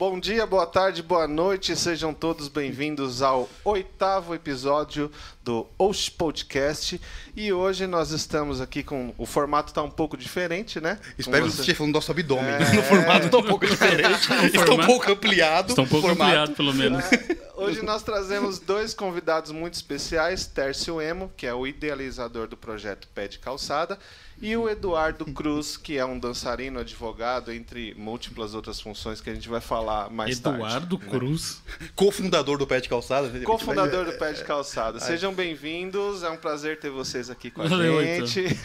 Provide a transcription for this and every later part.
Bom dia, boa tarde, boa noite, sejam todos bem-vindos ao oitavo episódio do Osh Podcast. E hoje nós estamos aqui com. O formato está um pouco diferente, né? Espero que você... esteja falando do nosso abdômen. É. No formato está um pouco diferente. está um pouco ampliado. Está um pouco formato. ampliado, pelo menos. Hoje nós trazemos dois convidados muito especiais: Tércio Emo, que é o idealizador do projeto Pé de Calçada, e o Eduardo Cruz, que é um dançarino, advogado, entre múltiplas outras funções que a gente vai falar mais Eduardo tarde. Cruz. Co-fundador do Pé de Calçada. Co-fundador do Pé de Calçada. Sejam bem-vindos, é um prazer ter vocês aqui com a Valeu, gente.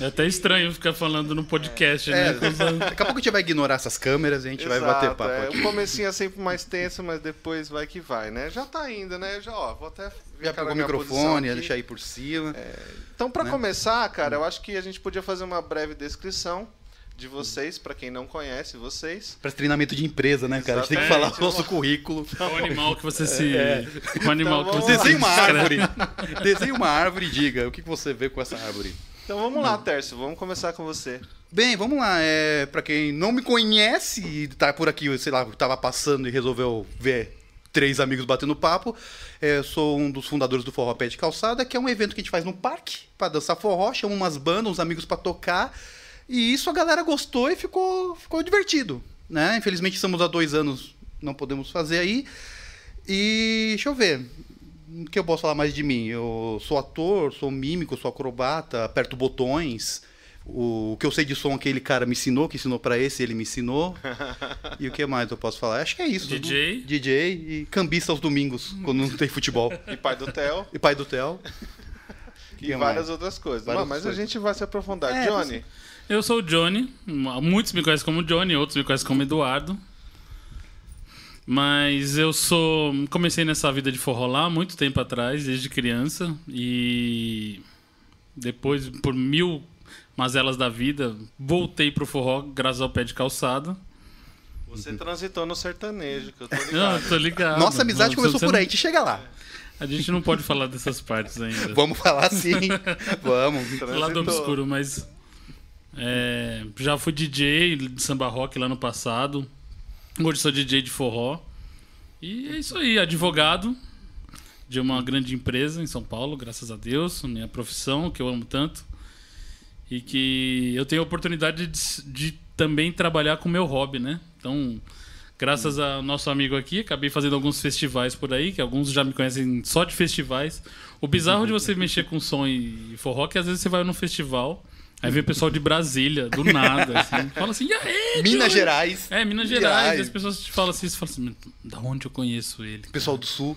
É até estranho ficar falando no podcast, É, né? Com- daqui a pouco a gente vai ignorar essas câmeras e a gente vai bater Exato, papo é. aqui. O comecinho é sempre mais tenso, mas depois vai que vai, né? Já tá indo, né? Já, ó, vou até Já pegou o microfone, ia deixar aí por cima. Então, para né? começar, cara, eu acho que a gente podia fazer uma breve descrição de vocês, para quem não conhece vocês. Para treinamento de empresa, né, cara? A gente tem que falar Exatamente. o nosso currículo. O animal que você se. É. O animal Então, que você Desenhe uma árvore. Desenhe uma árvore e diga o que que você vê com essa árvore. Então vamos lá, Tércio, vamos começar com você. Bem, vamos lá. É, para quem não me conhece e tá por aqui, sei lá, tava passando e resolveu ver três amigos batendo papo, é, sou um dos fundadores do Forró Pé de Calçada, que é um evento que a gente faz no parque para dançar forró, chama umas bandas, uns amigos para tocar. E isso a galera gostou e ficou, ficou divertido. Né? Infelizmente estamos há dois anos, não podemos fazer aí. E deixa eu ver. O que eu posso falar mais de mim? Eu sou ator, sou mímico, sou acrobata, aperto botões. O que eu sei de som aquele cara me ensinou, que ensinou pra esse, ele me ensinou. E o que mais eu posso falar? Acho que é isso. DJ. DJ e cambista aos domingos, quando não tem futebol. E pai do Theo E pai do Theo. e Que várias mais? outras coisas. Várias Não, mas coisas. a gente vai se aprofundar. É, Johnny, Eu sou o Johnny. Muitos me conhecem como Johnny, outros me conhecem como Eduardo. Mas eu sou. Comecei nessa vida de forró lá há muito tempo atrás, desde criança. E depois, por mil mazelas da vida, voltei pro forró graças ao pé de calçada. você transitou no sertanejo, que eu tô Não, ligado. tô ligado. Nossa amizade Não, começou por aí, a não- gente chega lá. A gente não pode falar dessas partes ainda. Vamos falar sim. Vamos. Transitou. Lado obscuro, mas. é, já fui DJ de samba rock lá no passado. Hoje sou DJ de forró. E é isso aí, advogado de uma grande empresa em São Paulo, graças a Deus, minha profissão, que eu amo tanto. E que eu tenho a oportunidade de, de também trabalhar com o meu hobby, né? Então, graças ao nosso amigo aqui, acabei fazendo alguns festivais por aí, que alguns já me conhecem só de festivais. O bizarro de você mexer com som e forró é que às vezes você vai num festival, aí vê o pessoal de Brasília, do nada, assim, fala assim, e aí, Minas Johnny?" Gerais. É, Minas Gerais, Gerais. as pessoas te falam assim, você fala assim, da onde eu conheço ele? Pessoal do Sul.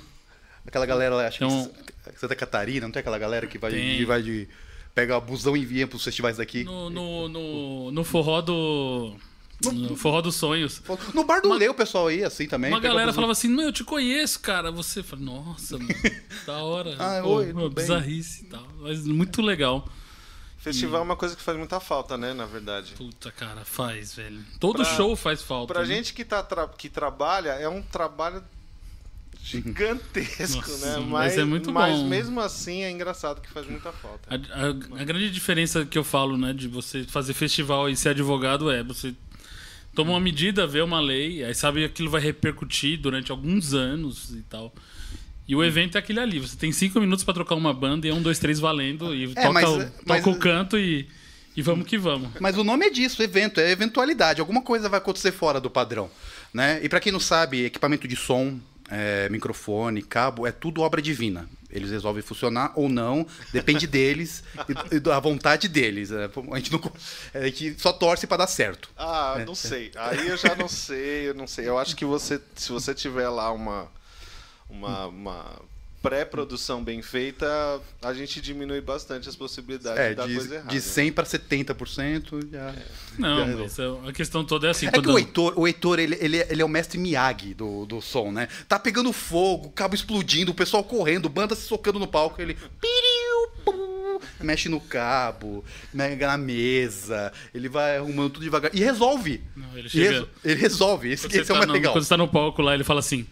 Aquela galera lá, acho Então- que Santa Catarina, não tem aquela galera que vai, Tem. que vai de. Pega busão e envia pros festivais daqui. No, no, no, no forró do. No forró dos sonhos. No bar do Lê, o pessoal aí, assim também. Uma galera falava assim, não, eu te conheço, cara. Você fala, nossa, mano, da hora. Ah, Pô, oi, bem? bizarrice e tal. Mas muito legal. Festival é uma coisa que faz muita falta, né, na verdade. Puta, cara, faz, velho. Todo Pra- show faz falta. Pra né? gente que, tá tra- que trabalha, é um trabalho gigantesco, Nossa, né? mas é muito mas bom. mesmo assim é engraçado que faz muita falta. A, a- a grande diferença que eu falo, né, de você fazer festival e ser advogado é você toma uma medida, vê uma lei, aí sabe que aquilo vai repercutir durante alguns anos e tal. E o evento é aquele ali. Você tem cinco minutos pra trocar uma banda e é um, dois, três valendo. E toca, mas- o, mas- toca o canto e, e vamos que vamos. Mas o nome é disso, evento, é eventualidade. Alguma coisa vai acontecer fora do padrão. Né? E pra quem não sabe, equipamento de som, é, microfone, cabo, é tudo obra divina. Eles resolvem funcionar ou não, depende deles e, e da vontade deles. É, A gente, não, a gente só torce pra dar certo. Ah, não sei. Aí eu já não sei, eu não sei. Eu acho que você, se você tiver lá uma, uma, uma pré-produção bem feita, a gente diminui bastante as possibilidades É, de dar coisa de, errada. de 100 para 70% já. Não, Já mas é- a questão toda é assim. É que o Heitor, o Heitor ele, ele, ele é o mestre Miyagi do, do som, né? Tá pegando fogo, cabo explodindo, o pessoal correndo, banda se socando no palco, ele. Mexe no cabo, mega na mesa, ele vai arrumando tudo devagar. E resolve. Não, ele E chega- reso- ele resolve. Esse, esse é o tá mais no, legal. quando você tá no palco lá, ele fala assim: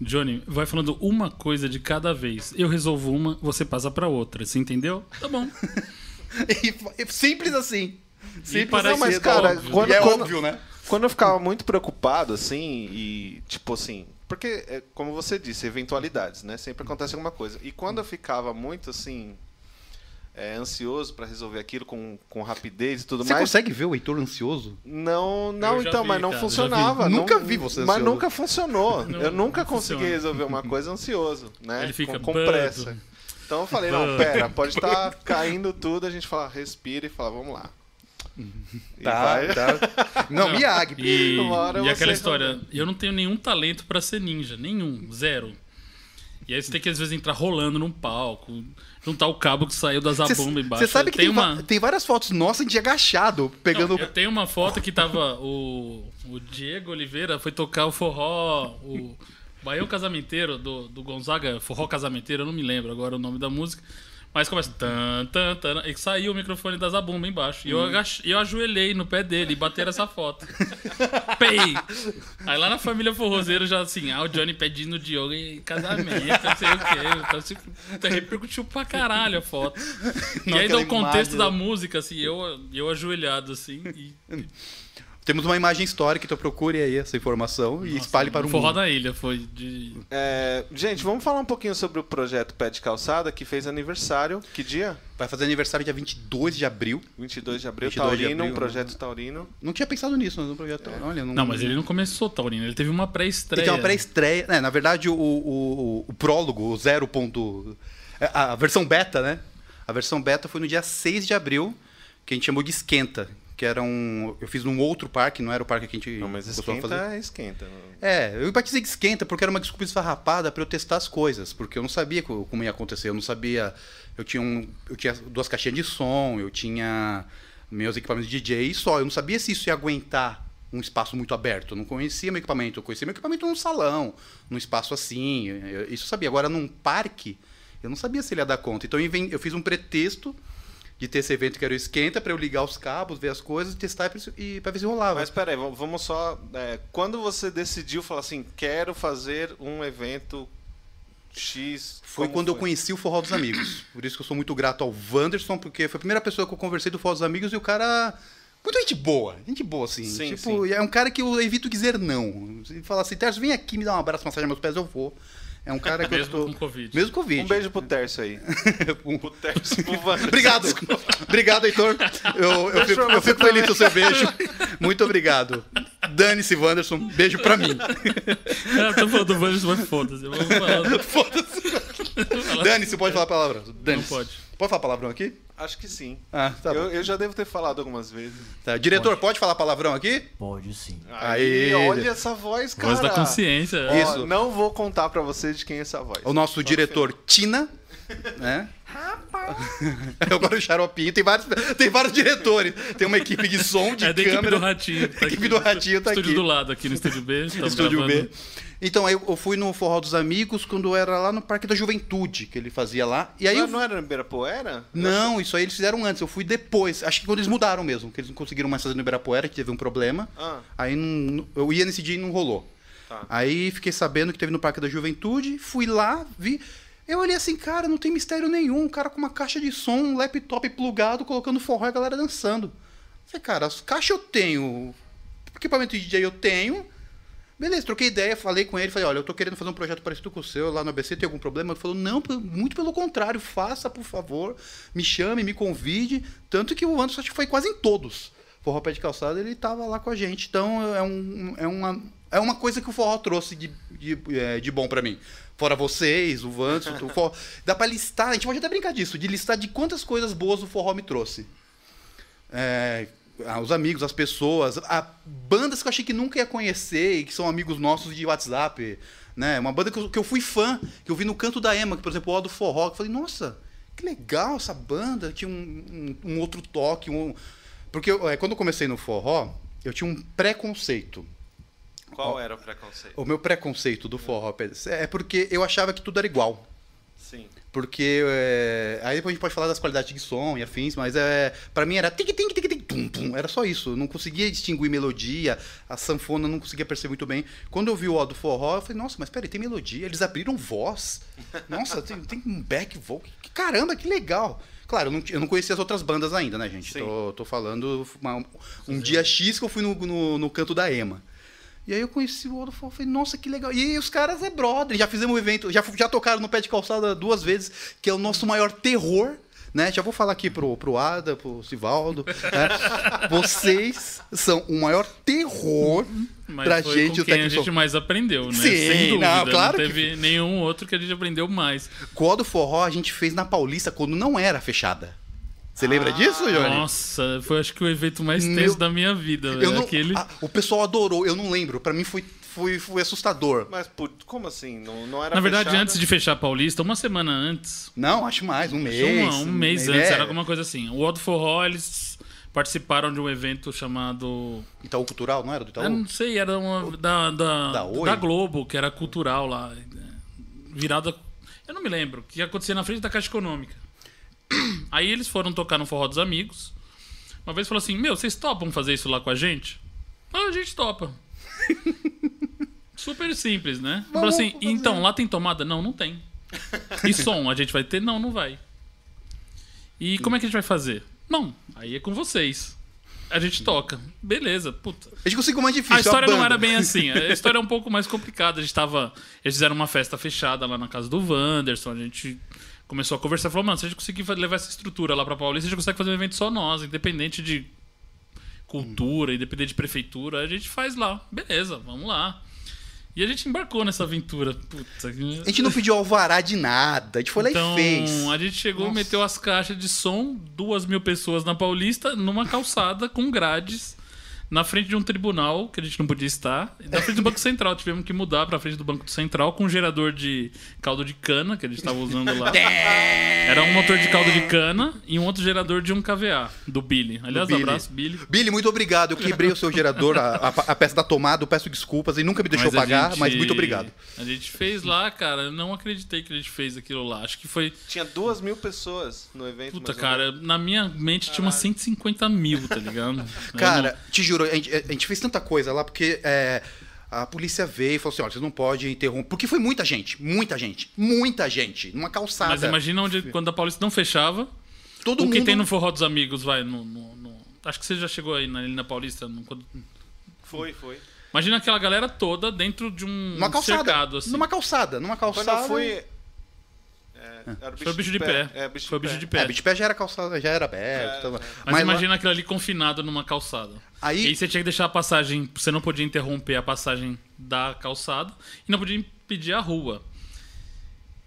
Johnny, vai falando uma coisa de cada vez. Eu resolvo uma, você passa pra outra. Você entendeu? Tá bom. E- simples assim. Simples parece- assim. Não, mas, cara, óbvio. quando- é quando- óbvio, né? Quando eu ficava muito preocupado, assim, e tipo assim. Porque, é, como você disse, eventualidades, né? Sempre acontece alguma coisa. E quando eu ficava muito, assim. É, ansioso para resolver aquilo com, com rapidez e tudo Você mais. consegue ver o Heitor ansioso? Não, não, então, vi, mas não cara, funcionava. vi. não- Nunca vi você Mas ansioso. nunca funcionou. Não, eu nunca não consegui funciona. resolver uma coisa ansioso, né? Ele fica com, com pressa. Então eu falei, não, pera, pode estar caindo tudo, a gente fala, respira e fala, vamos lá. E Tá, vai. tá. Não, Miyagi. E, Uma hora e você aquela história, eu não tenho nenhum talento pra ser ninja, nenhum, zero. E aí você tem que às vezes entrar rolando num palco, juntar o cabo que saiu da zabumba embaixo. Você sabe que tem tem, uma tem várias fotos nossas de agachado, pegando. Não, eu tenho uma foto que tava o, o Diego Oliveira foi tocar o forró, o Baião Casamenteiro do, do Gonzaga, forró Casamenteiro, eu não me lembro agora o nome da música. Mas começa tan, tan, tan, e saiu o microfone da Zabumba embaixo. E eu, agach, eu ajoelhei no pé dele e bateram essa foto. Pei! Aí lá na família forrozeiro já assim, ah, o Johnny pedindo o Diogo em casamento, não sei o quê. Então, assim, repercutiu pra caralho a foto. E aí, aquela no contexto imagem, da né? música, assim, eu, eu ajoelhado, assim, e Temos uma imagem histórica, então procure aí essa informação e espalhe para o forró mundo. da ilha foi de... É, gente, vamos falar um pouquinho sobre o projeto Pé de Calçada, que fez aniversário. Que dia? Vai fazer aniversário dia 22 de abril. 22 de abril, 22 de Taurino, abril, um projeto Taurino. Não tinha pensado nisso no projeto. Olha, não, Não, mas ele não começou, Taurino, ele teve uma Ele pré-estreia. tem uma pré-estreia. né, na verdade, o, o, o prólogo, o 0. ponto- é, A versão beta, né? A versão beta foi no dia 6 de abril, que a gente chamou de Esquenta. Que era um. Eu fiz num outro parque, não era o parque que a gente Não, mas esquenta fazer. é esquenta. É, eu batizei de esquenta porque era uma desculpa esfarrapada para eu testar as coisas, porque eu não sabia co- como ia acontecer, eu não sabia. Eu tinha, um, eu tinha duas caixinhas de som, eu tinha meus equipamentos de DJ e só. Eu não sabia se isso ia aguentar um espaço muito aberto. Eu não conhecia meu equipamento, eu conhecia meu equipamento num salão, num espaço assim. eu- Isso eu sabia. Agora, num parque, eu não sabia se ele ia dar conta. Então eu fiz um pretexto de ter esse evento que era o esquenta para eu ligar os cabos, ver as coisas, testar e para ver se rolava. Mas peraí, vamos só. é, quando você decidiu falar assim, quero fazer um evento X. Foi quando eu foi? conheci o Forró dos Amigos. Por isso que eu sou muito grato ao Wanderson, porque foi a primeira pessoa que eu conversei do Forró dos Amigos e o cara. Muito gente boa, gente boa, assim. Sim, tipo, sim. é um cara que eu evito dizer não. Se falar assim, Terço, vem aqui me dar um abraço, massagem meus pés, eu vou. É um cara que Mesmo eu com tô. Covid. Mesmo com Covid. Um beijo pro Tércio aí. Um- Pro Tércio, pro Wanderson. Obrigado. Obrigado, Heitor. Eu, eu fico, eu fico feliz com o seu beijo. Muito obrigado. Dane-se, Wanderson. Beijo pra mim. Ah, tô falando do Vanges, mas foda-se. Foda-se. Dane-se, pode falar palavrão. Dane-se. pode. Pode falar palavrão aqui? Acho que sim. Ah, tá bom. eu, eu já devo ter falado algumas vezes. Tá, Diretor, pode falar palavrão aqui? Pode sim. Aí. olha essa voz, cara. Voz da consciência. Ó, Isso. Não vou contar pra vocês de quem é essa voz. O nosso diretor Tina, né? Agora o Xaropinho, tem vários, tem vários diretores. Tem uma equipe de som, de É da equipe câmera. do Ratinho. Tá A equipe aqui. do Ratinho tá Estúdio aqui. do lado, aqui no Estúdio B. Estúdio gravando. B. Então, aí eu fui no Forró dos Amigos quando eu era lá no Parque da Juventude, que ele fazia lá. E aí não, eu... não era no Ibirapuera? Não, isso aí eles fizeram antes. Eu fui depois. Acho que quando eles mudaram mesmo, que eles não conseguiram mais fazer no Ibirapuera, que teve um problema. Ah. Aí não- eu ia nesse dia e não rolou. Tá. Aí fiquei sabendo que teve no Parque da Juventude, fui lá, vi. Eu olhei assim, cara, não tem mistério nenhum. Um cara com uma caixa de som, um laptop plugado, colocando forró e a galera dançando. Falei, cara, as caixas eu tenho, equipamento de DJ eu tenho. Beleza, troquei ideia, falei com ele, falei, olha, eu tô querendo fazer um projeto parecido com o seu lá no ABC, tem algum problema? Ele falou, não, muito pelo contrário, faça, por favor, me chame, me convide. Tanto que o Anderson acho que foi quase em todos. Forró Pé de Calçada, ele tava lá com a gente. Então é, um, é, uma, é uma coisa que o forró trouxe de, de, é, de bom pra mim. Fora vocês, o Vanson, o forró. Dá pra listar, a gente pode até brincar disso, de listar de quantas coisas boas o forró me trouxe. É, os amigos, as pessoas, a, bandas que eu achei que nunca ia conhecer e que são amigos nossos de WhatsApp. Né? Uma banda que eu, que eu fui fã, que eu vi no Canto da Ema, que, por exemplo, o do Forró, que eu falei, nossa, que legal essa banda, tinha um, um- um outro toque. Um... Porque eu, é, quando eu comecei no forró, eu tinha um preconceito. Qual era o preconceito? O meu preconceito do forró é porque eu achava que tudo era igual. Sim. Porque é, aí depois a gente pode falar das qualidades de som e afins, mas é, para mim era tic tic tic tic tum tum, era só isso. Eu não conseguia distinguir melodia, a sanfona eu não conseguia perceber muito bem. Quando eu vi o ó do forró, eu falei: "Nossa, mas peraí, tem melodia, eles abriram voz. Nossa, tem, tem um back vocal. Caramba, que legal". Claro, eu não, eu não conhecia as outras bandas ainda, né, gente? Sim. Tô, tô falando uma- um dia X que eu fui no, no, no canto da EMA. E aí eu conheci o Odo falei, nossa, que legal. E os caras é brother, já fizemos um evento, já, já tocaram no pé de calçada duas vezes, que é o nosso maior terror. Né? Já vou falar aqui pro, pro Ada, pro Sivaldo. né? Vocês são o maior terror Mas pra foi gente com o quem a Tecno gente mais aprendeu, né? Sim, Sem dúvida. não, claro que- teve nenhum outro que a gente aprendeu mais. Qual do forró a gente fez na Paulista quando não era fechada? Você lembra disso, Johnny? Nossa, foi acho que o evento mais Meu- tenso da minha vida. Não, Aquele... ah, o pessoal adorou, eu não lembro. Pra mim foi, foi, foi assustador. Mas pô, como assim? Não, não era Na verdade, fechada? antes de fechar a Paulista, uma semana antes, Não, acho mais, um um, mês. um mês é. antes, era alguma coisa assim. O World Forró, eles participaram de um evento chamado. Itaú Cultural, não era do Itaú? Eu não sei, era uma. Da, da, Da Oi? Globo, que era cultural lá. Virada. Eu não me lembro. O que acontecia na frente da Caixa Econômica. Aí eles foram tocar no Forró dos Amigos. Uma vez falou assim: Meu, vocês topam fazer isso lá com a gente? Ah, a gente topa. Super simples, né? Falou Vamos assim. Então, lá tem tomada? Não, não tem. E som, a gente vai ter? Não, não vai. E como é que a gente vai fazer? Não, aí é com vocês. A gente toca. Beleza, puta. A gente conseguiu mais difícil. A história não banda. era bem assim. A história é um pouco mais complicada. A gente tava. Eles fizeram uma festa fechada lá na casa do Wanderson. A gente começou a conversar. Falou, mano, se a gente conseguir levar essa estrutura lá pra Paulista, a gente consegue fazer um evento só nós, independente de cultura, independente de prefeitura. A gente faz lá. Beleza, vamos lá. E a gente embarcou nessa aventura. Puta. A gente não pediu alvará de nada. A gente foi lá Então, e fez. a gente chegou, Nossa. meteu as caixas de som, duas mil pessoas na Paulista, numa calçada com grades, na frente de um tribunal que a gente não podia estar, e na frente do Banco Central. Tivemos que mudar pra frente do Banco Central com um gerador de caldo de cana que a gente tava usando lá. Era um motor de caldo de cana e um outro gerador de um KVA, do Billy. Aliás, Billy. abraço, Billy. Billy, muito obrigado. Eu quebrei o seu gerador, a, a- a peça da tomada. Eu peço desculpas e nunca me deixou Mas pagar, gente- mas muito obrigado. A gente fez lá, cara. Eu não acreditei que a gente fez aquilo lá. Acho que foi. Tinha duas mil pessoas no evento. Puta, cara, na minha mente tinha umas 150 mil, tá ligado? Cara, te juro, a gente, a gente fez tanta coisa lá porque é, a polícia veio e falou assim: olha, vocês não podem interromper. Porque foi muita gente, muita gente, muita gente, numa calçada. Mas imagina onde, quando a Paulista não fechava, Todo o mundo. que tem no Forró dos Amigos, vai, no... no- no- Acho que você já chegou aí na, ali na Paulista. no- quando- Foi, foi. Imagina aquela galera toda dentro de um Numa calçada. cercado, assim. Numa calçada, numa Quando calçada. eu fui. É, era Foi o bicho de pé. É, bicho Foi o de bicho pé. de pé. É, Beach Pé já era calçada, já era aberto. É, é. Mas, lá- imagina aquilo ali confinado numa calçada. Aí- E aí você tinha que deixar a passagem. Você não podia interromper a passagem da calçada e não podia impedir a rua.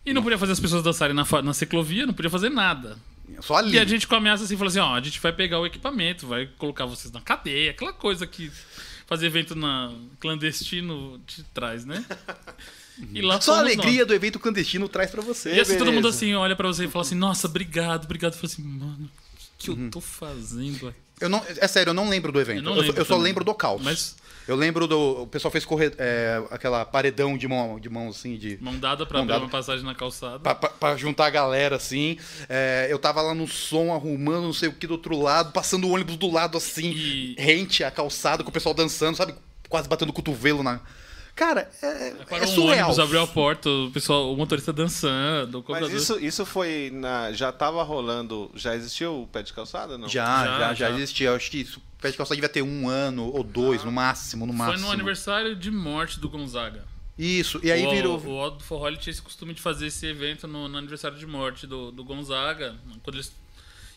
E não podia fazer as pessoas dançarem na, na ciclovia, não podia fazer nada. Só ali. E a gente com a ameaça assim, falou assim, ó, a gente vai pegar o equipamento, vai colocar vocês na cadeia, aquela coisa que fazer evento na clandestino te traz, né? E lá Só a alegria do evento clandestino traz pra você. nós. E assim, todo mundo assim olha pra você e fala assim, nossa, obrigado, obrigado. Eu falo assim, mano, o que eu tô fazendo aqui? Eu não, é sério, eu não lembro do evento. Eu lembro eu só lembro do caos. Mas Eu lembro do. O pessoal fez correr, é, aquela paredão de mão, de mão assim, de. mão dada pra Mão abrir dada. uma passagem na calçada. Pra, pra- pra juntar a galera, assim. É, eu tava lá no som, arrumando não sei o que do outro lado, passando o ônibus do lado, assim, E- rente a calçada, com o pessoal dançando, sabe? Quase batendo o cotovelo na. Cara, é, Parou é um surreal. ônibus, abriu a porta, o pessoal, o motorista dançando, o Mas isso, isso foi na. Já tava rolando. Já existiu o pé de calçada? Não? Já, Já, já, já, existia. Eu acho que isso, o pé de calçada devia ter um ano ou dois, no máximo, no Foi máximo. no aniversário de morte do Gonzaga. Isso, e aí o, virou. O Aldo do Forró ele tinha esse costume de fazer esse evento no, no aniversário de morte do, do Gonzaga. Quando eles,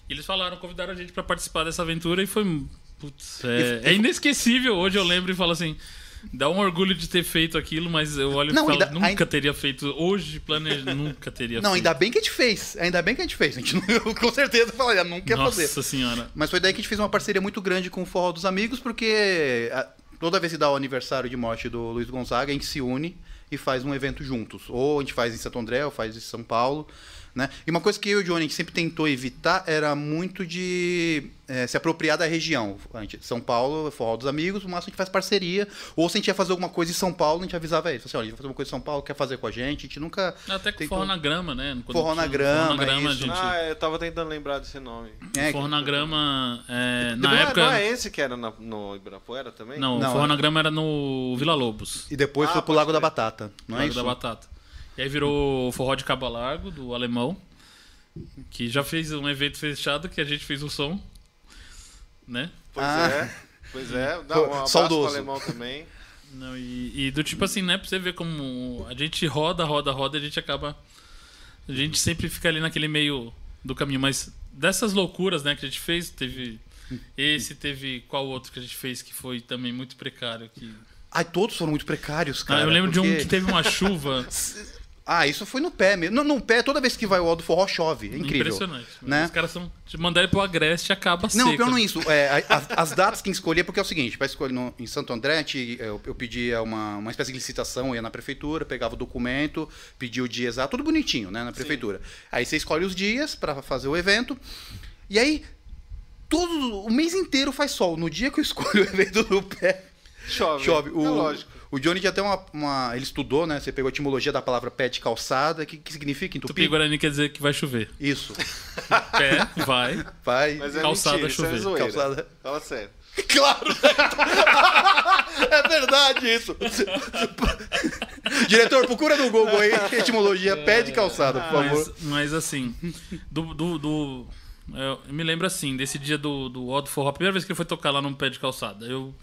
e eles falaram, convidaram a gente pra participar dessa aventura e foi. Putz, é, é inesquecível. Hoje eu lembro e falo assim. Dá um orgulho de ter feito aquilo, mas eu olho Não, e falo, ainda- nunca ainda- teria feito. Hoje, planejo, nunca teria Não, feito. ainda bem que a gente fez. Ainda bem que a gente fez. A gente não, com certeza falaria, não quer Nossa fazer. senhora. Mas foi daí que a gente fez uma parceria muito grande com o Forró dos Amigos, porque a- toda vez que dá o aniversário de morte do Luiz Gonzaga, a gente se une e faz um evento juntos. Ou a gente faz em Santo André, ou faz em São Paulo. Né? E uma coisa que eu e o Johnny sempre tentou evitar era muito de eh, se apropriar da região. Gente, São Paulo, Forró dos Amigos, o máximo a gente faz parceria. Ou se a gente ia fazer alguma coisa em São Paulo, a gente avisava eles. Assim, olha, a gente vai fazer uma coisa em São Paulo, quer fazer com a gente? A gente nunca... Até com tentou- forró na grama, né? Quando Forró na grama, Forró na grama, isso. gente. Ah, eu tava tentando lembrar desse nome. É, Forró na grama. é, não, na é- época. não é esse que era na- no Ibirapuera também? Não, Não, o Forró é. na grama era no Vila Lobos. E depois Ah, foi pro Lago da. Batata, não é Lago isso? da Batata. E aí virou o Forró de Cabo Largo, do alemão. que já fez um evento fechado que a gente fez o som, né? Pois Ah. é. Pois é. Dá um abraço pro saudoso. alemão também. Não, e, e do tipo assim, né? Pra você ver como a gente roda, roda, roda, e a gente acaba. A gente sempre fica ali naquele meio do caminho. Mas dessas loucuras, né, que a gente fez, teve. Esse, teve qual outro que a gente fez que foi também muito precário. Que... Ai, todos foram muito precários, Ah, cara. eu lembro de um porque- que teve uma chuva Ah, isso foi no pé mesmo. No, no pé, toda vez que vai o Aldo Forró, chove. É incrível. impressionante. né? Os caras são. Te mandar ele pro Agreste acaba Não, seca. pior não é isso. É, as, as datas que escolher, porque é o seguinte, para escolher no- em Santo André, gente, eu, eu pedia uma, uma espécie de licitação, eu ia na prefeitura, pegava o documento, pedia o dia exato, tudo bonitinho, né, na prefeitura. Aí você escolhe os dias para fazer o evento, e aí todo o mês inteiro faz sol. No dia que eu escolho o evento do pé, Chove. chove. É O, lógico. O Johnny tinha até uma, uma- Ele estudou, né? Você pegou a etimologia da palavra pé de calçada, que, que significa em Tupi tupi? Guarani quer dizer que vai chover. Isso. Pé, vai. Vai. Mas é Calçada mentira, isso é chover. Calçada. Fala sério. Claro! é verdade isso! Diretor, procura no Google aí, etimologia pé de calçada, por favor. Mas, mas assim, do. do, do- eu me lembro assim, desse dia do, do Odd Forró, a primeira vez que ele foi tocar lá no pé de calçada. Eu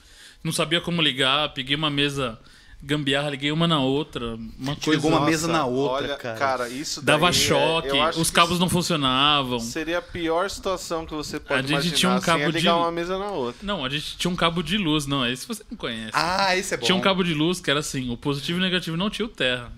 não sabia como ligar, peguei uma mesa gambiarra, liguei uma na outra, uma coisa. Ligou uma mesa na outra, olha, cara. isso Dava daí é- choque, acho os cabos não funcionavam. Seria a pior situação que você pode A gente imaginar. tinha um assim, cabo é ligar de- uma mesa na outra. Não, a gente tinha um cabo de luz, não, esse você não conhece. Ah, esse é bom. Tinha um cabo de luz que era assim, o positivo e o negativo não tinha o terra.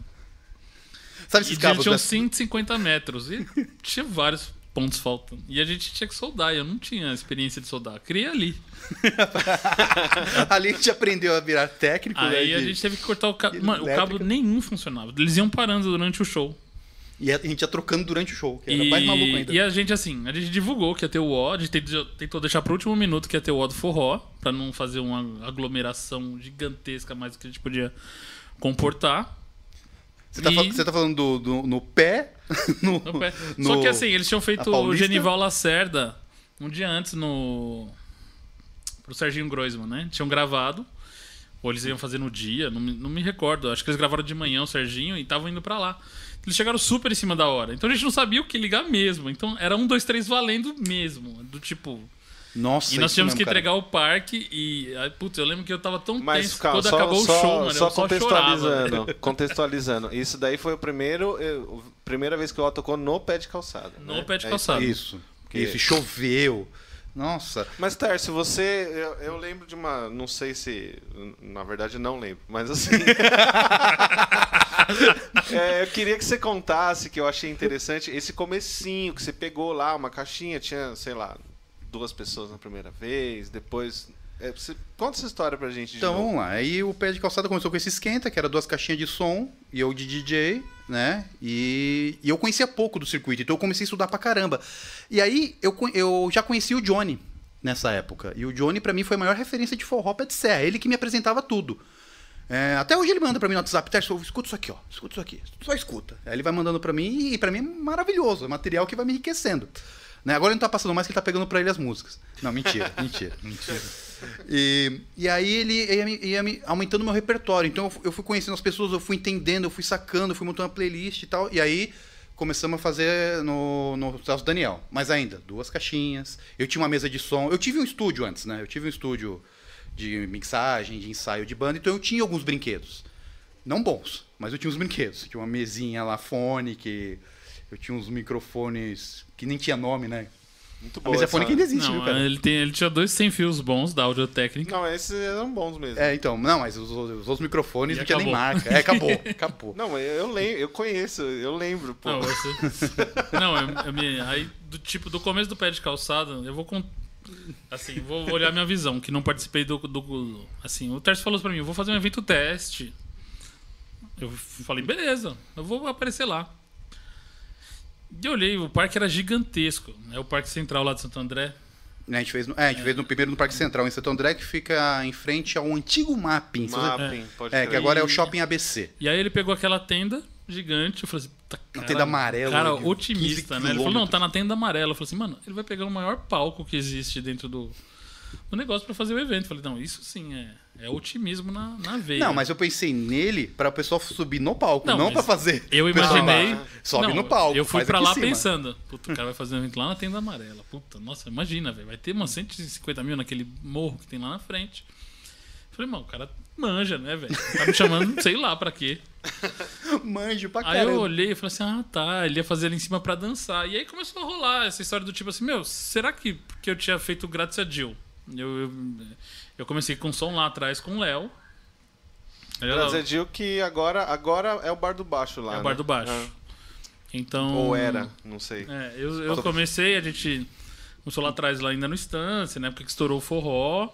Sabe E esses ele cabos? tinha uns 150 metros. E tinha vários pontos faltando. E a gente tinha que soldar. E eu não tinha experiência de soldar. Queria ali. Ali a gente aprendeu a virar técnico, né? Aí a de- gente teve que cortar o cabo. Mano, o cabo nenhum funcionava. Eles iam parando durante o show. E a gente ia trocando durante o show, que era E, mais maluco ainda. e a gente, assim, a gente divulgou que ia ter o O, a gente tentou- tentou deixar pro último minuto que ia ter o O do forró, pra não fazer uma aglomeração gigantesca mais do que a gente podia comportar. Você, tá, e- tá falando do, do- no pé? no, No pé. no- Só que assim, eles tinham feito o? Genival Lacerda um dia antes no. pro Serginho Groisman, né? Tinham gravado. Ou eles iam fazer no dia, não me, não me recordo. Acho que eles gravaram de manhã o Serginho e estavam indo pra lá. Eles chegaram super em cima da hora. Então a gente não sabia o que ligar mesmo. Então era um, dois, três valendo mesmo. Do tipo. Nossa, e nós tínhamos mesmo, que cara. entregar o parque e. aí, Putz, eu lembro que eu tava tão Mas tenso calma, quando só, acabou só, o show, mano. só eu só chorava. contextualizando, contextualizando. Isso daí foi o primeiro, eh, a primeira vez que o Otto tocou no pé de calçada. No né? pé de É calçada. Isso. Que- Isso, choveu. Nossa. Mas, Tércio, você. Eu, eu lembro de uma. Não sei se. Na verdade, não lembro. Mas assim. É, eu queria que você contasse, que eu achei interessante, esse comecinho que você pegou lá, uma caixinha, tinha, sei lá, duas pessoas na primeira vez, depois. é, você- conta essa história pra gente Então vamos lá. Aí o pé de calçada começou com esse esquenta, que era duas caixinhas de som e eu de DJ, né? E, e eu conhecia pouco do circuito, então eu comecei a estudar pra caramba. E aí eu, eu já conheci o Johnny nessa época. E o Johnny pra mim foi a maior referência de forró pé de serra. Ele que me apresentava tudo. É, até hoje ele manda pra mim no WhatsApp, escuta isso aqui, ó. Escuta isso aqui. Só escuta. Aí ele vai mandando pra mim e pra mim é maravilhoso. É material que vai me enriquecendo. Né? Agora ele não tá passando mais que ele tá pegando pra ele as músicas. Não, mentira, mentira, mentira. E, e aí ele ia, me- ia me aumentando meu repertório. Então eu fui conhecendo as pessoas, eu fui entendendo, eu fui sacando, eu fui montando uma playlist e tal. E aí começamos a fazer no, no Celso Daniel. Mas ainda, duas caixinhas. Eu tinha uma mesa de som. Eu tive um estúdio antes, né? Eu tive um estúdio de mixagem, de ensaio de banda. Então eu tinha alguns brinquedos. Não bons, mas eu tinha uns brinquedos. Tinha uma mesinha lá, fone, que eu tinha uns microfones que nem tinha nome, né? Muito A boa. mesa fone que ainda existe, Não, viu, cara? ele, tem, ele tinha dois sem fios bons da Audio Técnica. Não, esses eram bons mesmo. É, então, não, mas os, os outros microfones E não tinha nem marca. É, acabou, acabou. Não, eu, eu lembro, eu conheço, eu lembro, pô. Não, você... não eu, eu me... aí do tipo do começo do pé de calçada, eu vou con- assim, vou olhar minha visão, que não participei do, do assim, o Terce falou pra mim, eu vou fazer um evento teste. Eu falei, beleza, eu vou aparecer lá. E eu olhei, o parque era gigantesco. É o Parque Central lá de Santo André. A gente fez, no, é, a gente fez no primeiro no Parque Central, em Santo André, que fica em frente ao antigo Mapping. Mapping, pode É, que agora é o Shopping ABC. E aí ele pegou aquela tenda gigante, eu falei assim, tá, cara, tenda amarela Cara, de otimista, 15 né? Ele falou, não, tá na tenda amarela. Eu falei assim, mano, ele vai pegar o maior palco que existe dentro do, no negócio pra fazer o evento. Falei, não, isso sim é, é otimismo na, na veia. Não, mas eu pensei nele pra o pessoal subir no palco, não, Não, pra fazer. Eu imaginei. lá, Sobe Não, no palco. Eu fui pra lá pensando, puta, o cara vai fazer um evento lá na tenda amarela. Puta, nossa, imagina, velho. Vai ter umas 150 mil naquele morro que tem lá na frente. Falei, mano, o cara manja, né, velho? Tá me chamando, sei lá pra quê. Manjo pra Aí caramba. eu olhei e falei assim: ah, tá, ele ia fazer ali em cima pra dançar. E aí começou a rolar essa história do tipo assim: meu, será que porque eu tinha feito Grátis a Jill? Eu, eu, eu comecei com som lá atrás com o Léo. Ela- Brasil que agora, agora é o Bar do Baixo lá. É o né? Bar do Baixo. Ah. Então. Ou era, não sei. É, eu, eu comecei, a gente começou lá atrás, lá ainda no Estância, na época que estourou o forró.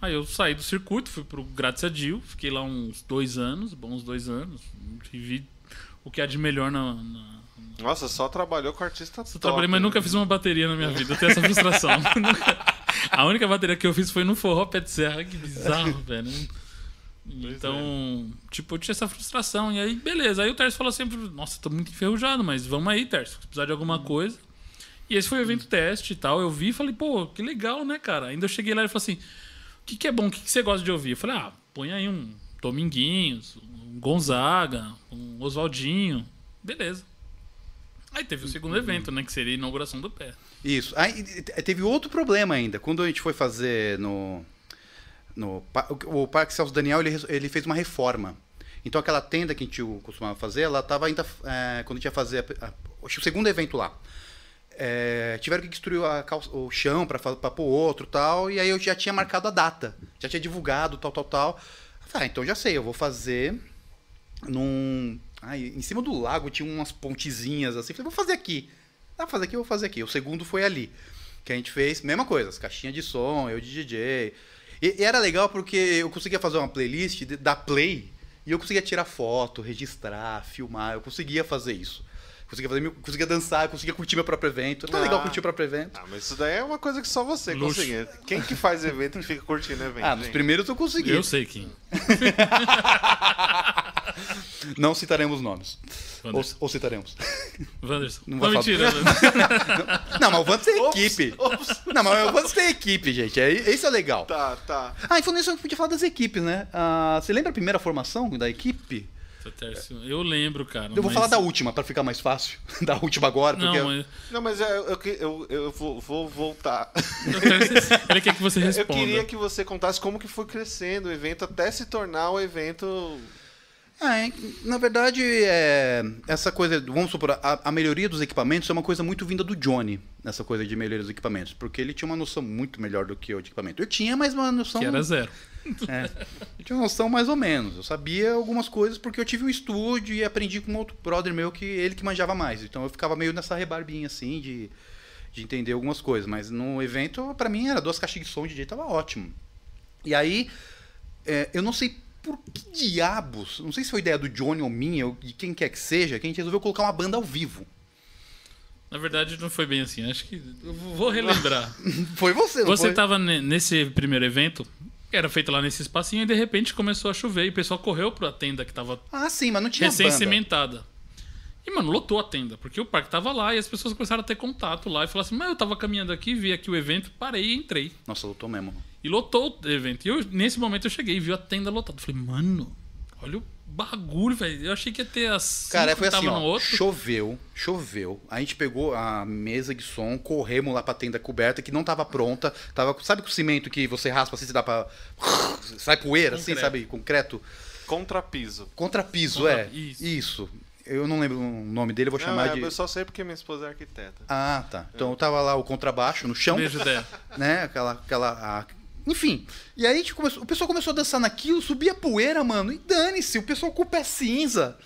Aí eu saí do circuito, fui pro Grátis a Jill, fiquei lá uns dois anos, bons dois anos. E vi o que há de melhor na. na... Nossa, só trabalhou com artista Eu top. trabalhei, mas né? nunca fiz uma bateria na minha vida. Eu tenho essa frustração. a única bateria que eu fiz foi no forró pé de serra. Que bizarro, velho. Então, tipo, eu tinha essa frustração. E aí, beleza. Aí o Terço falou sempre: Nossa, tô muito enferrujado, mas vamos aí, Terço. Se precisar de alguma coisa. E esse foi o evento teste e tal. Eu vi e falei: Pô, que legal, né, cara? Ainda eu cheguei lá e ele falou assim: O que, que é bom? O que, que você gosta de ouvir? Eu falei: Ah, põe aí um Dominguinhos, um Gonzaga, um Oswaldinho. Beleza. Aí teve o segundo evento, né? Que seria a inauguração do pé. Isso. Aí teve outro problema ainda. Quando a gente foi fazer no. no o Parque Celso Daniel, ele, ele fez uma reforma. Então aquela tenda que a gente costumava fazer, ela estava ainda. é, quando a gente ia fazer a- a- o segundo evento lá. é, tiveram que destruir calça- o chão para pôr outro tal. E aí eu já tinha marcado a data. Já tinha divulgado, tal, tal, tal. Ah, então já sei, eu vou fazer num. Ai, em cima do lago tinha umas pontezinhas assim. Falei, vou fazer aqui. Pra fazer aqui, vou fazer aqui. O segundo foi ali. Que a gente fez, mesma coisa, as caixinhas de som, eu de DJ. E, e era legal porque eu conseguia fazer uma playlist da Play e eu conseguia tirar foto, registrar, filmar. Eu conseguia fazer isso. Conseguia, fazer, conseguia dançar, conseguia curtir meu próprio evento. É tão Ah. legal curtir o próprio evento. Ah, mas isso daí é uma coisa que só você Luxo. conseguia. Quem que faz evento que fica curtindo evento? Ah, nos primeiros eu consegui. Eu sei quem. Não citaremos nomes. Ou, Wanderson. ou citaremos. Wanderson. Não Não, vai mentira. Não, mas o Vantos tem Ops, equipe. ops. Não, mas o Vantos tem equipe, gente. É, esse é legal. Tá, tá. Ah, e falando nisso, eu podia falar das equipes, né? Ah, você lembra a primeira formação da equipe? Eu lembro, cara. Eu vou mas- falar da última, pra ficar mais fácil. Da última agora, porque... Não, mas. Não, mas é, eu, eu, eu, eu vou, vou voltar. Eu quero que você- Ele quer que você Eu responda. queria que você contasse como que foi crescendo o evento até se tornar o evento. Ah, é, na verdade, é, essa coisa, vamos supor, a, a melhoria dos equipamentos é uma coisa muito vinda do Johnny, nessa coisa de melhoria dos equipamentos, porque ele tinha uma noção muito melhor do que eu de equipamento. Eu tinha, mas uma noção... Que era zero. É, eu tinha uma noção mais ou menos. Eu sabia algumas coisas porque eu tive um estúdio e aprendi com um outro brother meu que ele que manjava mais. Então eu ficava meio nessa rebarbinha assim de, de entender algumas coisas. Mas no evento, pra mim, era duas caixas de som, o DJ tava ótimo. E aí, é, eu não sei por que diabos, não sei se foi ideia do Johnny ou minha, ou de quem quer que seja, que a gente resolveu colocar uma banda ao vivo. Na verdade, não foi bem assim. Acho que. Eu vou relembrar. Foi você, não Você foi? tava ne- nesse primeiro evento, era feito lá nesse espacinho, e de repente começou a chover e o pessoal correu pra tenda que tava Ah, sim, mas não tinha banda. recém-cimentada. E, mano, lotou a tenda, porque o parque tava lá e as pessoas começaram a ter contato lá e falaram assim: Mas eu tava caminhando aqui, vi aqui o evento, parei e entrei. Nossa, lutou mesmo. E lotou o evento. E eu, nesse momento eu cheguei e vi a tenda lotada. Falei, mano, olha o bagulho, velho. Eu achei que ia ter as. Cara, foi assim, ó, choveu, choveu. A gente pegou a mesa de som, corremos lá pra tenda coberta, que não tava pronta. Tava, sabe com o cimento que você raspa assim, você dá pra... Sai poeira, assim, sabe? Concreto. Contrapiso. Contrapiso, Contra- é. isso. Isso. Eu não lembro o nome dele, eu vou Não, chamar é, de... Eu só sei porque minha esposa é arquiteta. Ah, tá. Então tava lá o contrabaixo no chão, Beijo, Dé. né? Aquela... aquela a- Enfim. E aí começou, o pessoal começou a dançar naquilo, subia poeira, mano. E dane-se, o pessoal com o pé cinza.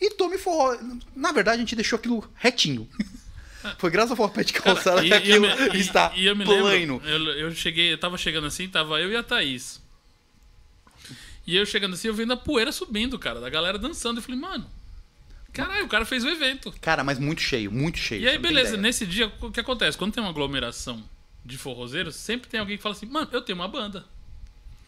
E tome forró. Na verdade, a gente deixou aquilo retinho. Foi graças ao forró de calçada E- que e aquilo me- e- está e eu me plano. lembro, eu, eu cheguei, eu tava chegando assim, tava eu e a Thaís. E eu chegando assim, eu vendo a poeira subindo, cara, da galera dançando. Eu falei, mano, caralho, o cara fez o evento. Cara, mas muito cheio, muito cheio. E aí, beleza, nesse dia, o que acontece? Quando tem uma aglomeração de forrozeiros, sempre tem alguém que fala assim, mano, eu tenho uma banda.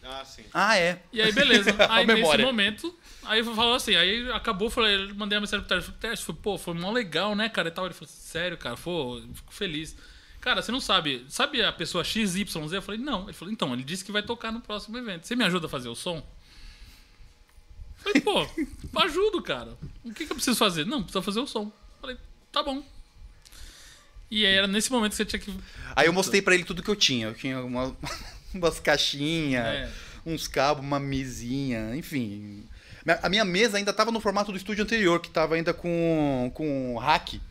Ah, sim. Ah, é. E aí, beleza. Aí, nesse momento, aí eu falou assim, aí acabou, falei, mandei a mensagem pro Tércio, falei, Tércio, foi, pô, foi mó legal, né, cara, e tal. Ele falou, sério, cara, pô, eu fico feliz. Cara, você não sabe. Sabe a pessoa XYZ? Eu falei, não. Ele falou, então, ele disse que vai tocar no próximo evento. Você me ajuda a fazer o som? Eu falei, pô, ajudo, cara. O que, que eu preciso fazer? Não, precisa fazer o som. Eu falei, tá bom. E aí era nesse momento que você tinha que. Aí eu mostrei pra ele tudo que eu tinha. Eu tinha uma- umas caixinhas, É. uns cabos, uma mesinha, enfim. A minha mesa ainda tava no formato do estúdio anterior, que tava ainda com, com hack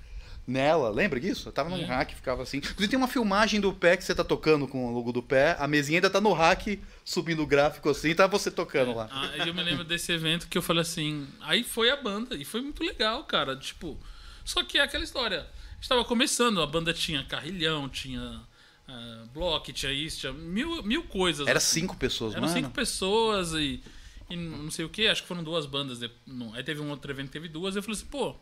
nela. Lembra disso? Eu tava num É. hack, ficava assim. Inclusive tem uma filmagem do pé que você tá tocando com o logo do pé. A mesinha ainda tá no hack, subindo o gráfico assim, tá você tocando lá. Aí eu me lembro desse evento que eu falei assim. Aí foi a banda, e foi muito legal, cara. Tipo. Só que é aquela história. Estava começando, a banda tinha carrilhão, tinha ah, bloco, tinha isso, tinha mil, mil coisas. Era cinco pessoas, Eram mano. cinco pessoas e, e não sei o que, acho que foram duas bandas. de- não, aí teve um outro evento que teve duas, eu falei assim, pô.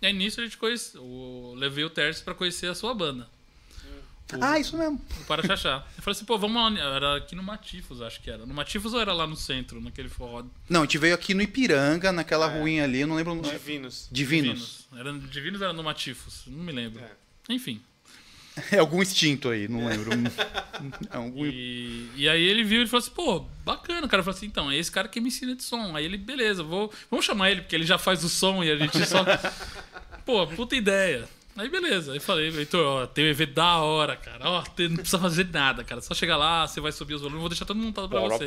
E aí nisso a gente conhece, eu levei o Terce pra conhecer a sua banda, Ah, isso mesmo. o Paraxaxá. Eu falei assim, pô, vamos lá. Era aqui no Matifos, acho que era. No Matifos ou era lá no centro, naquele forró? Não, a gente veio aqui no Ipiranga, naquela ruinha ali, eu não lembro. Divinos. Divinos. Era no Divinos ou era no Matifos? Não me lembro. É. Enfim. É algum instinto aí, não lembro. É algum... E, e aí ele viu e falou assim, pô, bacana. O cara falou assim, então, é esse cara que me ensina de som. Aí ele, beleza, vou, vamos chamar ele, porque ele já faz o som e a gente só. pô, puta ideia. Aí beleza. Aí falei, Heitor, ó, tem um evento da hora, cara. Ó, tem- não precisa fazer nada, cara. Só chegar lá, você vai subir os volumes, vou deixar tudo montado pra você.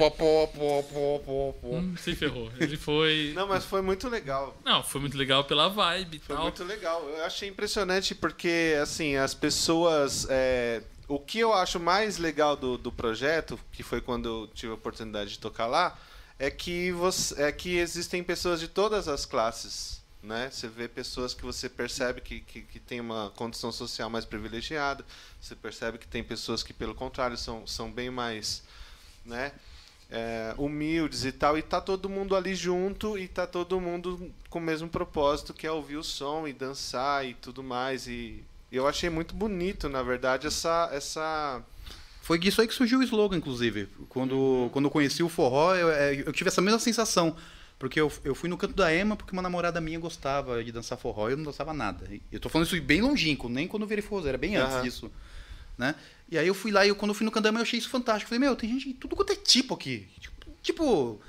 Hum, se ferrou. Ele foi. Não, mas foi muito legal. Não, foi muito legal pela vibe e Foi tal. muito legal. Eu achei impressionante porque, assim, as pessoas. é, O que eu acho mais legal do, do projeto, que foi quando eu tive a oportunidade de tocar lá, é que, você, é que existem pessoas de todas as classes. Né? Você vê pessoas que você percebe que, que, que tem uma condição social mais privilegiada, você percebe que tem pessoas que, pelo contrário, são, são bem mais né, é, humildes e tal, e tá todo mundo ali junto e tá todo mundo com o mesmo propósito, que é ouvir o som e dançar e tudo mais. E eu achei muito bonito, na verdade, essa. essa Foi disso aí que surgiu o slogan, inclusive. Quando, quando eu conheci o forró, eu, é, eu tive essa mesma sensação. Porque eu, eu fui no canto da Ema porque uma namorada minha gostava de dançar forró e eu não dançava nada. Eu tô falando isso bem longínquo, nem quando eu virei forrozeiro, era bem antes Aham. disso. Né? E aí eu fui lá e eu, quando eu fui no canto da Ema eu achei isso fantástico. Falei, meu, tem gente de tudo quanto é tipo aqui. Tipo, tipo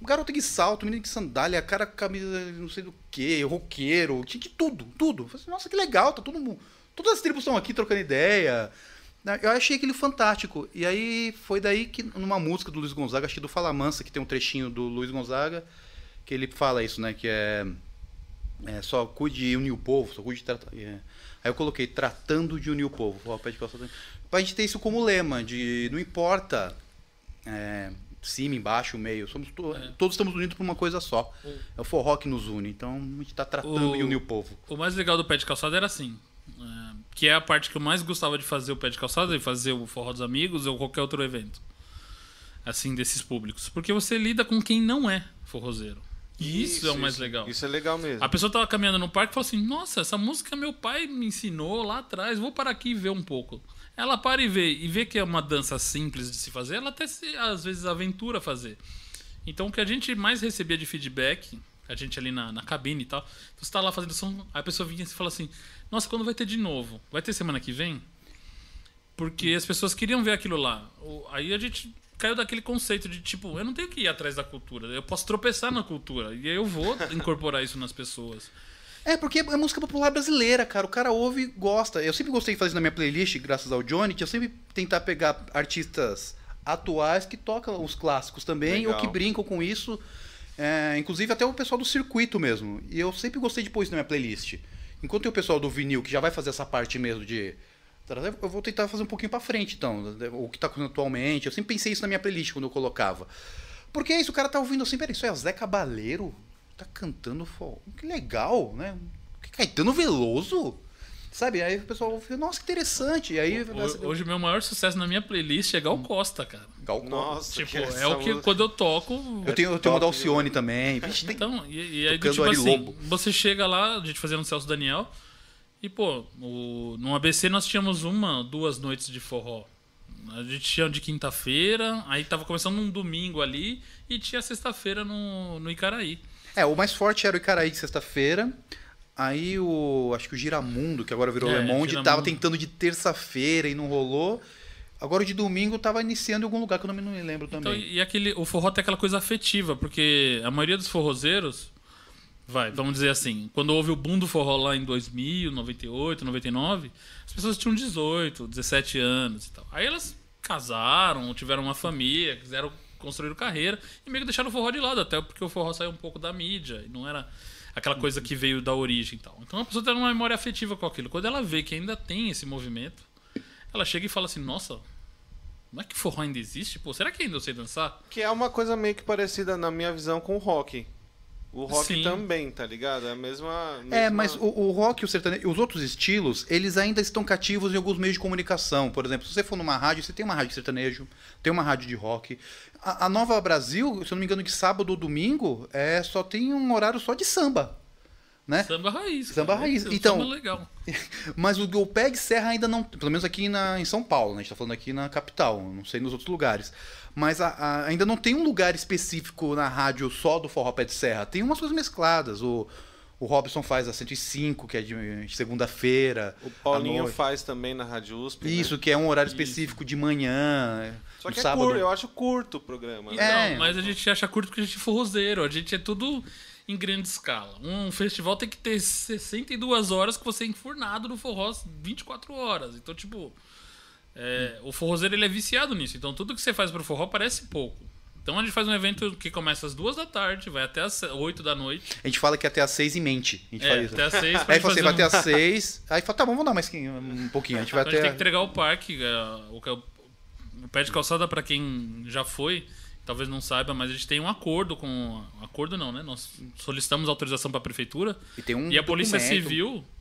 garota de salto, menino de sandália, cara com camisa não sei do que, roqueiro, tinha de tudo, tudo. Eu falei assim, nossa, que legal, tá todo mundo. Todas as tribos estão aqui trocando ideia. Né? Eu achei aquele fantástico. E aí foi daí que, numa música do Luiz Gonzaga, que do Fala Mansa, que tem um trechinho do Luiz Gonzaga, que ele fala isso, né? Que é. é, só cuide de unir o povo, só cuide de tratar. é. Aí eu coloquei, tratando de unir o povo. Ó, pede calçada. Pra gente ter isso como lema, de não importa é, cima, embaixo, meio. Somos to- É. Todos estamos unidos por uma coisa só. É o forró que nos une. Então a gente tá tratando O- de unir o povo. O mais legal do pé de calçada era assim. é, que é a parte que eu mais gostava de fazer o pé de calçada e fazer o forró dos amigos ou qualquer outro evento. Assim, desses públicos. Porque você lida com quem não é forrozeiro. E isso, é o mais legal. Isso é legal mesmo. A pessoa tava caminhando no parque e falou assim: Nossa, essa música meu pai me ensinou lá atrás, vou parar aqui e ver um pouco. Ela para e vê, e vê que é uma dança simples de se fazer, ela até se, às vezes aventura a fazer. Então o que a gente mais recebia de feedback, a gente ali na, na cabine e tal, você tá lá fazendo som, aí a pessoa vinha e fala assim: Nossa, quando vai ter de novo? Vai ter semana que vem? Porque as pessoas queriam ver aquilo lá. Aí a gente caiu daquele conceito de tipo, eu não tenho que ir atrás da cultura, eu posso tropeçar na cultura. E aí eu vou incorporar isso nas pessoas. É, porque é música popular brasileira, cara. O cara ouve e gosta. Eu sempre gostei de fazer na minha playlist, graças ao Johnny, que eu sempre tentar pegar artistas atuais que tocam os clássicos também, Legal. ou que brincam com isso. É, inclusive até o pessoal do circuito mesmo. E eu sempre gostei de pôr isso na minha playlist. Enquanto tem o pessoal do vinil, que já vai fazer essa parte mesmo de. Eu vou tentar fazer um pouquinho pra frente, então. O que tá acontecendo atualmente. Eu sempre pensei isso na minha playlist quando eu colocava. Porque é isso, o cara tá ouvindo assim, peraí, isso é Zé Cabaleiro? Tá cantando forró. Que legal, né? Que Caetano Veloso? Sabe? Aí o pessoal ouve, nossa, que interessante. E aí. Ho- Hoje o meu maior sucesso na minha playlist é Gal Costa, cara. Gal Costa. Nossa, Tipo, que é o que música- quando eu toco. Eu tenho, eu tenho uma top da Alcione também. Vixe, tem- Então, e, e aí tipo assim, Lobo. você chega lá, a gente fazia no Celso Daniel, e pô, o, no ABC nós tínhamos uma, duas noites de forró. A gente tinha de quinta-feira, aí tava começando um domingo ali, e tinha sexta-feira no, no Icaraí. É, o mais forte era o Icaraí de sexta-feira. Aí o. Acho que o Giramundo, que agora virou É, Le Monde, Giramundo. tava tentando de terça-feira e não rolou. Agora o de domingo tava iniciando em algum lugar que eu não me lembro Então, também. e aquele, o forró tem aquela coisa afetiva, porque a maioria dos forrozeiros, vai, vamos dizer assim, quando houve o boom do forró lá em 2000, 98, 99, as pessoas tinham 18, 17 anos e tal. Aí elas casaram, tiveram uma família, quiseram construir carreira e meio que deixaram o forró de lado, até porque o forró saiu um pouco da mídia e não era aquela coisa que veio da origem e tal. Então a pessoa tem uma memória afetiva com aquilo. Quando ela vê que ainda tem esse movimento, ela chega e fala assim: Nossa, não é que forró ainda existe? Pô, será que ainda eu sei dançar? Que é uma coisa meio que parecida, na minha visão, com o rock. O rock Sim. também, tá ligado? É a mesma. É, mesma- mas o, o rock e o sertanejo, os outros estilos, eles ainda estão cativos em alguns meios de comunicação. Por exemplo, se você for numa rádio, você tem uma rádio de sertanejo, tem uma rádio de rock. A, a Nova Brasil, se eu não me engano, de sábado ou domingo, é, só tem um horário só de samba. Né? Samba raiz. Samba cara. raiz. É um Então- Samba legal. Mas o Golpeg Serra ainda não. Pelo menos aqui na, em São Paulo, né? A gente tá falando aqui na capital, não sei nos outros lugares. Mas a- a- ainda não tem um lugar específico na rádio só do Forró Pé de Serra. Tem umas coisas mescladas. O, o Robson faz a 105, que é de segunda-feira. O Paulinho faz também na Rádio USP. né? Isso, que é um horário Isso. específico de manhã. Só que é sábado. curto, eu acho curto o programa. né? É. Não, mas a gente acha curto porque a gente é forrozeiro. A gente é tudo em grande escala. Um festival tem que ter 62 horas que você é enfurnado no forró 24 horas. Então, tipo, é, o forrozeiro ele é viciado nisso. Então, tudo que você faz pro forró parece pouco. Então, a gente faz um evento que começa às duas da tarde, vai até às 8 da noite. A gente fala que é até às seis em mente. A gente É, fala isso. até às 6 pra Aí fala assim, vai um- até às seis. Aí fala, tá bom, vamos dar mais um pouquinho. A gente vai Então a gente tem que até. entregar o parque. é, O, que- o pé de calçada, pra quem já foi, talvez não saiba, mas a gente tem um acordo com. Acordo não, né? Nós solicitamos autorização pra prefeitura E tem um e a Polícia. Civil, é,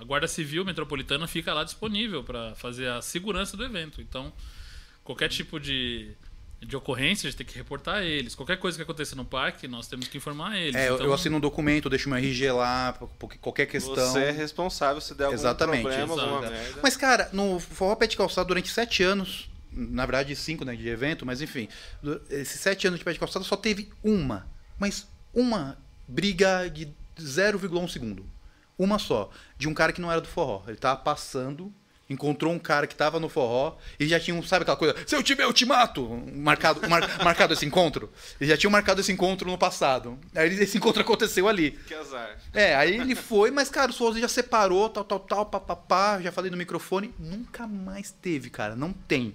a Guarda Civil Metropolitana fica lá disponível pra fazer a segurança do evento. Então, qualquer tipo de. De ocorrência, a gente tem que reportar eles. Qualquer coisa que aconteça no parque, nós temos que informar eles. É, eu- Então, eu assino um documento, eu deixo meu RG lá, porque qualquer questão. Você é responsável se der algum Exatamente, problema, alguma merda. Mas, cara, no Forró Pé de Calçada, durante sete anos, na verdade cinco né, de evento, mas enfim, esses sete anos de Pé de Calçada só teve uma, mas uma briga de 0,1 segundo. Uma só. De um cara que não era do forró. Ele tava passando, encontrou um cara que tava no forró e já tinham, sabe aquela coisa, se eu tiver, eu te mato! Marcado, mar- marcado esse encontro. Eles já tinham marcado esse encontro no passado. Aí esse encontro aconteceu ali. Que azar. É, aí ele foi, mas, cara, o Souza já separou, tal, tal, tal, papapá, já falei no microfone, nunca mais teve, cara, não tem.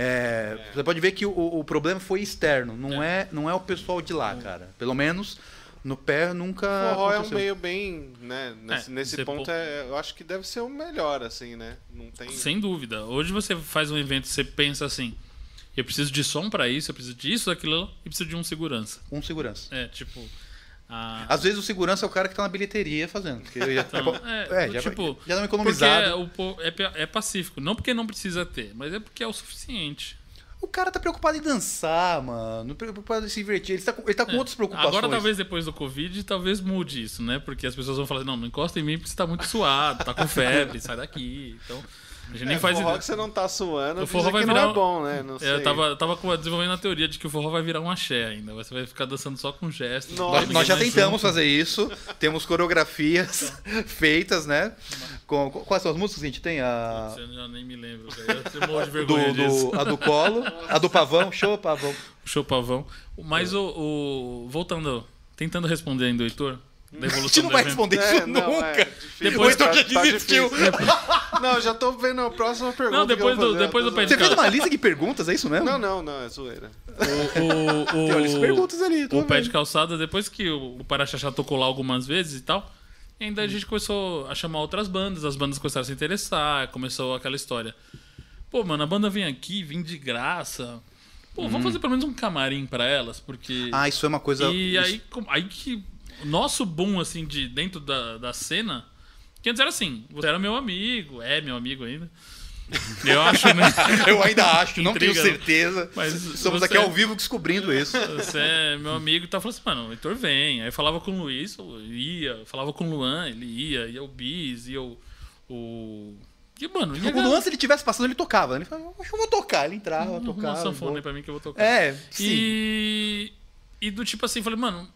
É, Você pode ver que o, o problema foi externo, não é. não é o pessoal de lá, cara. Pelo menos no pé nunca. O forró é um aconteceu. meio bem, né? Nesse, É, nesse ponto, pô- é, eu acho que deve ser o melhor, assim, né? Não tem. Sem dúvida. Hoje você faz um evento, você pensa assim: eu preciso de som pra isso, eu preciso disso, daquilo, e preciso de um segurança. Um segurança. É, tipo. a- Às vezes o segurança é o cara que tá na bilheteria fazendo. porque já, Então, é, é, já, tipo, já dá uma Porque economizada. é, o é, é pacífico. Não porque não precisa ter, mas é porque é o suficiente. O cara tá preocupado em dançar, mano. Preocupado em se divertir. Ele tá com, ele tá com outras preocupações. Agora, talvez depois do Covid, talvez mude isso, né? Porque as pessoas vão falar: não, não encosta em mim porque você tá muito suado, tá com febre, sai daqui. Então, a gente nem É, faz forró ideia. que você não tá suando, O forró vai que não virar é bom, né? Não sei. É, Eu tava, tava desenvolvendo a teoria de que o forró vai virar um axé ainda. Você vai ficar dançando só com gestos. Nossa. Nós, já tentamos junto. fazer isso. Temos coreografias feitas, né? Com, com- quais são as músicas que a gente tem? A, Eu já nem me lembro. Eu morro de do, vergonha disso. do- a do colo, a do pavão, show pavão. Show pavão. Mas o, o- Voltando, tentando responder ainda o Heitor, da A gente não vai responder É, isso não, nunca. é. Depois Heitor já tá desistiu. difícil. Não, já tô vendo a próxima pergunta. Não, depois do- fazer, depois do tô pé de Você fez uma lista de perguntas, é isso mesmo? Não, não, não, é zoeira. O, o, Tem o, perguntas ali. o pé de calçada, depois que o, Paraxaxá tocou lá algumas vezes e tal, ainda a gente começou a chamar outras bandas, as bandas começaram a se interessar, começou aquela história. Pô, mano, a banda vem aqui, vem de graça. Pô, vamos fazer pelo menos um camarim pra elas, porque. Ah, isso é uma coisa. E aí, aí que nosso boom, assim, de dentro da, da cena, que antes era assim, você era meu amigo, é meu amigo ainda. Eu acho, né? Eu ainda acho, não tenho Intriga, né? certeza. Mas Estamos aqui ao vivo descobrindo isso. Você é meu amigo e tá falando assim, mano, o Heitor vem. Aí eu falava com o Luiz, eu ia, falava com o Luan, ele ia, ia o Bis, ia o. o... E, mano, ia O Luan, se ele tivesse passando, ele tocava. Ele falava, acho que eu vou tocar. Ele entrava, uma tocava. sanfona aí vou- pra mim que eu vou tocar. É, sim. E, e do tipo assim, falei, mano,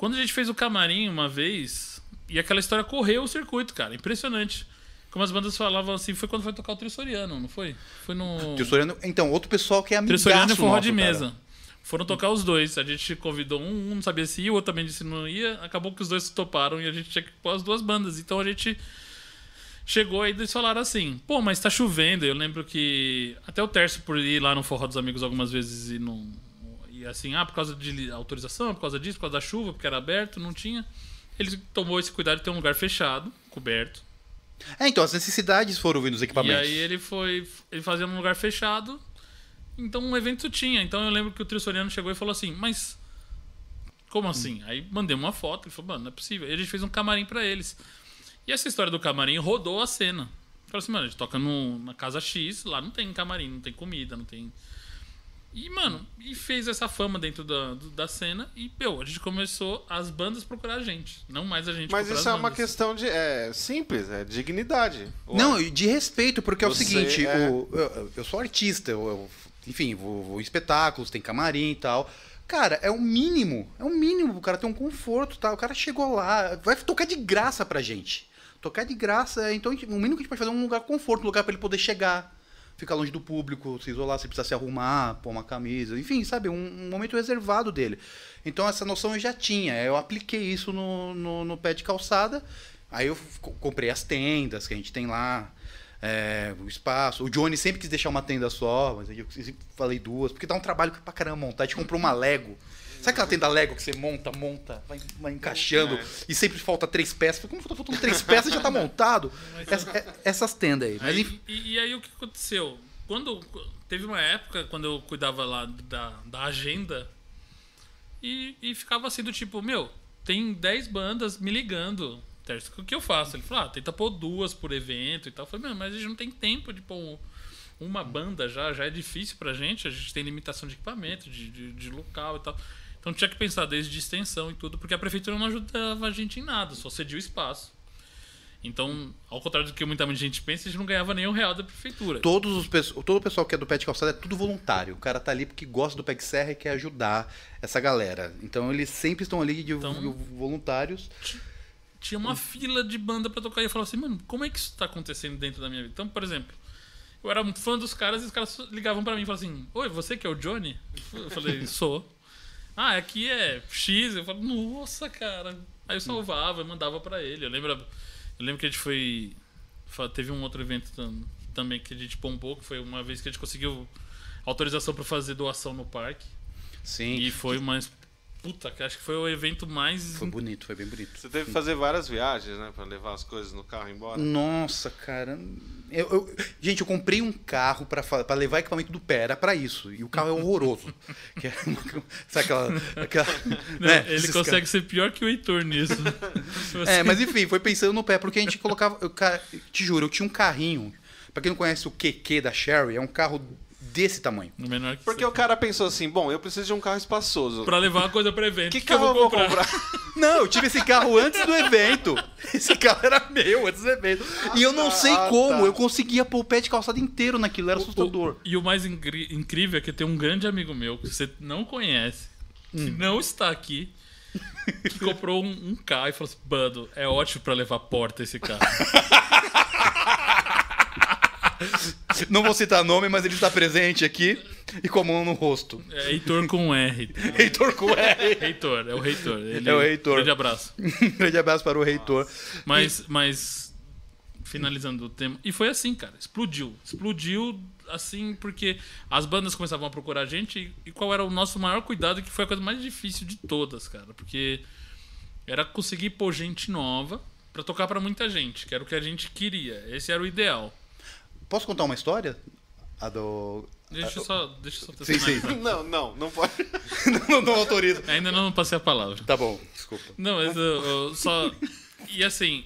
quando a gente fez o camarim uma vez, e aquela história correu o circuito, cara. Impressionante. Como as bandas falavam assim, foi quando foi tocar o Trissoriano, não foi? Foi no. Trissoriano, então, outro pessoal que é amigaço Trissoriano e Forró nosso, de cara. Mesa. Foram tocar os dois. A gente convidou um, um não sabia se ia, o outro também disse que não ia. Acabou que os dois se toparam e a gente tinha que pôr as duas bandas. Então a gente chegou aí e eles falaram assim: pô, mas tá chovendo. Eu lembro que até o Tércio, por ir lá no Forró dos Amigos algumas vezes e não. E assim, ah, por causa de autorização, por causa disso, por causa da chuva, porque era aberto, não tinha. Ele tomou esse cuidado de ter um lugar fechado, coberto. É, então, as necessidades foram vindo dos E equipamentos. aí ele foi. Ele fazia num lugar fechado. Então um evento tinha. Então eu lembro que o Trissoriano chegou e falou assim, mas. Como assim? Aí mandei uma foto, ele falou, mano, não é possível. Aí a gente fez um camarim pra eles. E essa história do camarim rodou a cena. Falou assim, mano, a gente toca no, na casa X, lá não tem camarim, não tem comida, não tem. E, mano, e fez essa fama dentro da, do- da cena e, meu, a gente começou as bandas procurar a gente. Não mais a gente Mas isso as é uma bandas. questão de. É simples, é dignidade. Não, e de respeito, porque é o Você seguinte, é- o- eu, eu sou artista, eu, eu- enfim, vou, vou em espetáculos, tem camarim e tal. Cara, é o mínimo, é o mínimo, o cara tem um conforto, tá? O cara chegou lá, vai tocar de graça pra gente. Tocar de graça, então o mínimo que a gente pode fazer é um lugar conforto, um lugar pra ele poder chegar, ficar longe do público, se isolar, se precisar se arrumar, pôr uma camisa, enfim, sabe, um, um momento reservado dele. Então essa noção eu já tinha, eu apliquei isso no, no, no pé de calçada, aí eu comprei as tendas que a gente tem lá, é, o espaço. O Johnny sempre quis deixar uma tenda só, mas eu falei duas, porque dá um trabalho pra caramba montar. A gente comprou uma Lego. Sabe aquela tenda Lego que você monta, monta, vai, vai encaixando É. e sempre falta três peças? Como tá faltando três peças já tá montado? Essa- é- essas tendas aí. Mas Aí- enfim. e, e aí o que aconteceu? Quando teve uma época quando eu cuidava lá da, da agenda e, e ficava assim do tipo, meu, tem 10 bandas me ligando. Tércio, O que eu faço? Ele falou, ah, tenta pôr duas por evento e tal. Eu falei, meu, mas a gente não tem tempo de pôr um- uma banda já, já é difícil pra gente, a gente tem limitação de equipamento, de, de, de local e tal. Então tinha que pensar desde extensão e tudo, porque a prefeitura não ajudava a gente em nada, só cedia o espaço. Então, ao contrário do que muita gente pensa, a gente não ganhava nem um real da prefeitura. Todos os, todo o pessoal que é do pé de calçada é tudo voluntário. O cara tá ali porque gosta do pé de serra e quer ajudar essa galera. Então eles sempre estão ali de Então- voluntários. Tinha uma fila de banda pra tocar e eu falava assim, mano, como é que isso tá acontecendo dentro da minha vida? Então, por exemplo, eu era um fã dos caras e os caras ligavam pra mim e falavam assim, oi, você que é o Johnny? Eu falei, sou. Ah, aqui é X. Eu falei, nossa, cara. Aí eu salvava, eu mandava pra ele. Eu lembro, eu lembro que a gente foi. Teve um outro evento tam- também que a gente pompou, que foi uma vez que a gente conseguiu autorização pra fazer doação no parque. Sim. E foi uma. Puta, que acho que foi o evento mais. Foi bonito, foi bem bonito. Você teve que fazer várias viagens, né? Pra levar as coisas no carro embora. Nossa, cara. Eu, eu- gente, eu comprei um carro pra fa- pra levar equipamento do pé, era pra isso. E o carro é horroroso. Que é uma- sabe aquela. aquela Não, né, ele esses consegue ser pior que o Heitor nisso. É, mas enfim, foi pensando no pé, porque a gente colocava. Eu, ca- te juro, eu tinha um carrinho. Pra quem não conhece o QQ da Sherry, é um carro desse tamanho. No menor que Porque seja. o cara pensou assim, bom, eu preciso de um carro espaçoso. Pra levar uma coisa pra evento. Que que carro eu vou comprar? Não, eu tive esse carro antes do evento. Esse carro era meu antes do evento. E eu não sei Ah, como, tá. eu conseguia pôr o pé de calçada inteiro naquilo, era assustador. E o mais incrível é que tem um grande amigo meu que você não conhece, que não está aqui, que comprou um, um carro e falou assim: Bando, é ótimo pra levar porta esse carro. Não vou citar nome, mas ele está presente aqui e com a mão no rosto. É Heitor com R. Reitor com R. Heitor, é o Reitor. Ele- É o Heitor. Grande abraço. Grande abraço para o reitor. Mas, mas finalizando o tema. E foi assim, cara. Explodiu. Explodiu assim porque as bandas começavam a procurar a gente e, e qual era o nosso maior cuidado, que foi a coisa mais difícil de todas, cara. Porque era conseguir pôr gente nova pra tocar pra muita gente, que era o que a gente queria. Esse era o ideal. Posso contar uma história? A do. Deixa eu só, deixa eu só Sim, sim. Não, não, não pode. não, não autorizo. Ainda não passei a palavra. Tá bom, desculpa. Não, mas eu, eu só. E assim.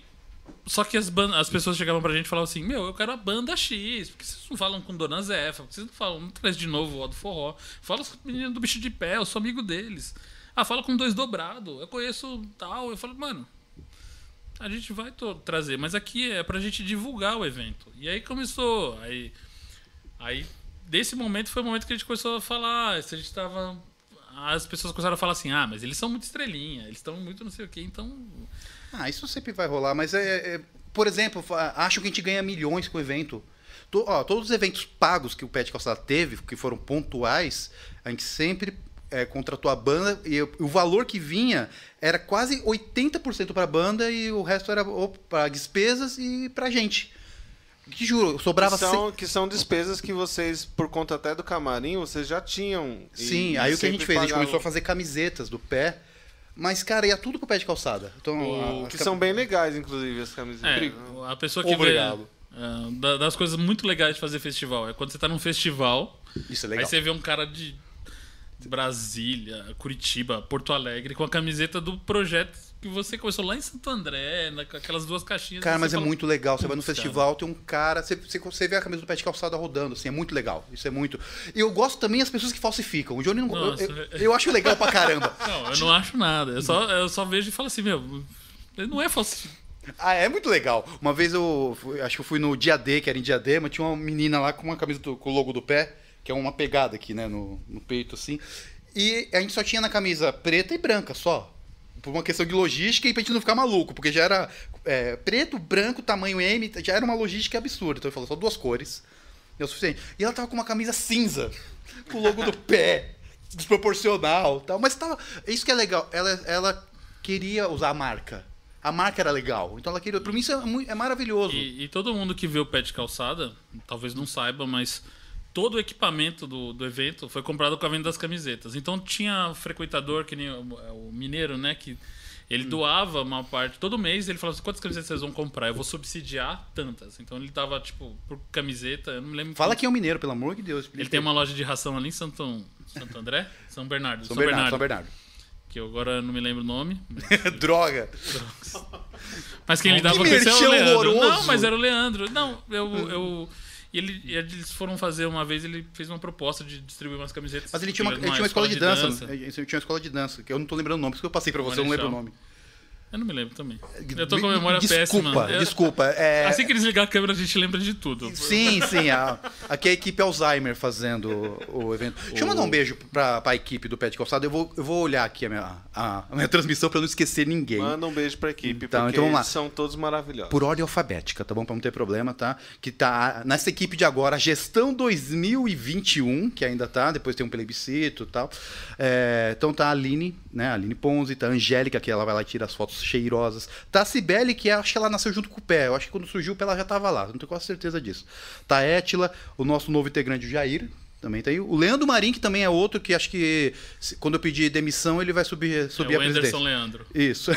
Só que as, ban- as pessoas chegavam pra gente e falavam assim: Meu, eu quero a banda X. Por que vocês não falam com Dona Zefa? Por que vocês não falam? Não traz de novo o do Forró. Fala com os meninos do bicho de pé, eu sou amigo deles. Ah, fala com dois dobrado. Eu conheço tal. Eu falo, mano. A gente vai trazer, mas aqui é pra gente divulgar o evento. E aí começou. Aí. Aí, desse momento foi o momento que a gente começou a falar. Se a gente tava. as pessoas começaram a falar assim: ah, mas eles são muito estrelinha, eles estão muito não sei o quê, então. Ah, isso sempre vai rolar, mas é. é- por exemplo, acham que a gente ganha milhões com o evento. To- ó, todos os eventos pagos que o Pet Calçada teve, que foram pontuais, a gente sempre é, contratou a banda e o, o valor que vinha era quase 80% para a banda e o resto era para despesas e pra gente. Que juro, sobrava que, são, que são despesas que vocês, por conta até do camarim, vocês já tinham. e- Sim, e aí o que a gente fez? A gente pagavam. começou a fazer camisetas do pé. Mas, cara, ia tudo com o pé de calçada. Então, O- a- que são bem legais, inclusive, as camisetas. É, a pessoa que Obrigado. vê. é, da- das coisas muito legais de fazer festival é quando você tá num festival, Isso é legal. aí você vê um cara de Brasília, Curitiba, Porto Alegre, com a camiseta do projeto que você começou lá em Santo André, na- com aquelas duas caixinhas. Cara, mas é fala, muito legal. Você vai no "Putz, festival, tem um cara. Você, você, vê a camisa do pé de calçada rodando, assim, é muito legal. Isso é muito. E eu gosto também as pessoas que falsificam. O Johnny não. eu- Nossa, eu, é- eu acho legal pra caramba. Não, eu não acho nada. Eu só, eu só vejo e falo assim, meu, ele não é falsificado. Ah, é muito legal. Uma vez eu fui- acho que eu fui no dia D, que era em Diadema, tinha uma menina lá com uma camisa do- com o logo do pé, que é uma pegada aqui, né, no, no peito, assim. E a gente só tinha na camisa preta e branca só. Por uma questão de logística e pra gente não ficar maluco, porque já era é, preto, branco, tamanho M, já era uma logística absurda. Então ele falou, só duas cores. É o suficiente. E ela tava com uma camisa cinza, com o logo do pé, desproporcional tal. Mas tava. Isso que é legal. Ela, ela queria usar a marca. A marca era legal. Então ela queria. Pra mim isso é, é maravilhoso. E, e todo mundo que vê o pé de calçada, talvez não saiba, mas todo o equipamento do, do evento foi comprado com a venda das camisetas. Então tinha frequentador, que nem o, o mineiro, né? Que ele doava uma parte. Todo mês ele falava assim: quantas camisetas vocês vão comprar? Eu vou subsidiar tantas. Então ele dava, tipo, por camiseta, eu não me lembro. Fala quanto- quem é o mineiro, pelo amor de Deus. Ele tem uma loja de ração ali em Santo, Santo André? São Bernardo. São Bernardo, São Bernardo. Que eu agora não me lembro o nome. Droga. Mas quem lidava com Que isso é o Leandro. horroroso. Não, mas era o Leandro. Não, eu. eu e ele, eles foram fazer uma vez, ele fez uma proposta de distribuir umas camisetas. Mas ele tinha uma, ele tinha uma escola de dança. Ele tinha uma escola de dança, que eu não tô lembrando o nome, por isso que eu passei pra você, eu não lembro o nome. Eu não me lembro também. Eu tô com a memória desculpa, péssima. Eu- Desculpa, é... Assim que desligar a câmera, a gente lembra de tudo. Sim, sim. A, aqui é a equipe Alzheimer fazendo o, o evento. Deixa eu mandar um beijo pra, pra equipe do Pé de Calçado. Eu vou, eu vou olhar aqui a minha, a, a minha transmissão pra não esquecer ninguém. Manda um beijo pra equipe, Então, porque então vamos lá. eles são todos maravilhosos. Por ordem alfabética, tá bom? Pra não ter problema, tá? Que tá nessa equipe de agora, Gestão 2021, que ainda tá, depois tem um plebiscito e tal. É, então tá a Aline, né? A Aline Ponzi, tá a Angélica, que ela vai lá e tira as fotos cheirosas. Tá a Cibele, que acho que ela nasceu junto com o pé. Eu acho que quando surgiu o pé ela já tava lá, não tenho quase certeza disso. Tá a Étila, o nosso novo integrante, o Jair. Também tem o Leandro Marim, que também é outro, que acho que se- quando eu pedir demissão, ele vai subir, subir é o a Anderson. Leandro. Isso, é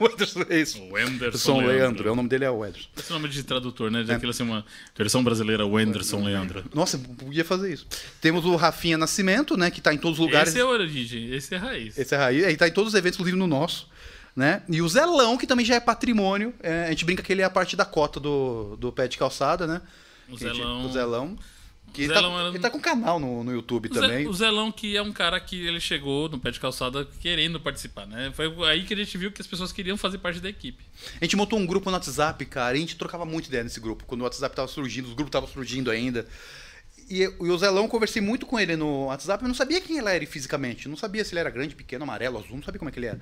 o Anderson, é isso. O Anderson Leandro. Leandro. é o nome dele é o Anderson. Esse nome de tradutor, né? De aquilo assim, uma versão brasileira, o Anderson Leandro. Nossa, podia fazer isso. Temos o Rafinha Nascimento, né? Que tá em todos os lugares. Esse é origem, esse é raiz. Esse é raiz. Ele tá em todos os eventos, inclusive no nosso. Né? E o Zelão, que também já é patrimônio. É, a gente brinca que ele é a parte da cota do, do pé de calçada, né? O a gente- Zelão- O Zelão. Que ele, Zelão tá, era- ele tá com canal no, no YouTube O também. O Zelão, que é um cara que ele chegou no pé de calçada querendo participar, né? Foi aí que a gente viu que as pessoas queriam fazer parte da equipe. A gente montou um grupo no WhatsApp, cara, e a gente trocava muito ideia nesse grupo. Quando o WhatsApp tava surgindo, os grupos estavam surgindo ainda. E, e o Zelão, eu conversei muito com ele no WhatsApp, eu não sabia quem ele era fisicamente. Eu não sabia se ele era grande, pequeno, amarelo, azul, não sabia como é que ele era.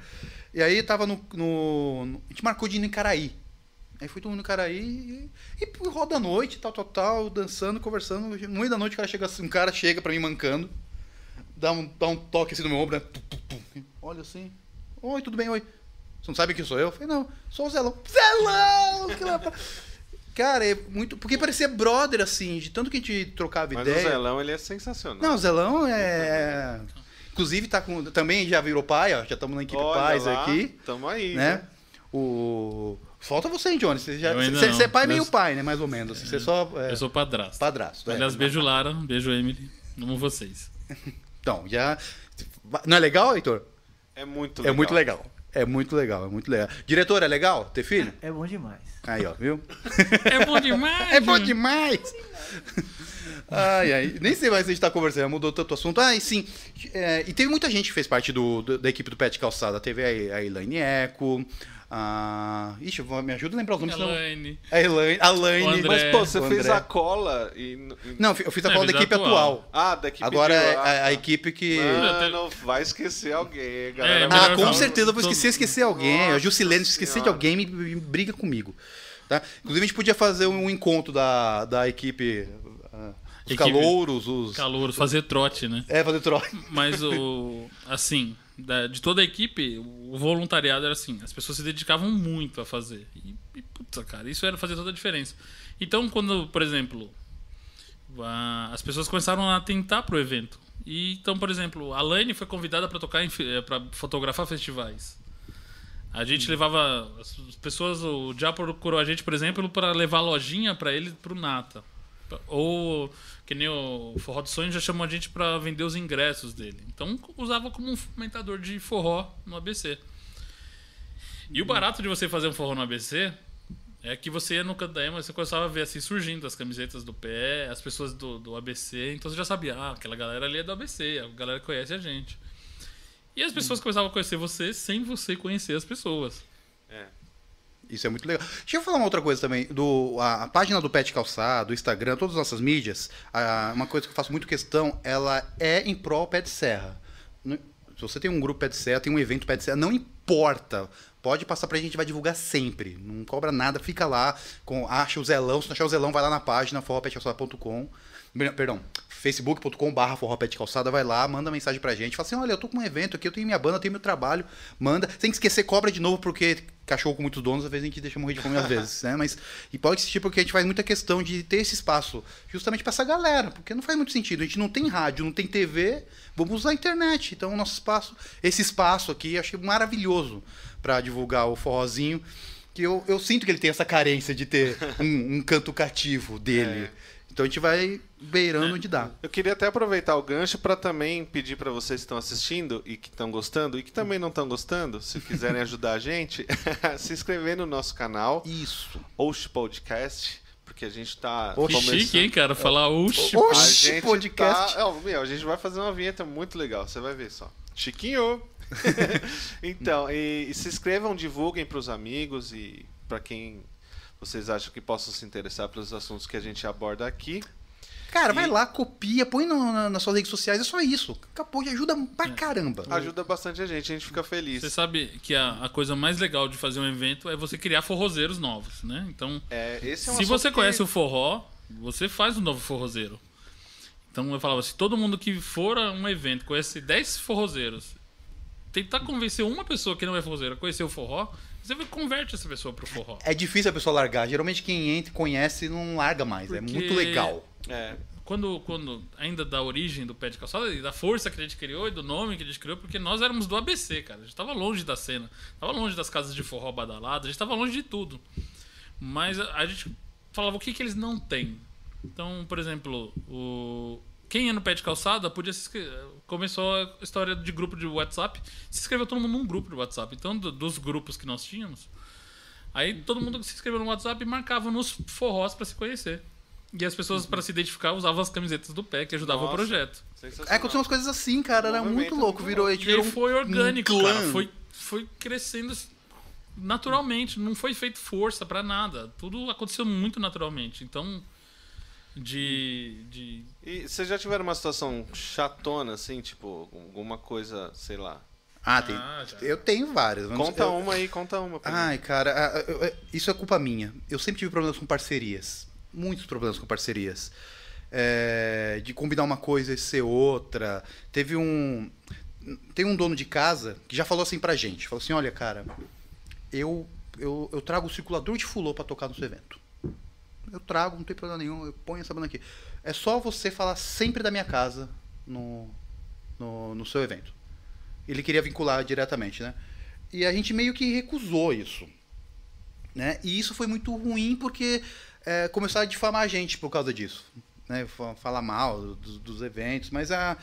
E aí tava no. no- no- a gente marcou de ir no Icaraí. Aí fui todo mundo no Icaraí e, e roda a noite, tal, tal, tal, dançando, conversando. No meio da noite o cara chega, assim, um cara chega pra mim mancando, dá um, dá um toque assim no meu ombro, né? Tum, tum, tum. Olha assim. Oi, tudo bem? Oi. Você não sabe quem sou eu? Eu falei, não, sou o Zelão. Zelão! Que Cara, é muito. Porque parecia brother, assim, de tanto que a gente trocava Mas ideia. o Zelão, ele é sensacional. Não, o Zelão é. Inclusive, tá com. Também já virou pai, ó. Já estamos na equipe Olha pais lá, aqui. Tamo aí, Né? né? O. Falta você, hein, Johnny? Você, já... Você, é pai meio Mas- pai, né? Mais ou menos. assim. Você só. É... Eu sou padrasto. Padrasto. é. Aliás, beijo Lara, beijo Emily. Amo vocês. Então, já. Não é legal, Heitor? É muito É legal. muito legal. É muito legal, é muito legal. Diretor, é legal ter filho? É bom demais. Aí, ó, viu? É bom demais! É bom demais! Ai, ai. Nem sei mais se a gente tá conversando, mudou tanto o assunto. Ah, e sim. é, e teve muita gente que fez parte do, do- da equipe do Pet Calçada. Teve a, a Elaine Eco. A... Ixi, vou- me ajuda a lembrar os nomes. senão- Elaine. A Elaine. A Laine. O André. Mas, pô, você O fez André. a cola e. Não, eu fiz a É, cola da a equipe atual. atual. Ah, da equipe Agora de- é ah, a, a equipe que. Mano, vai esquecer alguém, galera. É, Ah, com não. certeza eu vou esquecer, esquecer alguém. Nossa a Jusilene, se esquecer de alguém, me, me briga comigo. Tá? Inclusive, a gente podia fazer um encontro da, da equipe. ah, os Equipe- calouros, os. Calor, fazer trote, né? É, fazer troca. Mas o. Assim, da- de toda a equipe, o voluntariado era assim: as pessoas se dedicavam muito a fazer. E, e puta, cara, isso era fazer toda a diferença. Então, quando, por exemplo, a- as pessoas começaram a tentar pro evento. E, então, por exemplo, a Laine foi convidada para tocar, para fotografar festivais. A gente levava. As pessoas. O Já procurou a gente, por exemplo, para levar lojinha para ele pro Nata. Ou, que nem o Forró do Sonho já chamou a gente para vender os ingressos dele. Então, usava como um fomentador de forró no ABC. E o barato de você fazer um forró no ABC é que você ia no canto você começava a ver assim surgindo as camisetas do pé, as pessoas do, do ABC, então você já sabia, ah, aquela galera ali é do ABC, a galera conhece a gente. E as pessoas começavam a conhecer você sem você conhecer as pessoas. Isso é muito legal. Deixa eu falar uma outra coisa também. Do, a, a página do Pet Calçado, o Instagram, todas as nossas mídias, a- uma coisa que eu faço muito questão, ela é em prol Pet Serra. Não- Se você tem um grupo Pet Serra, tem um evento Pet Serra, não importa. Pode passar pra gente, a gente vai divulgar sempre. Não cobra nada, fica lá. Com, acha o Zelão. Se não achar o Zelão, vai lá na página forropetcalçada.com. Perdão, facebook.com barra forropetcalçada, vai lá, manda mensagem pra gente. Fala assim, olha, eu tô com um evento aqui, eu tenho minha banda, eu tenho meu trabalho. Manda. Sem esquecer, cobra de novo, porque cachorro com muitos donos, às vezes a gente deixa morrer de fome às vezes, né? Mas, e pode existir porque a gente faz muita questão de ter esse espaço justamente pra essa galera, porque não faz muito sentido. A gente não tem rádio, não tem TV, vamos usar a internet. Então, o nosso espaço, esse espaço aqui, eu achei maravilhoso pra divulgar o forrozinho. Que eu, eu sinto que ele tem essa carência de ter um, um canto cativo dele. É. Então a gente vai beirando onde dá. Eu queria até aproveitar o gancho para também pedir para vocês que estão assistindo e que estão gostando e que também não estão gostando, se quiserem ajudar a gente, se inscrever no nosso canal, Isso. Osh Podcast, porque a gente tá Que chique, hein, cara? Falar oxi. Oxi, podcast. Tá... Não, meu, a gente vai fazer uma vinheta muito legal, você vai ver só. Chiquinho! então, e, e se inscrevam, divulguem para os amigos e para quem vocês acham que possam se interessar pelos assuntos que a gente aborda aqui. Cara, vai E- lá, copia, põe no- na- nas suas redes sociais, é só isso. Acabou, ajuda pra caramba. Ajuda bastante a gente, a gente fica feliz. Você sabe que a, a coisa mais legal de fazer um evento é você criar forrozeiros novos, né? Então, É, esse é um se você que- conhece o forró, você faz um novo forrozeiro. Então eu falava, se todo mundo que for a um evento conhece 10 forrozeiros, tentar convencer uma pessoa que não é forrozeira a conhecer o forró, você converte essa pessoa pro forró. É difícil a pessoa largar. Geralmente quem entra e conhece não larga mais. É Porque- muito legal. É, Quando, quando ainda da origem do pé de calçada e da força que a gente criou e do nome que a gente criou, porque nós éramos do ABC, cara. A gente tava longe da cena, tava longe das casas de forró badaladas, a gente tava longe de tudo. Mas a, a gente falava o que, que eles não têm. Então, por exemplo, o quem é no pé de calçada podia se inscrever. Começou a história de grupo de WhatsApp, se inscreveu todo mundo num grupo de WhatsApp. Então, do- dos grupos que nós tínhamos, aí todo mundo se inscreveu no WhatsApp e marcava nos forrós para se conhecer. E as pessoas, para se identificar, usavam as camisetas do pé que ajudavam Nossa. o projeto. É, aconteceu umas coisas assim, cara. Era muito louco. muito Virou, E virou foi orgânico, um clã. cara. Foi, foi crescendo naturalmente. Não foi feito força para nada. Tudo aconteceu muito naturalmente. Então, de. de E vocês já tiveram uma situação chatona, assim, tipo, alguma coisa, sei lá. Ah, tem, Ah, eu tenho várias. Vamos- Conta eu- uma aí, conta uma. pra mim. Ai, cara, eu- isso é culpa minha. Eu sempre tive problemas com parcerias. Muitos problemas com parcerias. É, de combinar uma coisa e ser outra. Teve um. Tem um dono de casa que já falou assim pra gente: falou assim, olha, cara, eu, eu, eu trago o circulador de fulô pra tocar no seu evento. Eu trago, não tem problema nenhum, eu ponho essa banda aqui. É só você falar sempre da minha casa no, no, no seu evento. Ele queria vincular diretamente, né? E a gente meio que recusou isso. Né? E isso foi muito ruim porque é, começaram a difamar a gente por causa disso. Né? Fa- Falar mal dos, dos eventos, mas a.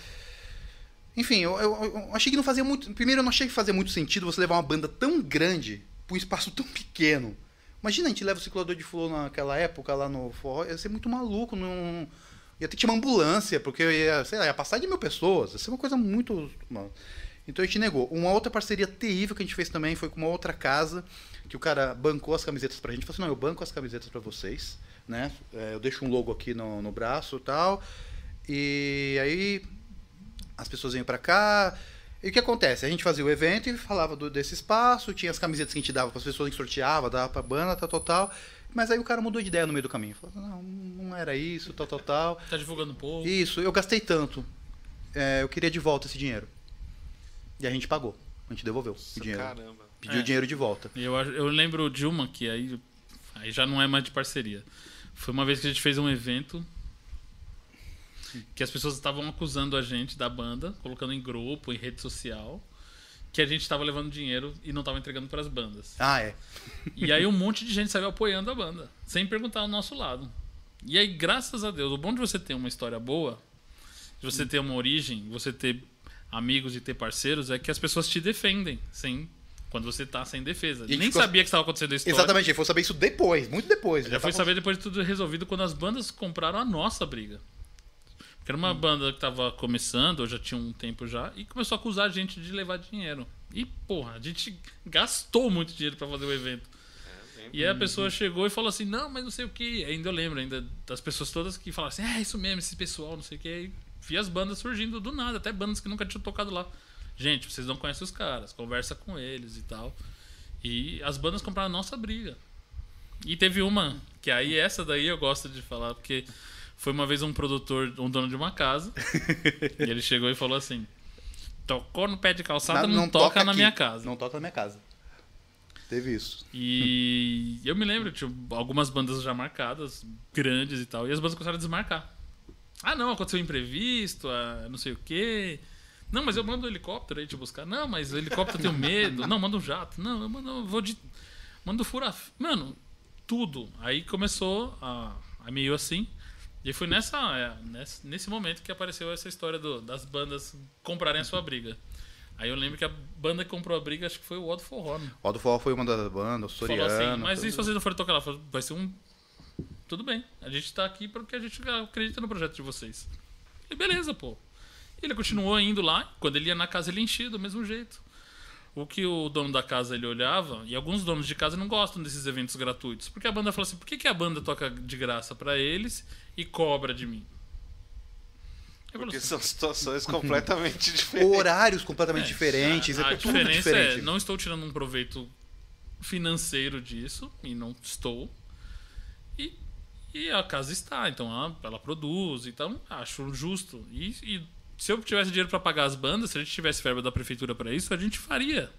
Enfim, eu, eu- eu achei que não fazia muito. Primeiro, eu não achei que fazia muito sentido você levar uma banda tão grande para um espaço tão pequeno. Imagina a gente leva o circulador de flor naquela época lá no forró, ia ser muito maluco, não. Ia ter que chamar ambulância, porque ia, sei lá, ia passar de mil pessoas. Ia ser uma coisa muito. Então a gente negou. Uma outra parceria terrível que a gente fez também foi com uma outra casa, que o cara bancou as camisetas pra gente. Falou assim, não, eu banco as camisetas pra vocês, né? É, eu deixo um logo aqui no, no braço e tal. E aí as pessoas iam pra cá. E o que acontece? A gente fazia o evento e falava do, desse espaço, tinha as camisetas que a gente dava para as pessoas, a gente sorteava, dava pra banda, tal, tal, tal. Mas aí o cara mudou de ideia no meio do caminho. Falou, não, não era isso, tal, tal, tal. Tá divulgando um pouco. Isso, eu gastei tanto. É, eu queria de volta esse dinheiro. E a gente pagou. A gente devolveu o dinheiro. Caramba. Pediu É. o dinheiro de volta. E Eu, eu lembro de uma que aí, aí já não é mais de parceria. Foi uma vez que a gente fez um evento que as pessoas estavam acusando a gente da banda, colocando em grupo, em rede social, que a gente estava levando dinheiro e não estava entregando para as bandas. Ah, é. E aí um monte de gente saiu apoiando a banda, sem perguntar ao nosso lado. E aí, graças a Deus, o bom de você ter uma história boa, de você ter uma origem, você ter amigos e ter parceiros, é que as pessoas te defendem, sem quando você tá sem defesa. E Nem ficou- sabia que estava acontecendo história. Exatamente, ele foi saber isso depois, muito depois. Já foi tava- saber depois de tudo resolvido quando as bandas compraram a nossa briga. Porque era uma banda que tava começando, ou já tinha um tempo já, e começou a acusar a gente de levar dinheiro. E, porra, a gente gastou muito dinheiro pra fazer o evento. E aí a pessoa chegou e falou assim, não, mas não sei o que. Ainda eu lembro ainda das pessoas todas que falaram assim, é isso mesmo, esse pessoal, não sei o que. Aí vi as bandas surgindo do nada, até bandas que nunca tinham tocado lá. Gente, vocês não conhecem os caras, conversa com eles e tal. E as bandas compraram a nossa briga. E teve uma, que aí essa daí eu gosto de falar, porque foi uma vez um produtor, um dono de uma casa, e ele chegou e falou assim: tocou no pé de calçada, Na- não, toca, na aqui. minha casa. Não toca na minha casa. Teve isso. E eu me lembro, tinha algumas bandas já marcadas, grandes e tal, e as bandas começaram a desmarcar. Ah, não, aconteceu um imprevisto, ah, não sei o quê. Não, mas eu mando um helicóptero aí te buscar. Não, mas o helicóptero eu tenho medo. Não, manda um jato. Não, eu mando, eu vou de. Mando fura. Mano, tudo. Aí começou a, a meio assim. E foi nessa, é, nesse, momento que apareceu essa história do- das bandas comprarem a sua briga. Aí eu lembro que a banda que comprou a briga, acho que foi o Odd Forró. né? O Aldo Forró foi uma das bandas, o Falou Soriano. assim, mas tudo. e se vocês não forem tocar lá? Falou, Vai ser um. Tudo bem, a gente tá aqui porque a gente acredita no projeto de vocês. E beleza, pô. Ele continuou indo lá, quando ele ia na casa ele enchia do mesmo jeito. O que o dono da casa ele olhava, e alguns donos de casa não gostam desses eventos gratuitos, porque a banda falou assim: por que, que a banda toca de graça pra eles e cobra de mim? Porque assim, são situações completamente diferentes. Horários completamente diferentes. a é tudo diferença diferente. é, não estou tirando um proveito financeiro disso, e não estou. E, e a casa está, então ela, ela produz, então acho justo. E, e se eu tivesse dinheiro para pagar as bandas, se a gente tivesse verba da prefeitura para isso, a gente faria.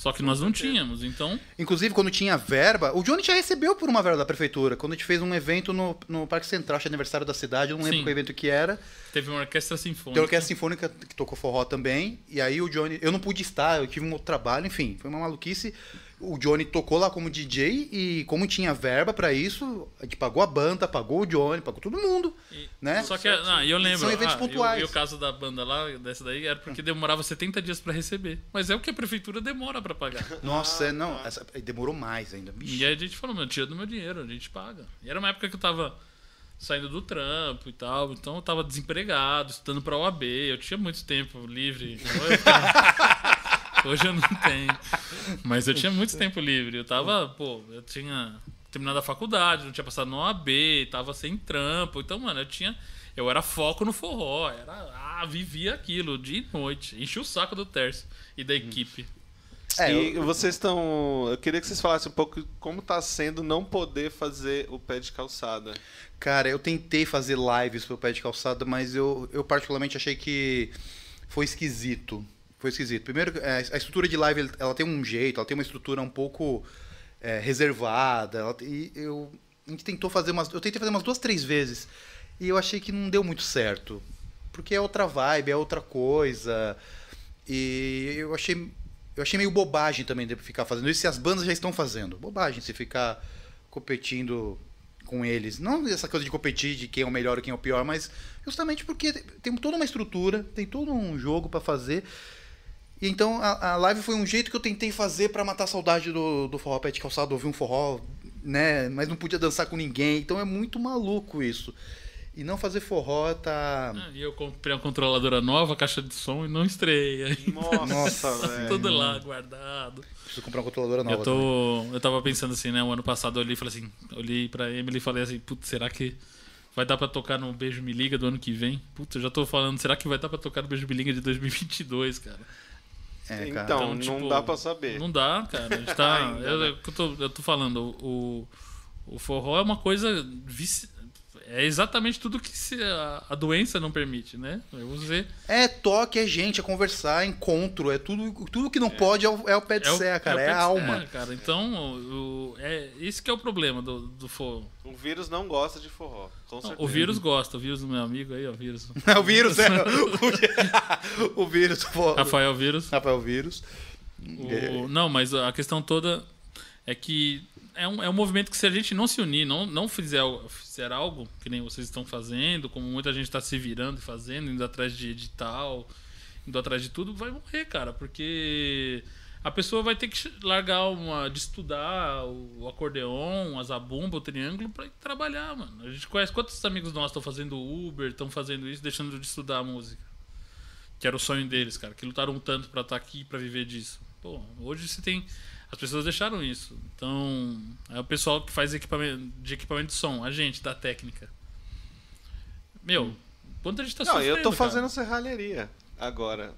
Só que nós não tínhamos, então. Inclusive, quando tinha verba, o Johnny já recebeu por uma verba da prefeitura. Quando a gente fez um evento no, no Parque Central, acho é aniversário da cidade, eu não lembro Sim. qual evento que era. Teve uma orquestra sinfônica. a Orquestra Sinfônica que tocou forró também. E aí o Johnny. Eu não pude estar, eu tive um outro trabalho, enfim, foi uma maluquice. O Johnny tocou lá como DJ e, como tinha verba pra isso, a gente pagou a banda, pagou o Johnny, pagou todo mundo. E- né? Só que, ah, eu lembro. São eventos ah, e o- pontuais. E o caso da banda lá, dessa daí, era porque demorava 70 dias para receber. Mas é o que a prefeitura demora para pagar. Nossa, é, não, essa- demorou mais ainda. E Vixe. aí a gente falou, meu, tira do meu dinheiro, a gente paga. E era uma época que eu tava saindo do trampo e tal, então eu tava desempregado, estudando pra OAB, eu tinha muito tempo livre. Então eu Hoje eu não tenho. Mas eu tinha muito tempo livre. Eu tava, pô, eu tinha terminado a faculdade, não tinha passado no OAB, tava sem trampo. Então, mano, eu tinha. Eu era foco no forró, era, ah, vivia aquilo dia e noite. Enchi o saco do Terço e da equipe. É, e vocês estão. Eu queria que vocês falassem um pouco como tá sendo não poder fazer o pé de calçada. Cara, eu tentei fazer lives pro pé de calçada, mas eu, eu particularmente achei que foi esquisito. Foi esquisito. Primeiro, é, a estrutura de live ela tem um jeito, ela tem uma estrutura um pouco é, reservada. e eu, a gente tentou fazer umas. Eu tentei fazer umas duas, três vezes. E eu achei que não deu muito certo. Porque é outra vibe, é outra coisa. E eu achei. Eu achei meio bobagem também de ficar fazendo isso se as bandas já estão fazendo. Bobagem se ficar competindo com eles. Não essa coisa de competir de quem é o melhor ou quem é o pior, mas justamente porque tem toda uma estrutura, tem todo um jogo pra fazer. E então a, a live foi um jeito que eu tentei fazer pra matar a saudade do, do forró pé de calçado, ouvir um forró, né? Mas não podia dançar com ninguém. Então é muito maluco isso. E não fazer forró tá. Ah, E eu comprei uma controladora nova, caixa de som, e não estreia. Nossa, Nossa, velho. Tudo lá guardado. Preciso comprar uma controladora nova. Eu tô. Eu tava pensando assim, né? O ano passado eu olhei e falei assim, olhei pra Emily e falei assim, putz, será que vai dar pra tocar no Beijo Me Liga do ano que vem? Putz, eu já tô falando, será que vai dar pra tocar no Beijo Me Liga de 2022, cara? É, cara. Então, Então, não tipo, dá pra saber. Não dá, cara. A gente tá. Eu, né? eu, tô, eu tô falando, o, o forró é uma coisa. vici- É exatamente tudo que se a, a doença não permite, né? É Você. É toque, é gente, é conversar, é encontro, é tudo, tudo que não pode é o, é o pé de o- serra, cara, é, o pé a alma. cara. Então, o, é, esse que é o problema do, do forró. O vírus não gosta de forró, com certeza. o vírus gosta, o vírus do meu amigo aí, ó, o vírus. É o vírus, é. O, o vírus, pô. Rafael Vírus. Rafael Vírus. O- não, mas a questão toda é que é um, é um movimento que se a gente não se unir, não, não fizer, fizer algo, que nem vocês estão fazendo, como muita gente está se virando e fazendo, indo atrás de edital, indo atrás de tudo, vai morrer, cara, porque a pessoa vai ter que largar uma de estudar o acordeon, a zabumba, o triângulo para trabalhar, mano. A gente conhece quantos amigos nossos estão fazendo Uber, estão fazendo isso, deixando de estudar a música. Que era o sonho deles, cara, que lutaram tanto pra estar aqui, pra viver disso. Pô, hoje você tem as pessoas deixaram isso. Então, é o pessoal que faz equipamento de equipamento de som, a gente da técnica. Meu, quanto a gente tá Não, eu tô cara. fazendo serralheria agora.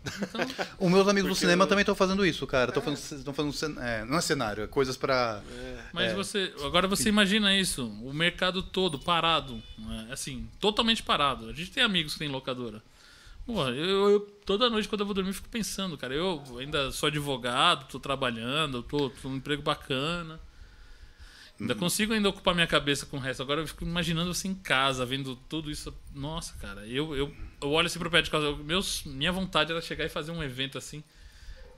Os meus amigos do Porque cinema eu- também estão fazendo isso, cara. Estão fazendo, tão fazendo cen- é, não é cenário, é coisas pra. Mas É. você, agora você imagina isso, o mercado todo parado, né? assim, totalmente parado. A gente tem amigos que tem locadora. Porra, eu, eu- toda noite quando eu vou dormir eu fico pensando, cara, eu ainda sou advogado, tô trabalhando, tô, tô num emprego bacana. Ainda consigo ainda ocupar minha cabeça com o resto. Agora eu fico imaginando você em casa, vendo tudo isso. Nossa, cara, eu, eu, eu olho assim pro pé de casa. eu- Meus, minha vontade era chegar e fazer um evento assim,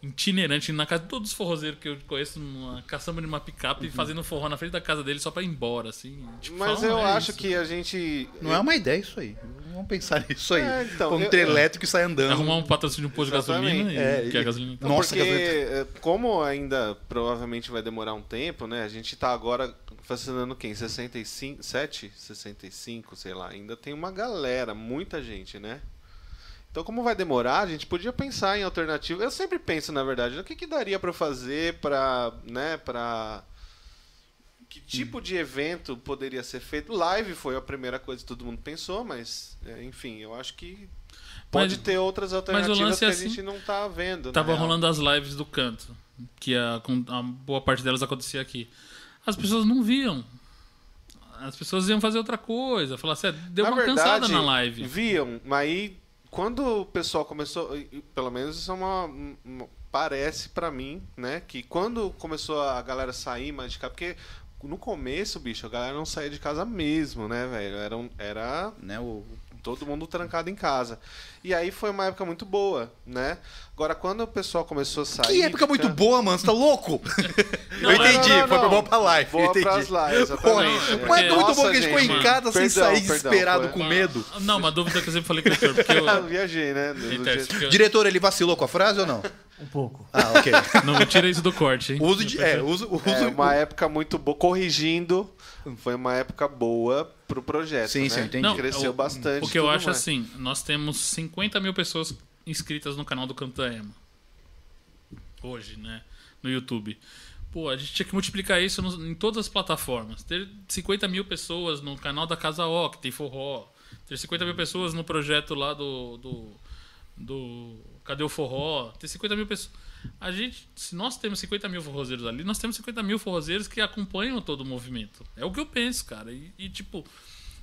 itinerante, na casa de todos os forrozeiros que eu conheço, numa caçamba de uma picape, fazendo forró na frente da casa dele só pra ir embora, assim. Tipo, Mas eu é acho isso. que a gente. Não é uma ideia isso aí. Vamos pensar nisso aí. É, então, Põe um trem elétrico e sai andando. Arrumar um patrocínio de um posto de gasolina e É, que é e- gasolina. Não, Nossa, porque gasolina. eh, como ainda provavelmente vai demorar um tempo, né? A gente tá agora vacinando quem? 65, 7? 65, sei lá. Ainda tem uma galera, muita gente, né? Então, como vai demorar, a gente podia pensar em alternativa. Eu sempre penso, na verdade, o que, que daria pra fazer pra, né, pra que tipo de evento poderia ser feito? Live foi a primeira coisa que todo mundo pensou, mas eh, enfim, eu acho que pode Mas- ter outras alternativas lance que é a assim, gente não tá vendo. Tava real. rolando as lives do canto, que a, a boa parte delas acontecia aqui. As pessoas não viam. As pessoas iam fazer outra coisa. Falar assim, "É, deu Na uma verdade, cansada na live. Viam, mas aí quando o pessoal começou, pelo menos isso é uma, uma- parece pra mim, né, que quando começou a galera sair mais de casa, porque no começo, bicho, a galera não saía de casa mesmo, né, velho? Era, um- era Né, o... todo mundo trancado em casa. E aí foi uma época muito boa, né? Agora quando o pessoal começou a sair, Que época muito boa, mano. Você tá louco? Não, eu entendi. Não, não, foi boa pra live. eu Boa entendi. pras lives, Pô, exatamente. Mas é muito Nossa, bom que a gente ficou em casa sem perdão, sair perdão, desesperado foi- com medo. Não, uma dúvida que eu sempre falei com o Heitor, porque eu... Eu viajei, né? Eu- Diretor, ele vacilou com a frase ou não? Um pouco. Ah, ok. Não me tira isso do corte, hein? Uso de. É, uso. uso É uma época muito boa, corrigindo, foi uma época boa pro projeto, Sim, né? sim, entendi. Não, Cresceu o- bastante. O que eu acho mais. assim, nós temos 50 mil pessoas inscritas no canal do Canto da Ema. Hoje, né? No YouTube. Pô, a gente tinha que multiplicar isso em todas as plataformas. Ter 50 mil pessoas no canal da Casa O, que tem forró. Ter 50 mil pessoas no projeto lá do. do, do Cadê o Forró? Ter 50 mil pessoas. A gente, se nós temos 50 mil forrozeiros ali, nós temos 50 mil forrozeiros que acompanham todo o movimento. É o que eu penso, cara. E, e, tipo,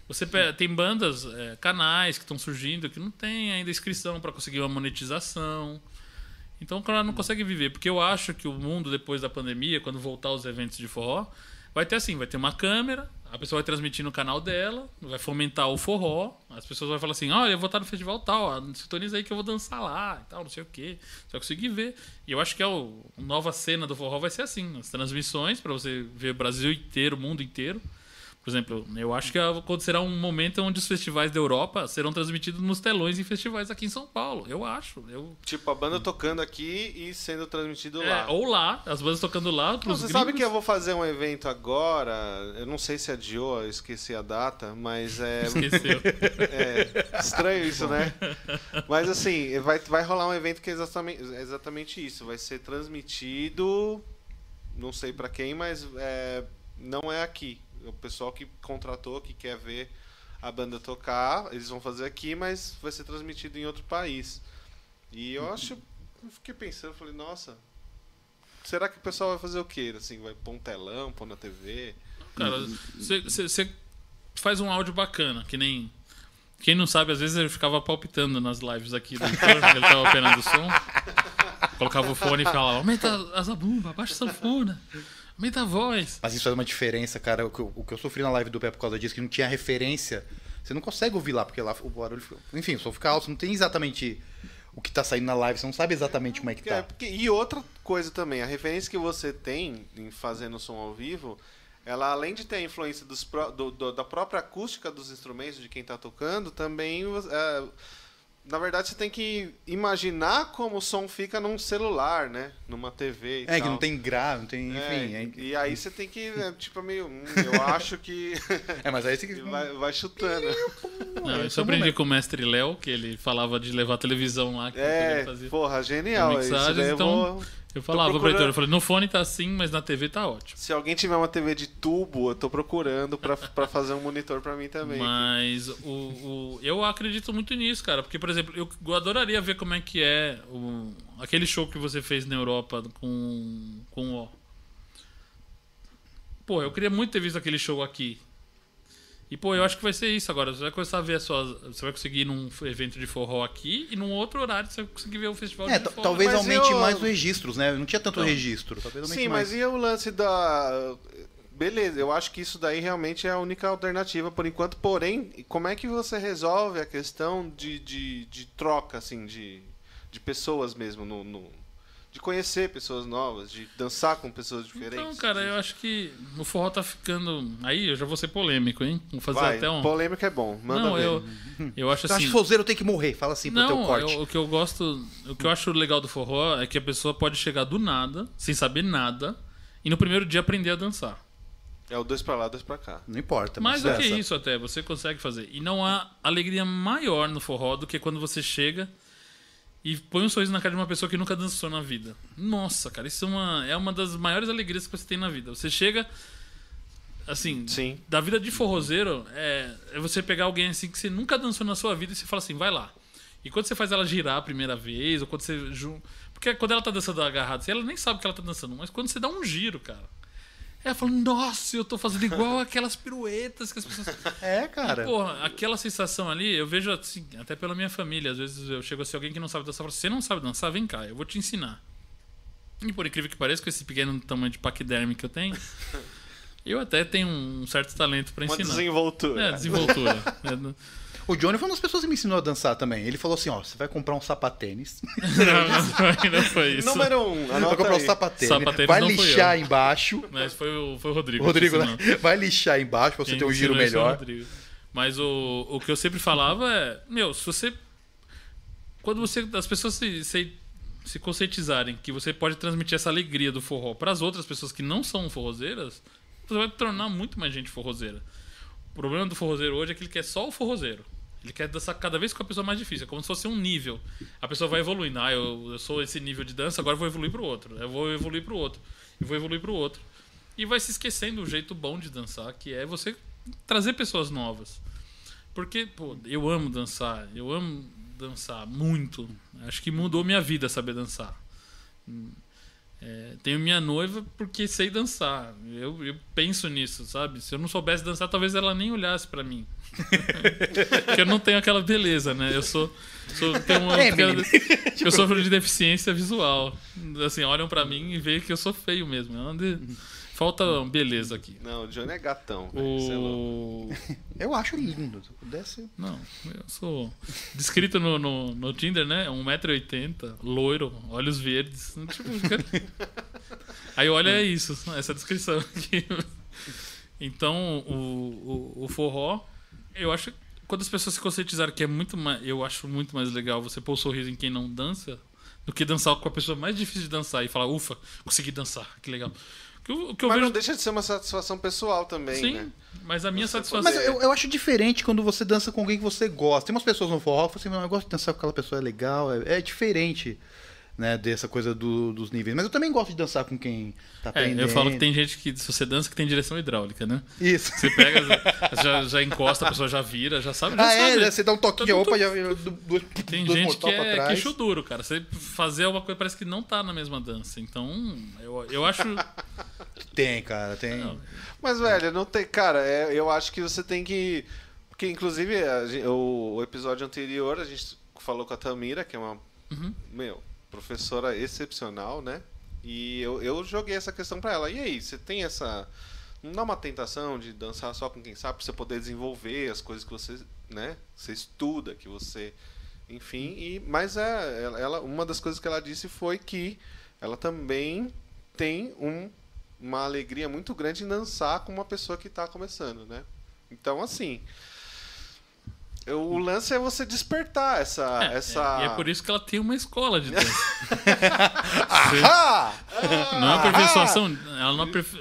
você pe- tem bandas, é, canais que estão surgindo que não tem ainda inscrição para conseguir uma monetização. Então o cara não consegue viver. Porque eu acho que o mundo, depois da pandemia, quando voltar aos eventos de forró, vai ter assim: vai ter uma câmera, a pessoa vai transmitir no canal dela, vai fomentar o forró, as pessoas vão falar assim: olha, eu vou estar no festival tal, sintoniza aí que eu vou dançar lá e tal, não sei o quê. Você vai conseguir ver. E eu acho que é a nova cena do forró vai ser assim: as transmissões, para você ver o Brasil inteiro, o mundo inteiro. Por exemplo, eu acho que acontecerá um momento onde os festivais da Europa serão transmitidos nos telões em festivais aqui em São Paulo. Eu acho. Eu... Tipo, a banda tocando aqui e sendo transmitido É, lá. ou lá, as bandas tocando lá. Não, Pros você gringos. sabe que eu vou fazer um evento agora, eu não sei se adiou, eu esqueci a data, mas é, Esqueceu. é estranho isso, né? Mas assim, vai, vai rolar um evento que é exatamente, é exatamente isso, vai ser transmitido, não sei pra quem, mas é, não é aqui. O pessoal que contratou, que quer ver a banda tocar, eles vão fazer aqui, mas vai ser transmitido em outro país. E eu acho, eu fiquei pensando, falei, nossa, será que o pessoal vai fazer o quê? Assim, vai pôr um telão, pôr na TV? Cara, você faz um áudio bacana, que nem. Quem não sabe, às vezes ele ficava palpitando nas lives aqui do ele tava operando o som. Colocava o fone e falava: aumenta a zabumba, abaixa a sanfona, aumenta a voz. Mas isso faz uma diferença, cara. O que, eu, o que eu sofri na live do Pé por causa disso, que não tinha referência. Você não consegue ouvir lá, porque lá o barulho. fica- Enfim, o som fica alto, você não tem exatamente o que tá saindo na live, você não sabe exatamente como é que É, tá. porque- e outra coisa também, a referência que você tem em fazendo som ao vivo, ela além de ter a influência dos do- do- da própria acústica dos instrumentos de quem está tocando, também é, na verdade você tem que imaginar como o som fica num celular, né? Numa TV e É, que tal. não tem grave, não tem. É, Enfim. É, E aí você tem que, é, tipo, meio. hum, eu acho que. é, mas aí você que. vai, vai chutando. Não, isso é eu o aprendi com o mestre Léo, que ele falava de levar a televisão lá, que É, ele fazia. porra, genial. Isso mixagens, eu então- vou. Eu falava pro procurando- Heitor, eu falei, no fone tá assim, mas na TV tá ótimo. Se alguém tiver uma TV de tubo, eu tô procurando pra, pra fazer um monitor pra mim também. Mas o, o- eu acredito muito nisso, cara. Porque, por exemplo, eu adoraria ver como é que é o, aquele show que você fez na Europa com, com o. Pô, eu queria muito ter visto aquele show aqui. E, pô, eu acho que vai ser isso agora. Você vai começar a ver as suas. Você vai conseguir ir num evento de forró aqui e num outro horário você vai conseguir ver o festival É, de forró. talvez mas aumente eu- mais os registros, né? Não tinha tanto Não. registro. Talvez aumente Sim, mais. mas e o lance da. Beleza, eu acho que isso daí realmente é a única alternativa por enquanto. Porém, como é que você resolve a questão de, de, de troca, assim, de, de pessoas mesmo? No, no- de conhecer pessoas novas, de dançar com pessoas diferentes? Então, cara, eu acho que o forró tá ficando. Aí eu já vou ser polêmico, hein? Vou fazer Vai, até um. polêmica é bom. Manda Não, ver. eu, eu acho assim. que forzeiro tem que morrer, fala assim pro teu Não, corte. eu- o que eu gosto, o que eu acho legal do forró é que a pessoa pode chegar do nada, sem saber nada, e no primeiro dia aprender a dançar. É o dois pra lá, dois pra cá. Não importa. Mais do mas que essa- isso até, você consegue fazer. E não há alegria maior no forró do que quando você chega e põe um sorriso na cara de uma pessoa que nunca dançou na vida. Nossa, cara, isso é uma, é uma das maiores alegrias que você tem na vida. Você chega, assim, Sim. da vida de forrozeiro, é, é você pegar alguém assim que você nunca dançou na sua vida e você fala assim, vai lá. E quando você faz ela girar a primeira vez, ou quando você. Porque quando ela tá dançando agarrada, assim, ela nem sabe que ela tá dançando, mas quando você dá um giro, cara. Ela fala, nossa, eu tô fazendo igual aquelas piruetas que as pessoas. É, cara. E, porra, aquela sensação ali, eu vejo assim, até pela minha família. Às vezes eu chego assim, alguém que não sabe dançar, eu falo, você não sabe dançar? Vem cá, eu vou te ensinar. E por incrível que pareça, com esse pequeno tamanho de paquiderme que eu tenho, eu até tenho um certo talento pra Uma ensinar. desenvoltura. É, desenvoltura. O Johnny foi uma das pessoas que me ensinou a dançar também. Ele falou assim: ó, você vai comprar um sapatênis. não, não foi, não foi isso. Número um, vai comprar um sapatênis. Sapatênis vai lixar embaixo. Mas foi o, foi o Rodrigo. Rodrigo, né? Vai lixar embaixo pra você Quem ter um giro é o melhor. Mas o, o que eu sempre falava é, meu, se você. Quando você. As pessoas se, se, se conscientizarem que você pode transmitir essa alegria do forró para as outras pessoas que não são forrozeiras, você vai tornar muito mais gente forrozeira. O problema do forrozeiro hoje é que ele quer só o forrozeiro. Ele quer dançar cada vez com a pessoa mais difícil. É como se fosse um nível. A pessoa vai evoluindo. Ah, eu, eu sou esse nível de dança, agora eu vou evoluir pro outro. Eu vou evoluir pro outro. Eu vou evoluir pro outro. E vai se esquecendo o jeito bom de dançar, que é você trazer pessoas novas. Porque, pô, eu amo dançar. Eu amo dançar muito. Acho que mudou minha vida saber dançar. É, tenho minha noiva porque sei dançar. Eu, eu penso nisso, sabe? Se eu não soubesse dançar, talvez ela nem olhasse pra mim. porque eu não tenho aquela beleza, né? Eu sou. sou tenho uma- É, aquela- eu sofro de deficiência visual. Assim, olham pra mim e veem que eu sou feio mesmo. É uma de- Falta beleza aqui. Não, o Johnny é gatão. cê é. O... Eu acho lindo. Se eu pudesse. Não, eu sou descrito no, no, no Tinder, né? 1,80m, loiro, olhos verdes. Tipo, Aí olha é isso, essa descrição aqui. Então, o, o, o forró, eu acho. Quando as pessoas se conscientizaram que é muito mais. Eu acho muito mais legal você pôr o sorriso em quem não dança do que dançar com a pessoa mais difícil de dançar e falar, ufa, consegui dançar, que legal. Que eu, que eu Mas vejo. não deixa de ser uma satisfação pessoal também, Sim, né? mas a minha Você satisfação. Mas eu, eu acho diferente quando você dança com alguém que você gosta. Tem umas pessoas no forró que falam assim, "Não, eu gosto de dançar com aquela pessoa, é legal. É, é diferente, né, dessa coisa do- dos níveis. Mas eu também gosto de dançar com quem tá É, aprendendo. eu falo que tem gente que, se você dança, que tem direção hidráulica, né? Isso. Você pega, já, já encosta, a pessoa já vira, já sabe. Já Ah, é, sabe. né, você dá um toquinho, Tá tudo- opa, já duas, Tem duas gente que é queixo duro, cara. Você fazer uma coisa parece que não tá na mesma dança. Então, eu, eu acho. Tem, cara, tem. Não. Mas, velho, não tem. Cara, é, eu acho que você tem que. Porque, inclusive, a o, o episódio anterior, a gente falou com a Tamira, que é uma. Uhum. Meu, professora excepcional, né? E eu, eu joguei essa questão pra ela. E aí, você tem essa. Não dá uma tentação de dançar só com quem sabe, pra você poder desenvolver as coisas que você, né? Você estuda, que você. Enfim, e, mas é, ela- uma das coisas que ela disse foi que ela também tem um, uma alegria muito grande em dançar com uma pessoa que está começando, né? Então, assim, o lance é você despertar essa, É, essa. E é por isso que ela tem uma escola de dança. Ah! Não é aperfeiçoação. Ela não, aperfe...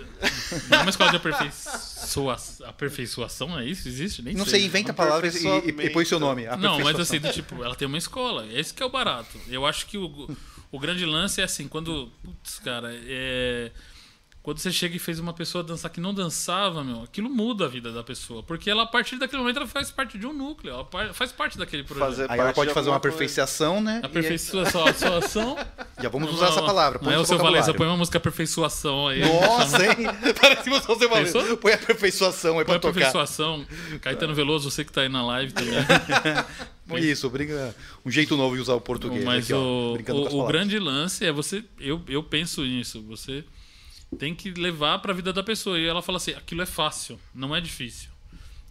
não é uma escola de aperfeiçoação. Aperfeiçoação é isso? Existe? Nem Não sei, inventa palavras e, e, e põe seu nome. Não, mas assim, do tipo, ela tem uma escola. Esse que é o barato. Eu acho que o, o grande lance é assim, quando. Putz, cara, é. Quando você chega e fez uma pessoa dançar que não dançava, meu, aquilo muda a vida da pessoa. Porque ela, a partir daquele momento, ela faz parte de um núcleo. Ela faz parte daquele projeto. Fazer Aí ela pode de fazer uma aperfeiçoação, né? Aperfeiçoação. E- Já vamos usar essa palavra. Não põe é no o seu Valença, põe uma música aperfeiçoação aí. Nossa, hein? Parece que você vai Pensou? Põe aperfeiçoação aí Põe pra tocar. aperfeiçoação. Caetano Veloso, você que tá aí na live também. Põe Isso, brinca. Um jeito novo de usar o português. Mas aqui, ó, o, brincando com as o, o grande lance é você. Eu, eu penso nisso. Você tem que levar pra vida da pessoa. E ela fala assim: aquilo é fácil, não é difícil.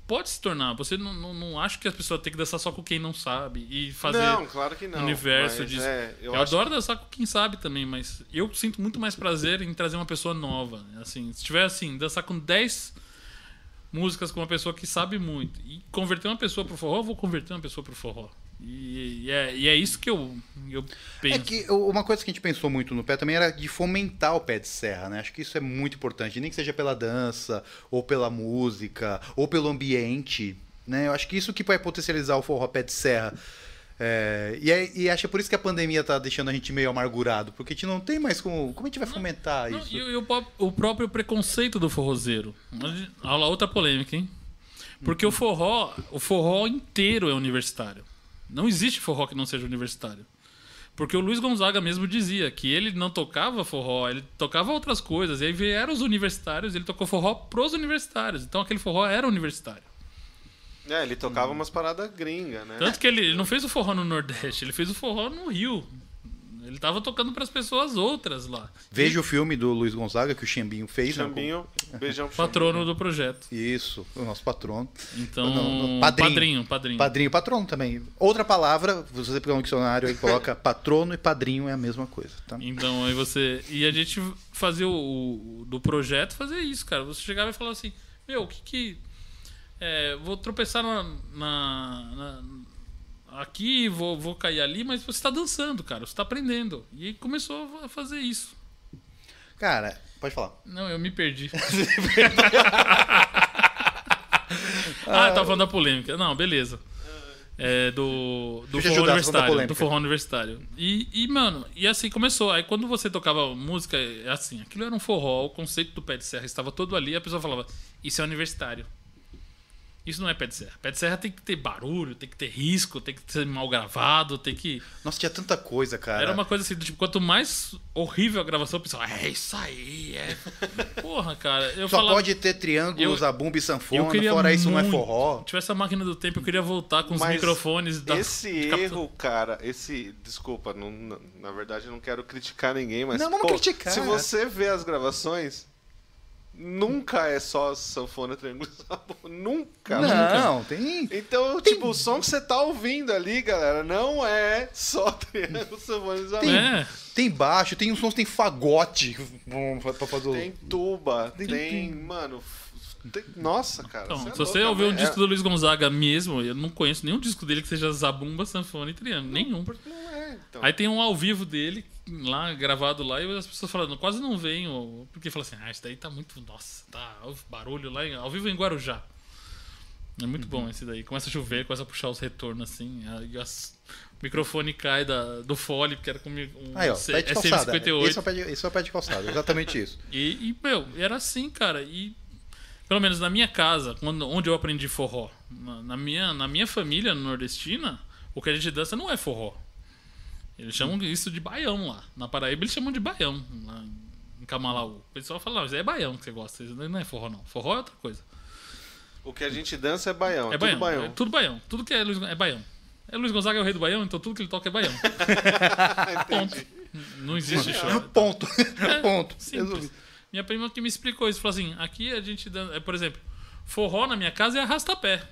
Pode se tornar. Você não, não, não acha que a pessoa tem que dançar só com quem não sabe e fazer Não, claro que não. universo disso. é, eu eu adoro dançar com quem sabe também, mas eu sinto muito mais prazer em trazer uma pessoa nova. Assim, se tiver assim, dançar com 10 músicas com uma pessoa que sabe muito e converter uma pessoa pro forró, eu vou converter uma pessoa pro forró. E, e é, e é isso que eu, eu penso. É que uma coisa que a gente pensou muito no pé também era de fomentar o pé de serra, né? Acho que isso é muito importante, nem que seja pela dança, ou pela música, ou pelo ambiente, né? Eu acho que isso que vai potencializar o forró pé de serra. É, e, é, e acho que é por isso que a pandemia tá deixando a gente meio amargurado, porque a gente não tem mais como. Como a gente vai fomentar Não, isso? e, e o, o próprio preconceito do forrozeiro. Olha lá, outra polêmica, hein? Porque o forró, o forró inteiro é universitário. Não existe forró que não seja universitário. Porque o Luiz Gonzaga mesmo dizia que ele não tocava forró, ele tocava outras coisas. E aí vieram os universitários, ele tocou forró pros universitários. Então aquele forró era universitário. É, ele tocava umas paradas gringas, né? Tanto que ele, ele não fez o forró no Nordeste, ele fez o forró no Rio. Ele tava tocando pras pessoas outras lá. Veja o filme do Luiz Gonzaga que o Xambinho fez, né? Chambinho, beijão pro Patrono Chambinho. do projeto. Isso, o nosso patrono. Então, Não, não, padrinho. padrinho, padrinho. Padrinho e patrono também. Outra palavra, você pegar um dicionário e coloca patrono e padrinho é a mesma coisa, tá? Então, aí você. E a gente fazia o, o- do projeto fazer isso, cara. Você chegava e falava assim: Meu, o que que. é, vou tropeçar na. na- na- aqui, vou, vou cair ali, mas você está dançando, cara. Você está aprendendo. E começou a fazer isso. Cara, pode falar. Não, eu me perdi. ah, eu tava falando da polêmica. Não, beleza. É, do do forró universitário. Do forró universitário. E, e, mano, e assim começou. Aí quando você tocava música, é assim, aquilo era um forró, o conceito do pé de serra estava todo ali, a pessoa falava, isso é universitário. Isso não é pé de serra. Pé de serra tem que ter barulho, tem que ter risco, tem que ser mal gravado, tem que. Nossa, tinha tanta coisa, cara. Era uma coisa assim, tipo, quanto mais horrível a gravação, o pessoal, é isso aí, é. Porra, cara. Eu Só falava, pode ter triângulos, Eu- zabumba e eu sanfona, queria fora isso não é muito- forró. Se tivesse a máquina do tempo, eu queria voltar com os Mas microfones da. Esse erro, cara, esse. Desculpa, não, na verdade eu não quero criticar ninguém, mas. Não, vamos pô, criticar. Se você vê as gravações, nunca é só sanfona, triângulo e. Nunca. Não, tem. Então, tipo, o som que você tá ouvindo ali, galera, não é só triângulo, sanfona e sabor. É. Tem baixo, tem uns sons, tem fagote pra fazer o. Tem tuba, Tem- tem, tem- mano. tem- nossa, cara. Então, é se você ouvir um é- disco do Luiz Gonzaga mesmo, eu não conheço nenhum disco dele que seja zabumba, sanfona e triângulo. Nenhum. Não é, então. Aí tem um ao vivo dele, lá, gravado lá, e as pessoas falando, quase não vem, porque fala assim, ah, isso daí tá muito. Nossa, tá barulho lá, ao vivo em Guarujá. É muito Uhum. bom esse daí. Começa a chover, começa a puxar os retornos assim, aí as- o microfone cai da, do fole, porque era com um Aí, ó, C- pé de calçada. SM58. Esse é pé de, esse é pé de calçada, exatamente isso. E, e, meu, era assim, cara. E pelo menos na minha casa, quando, onde eu aprendi forró, na, na minha, na minha família nordestina, o que a gente dança não é forró. Eles chamam isso de baião lá. Na Paraíba eles chamam de baião. Lá em Camalaú. O pessoal fala, não, isso é baião que você gosta. Isso não é forró, não. Forró é outra coisa. O que a gente dança é baião. É É, baião. tudo baião. É tudo baião. Tudo que é Luiz, é baião. É Luiz Gonzaga é o rei do baião, então tudo que ele toca é baião. Ponto. Não existe show. Ponto. Ponto. Simples. Minha prima que me explicou isso, falou assim: aqui a gente, dan- é, por exemplo, forró na minha casa é arrasta-pé.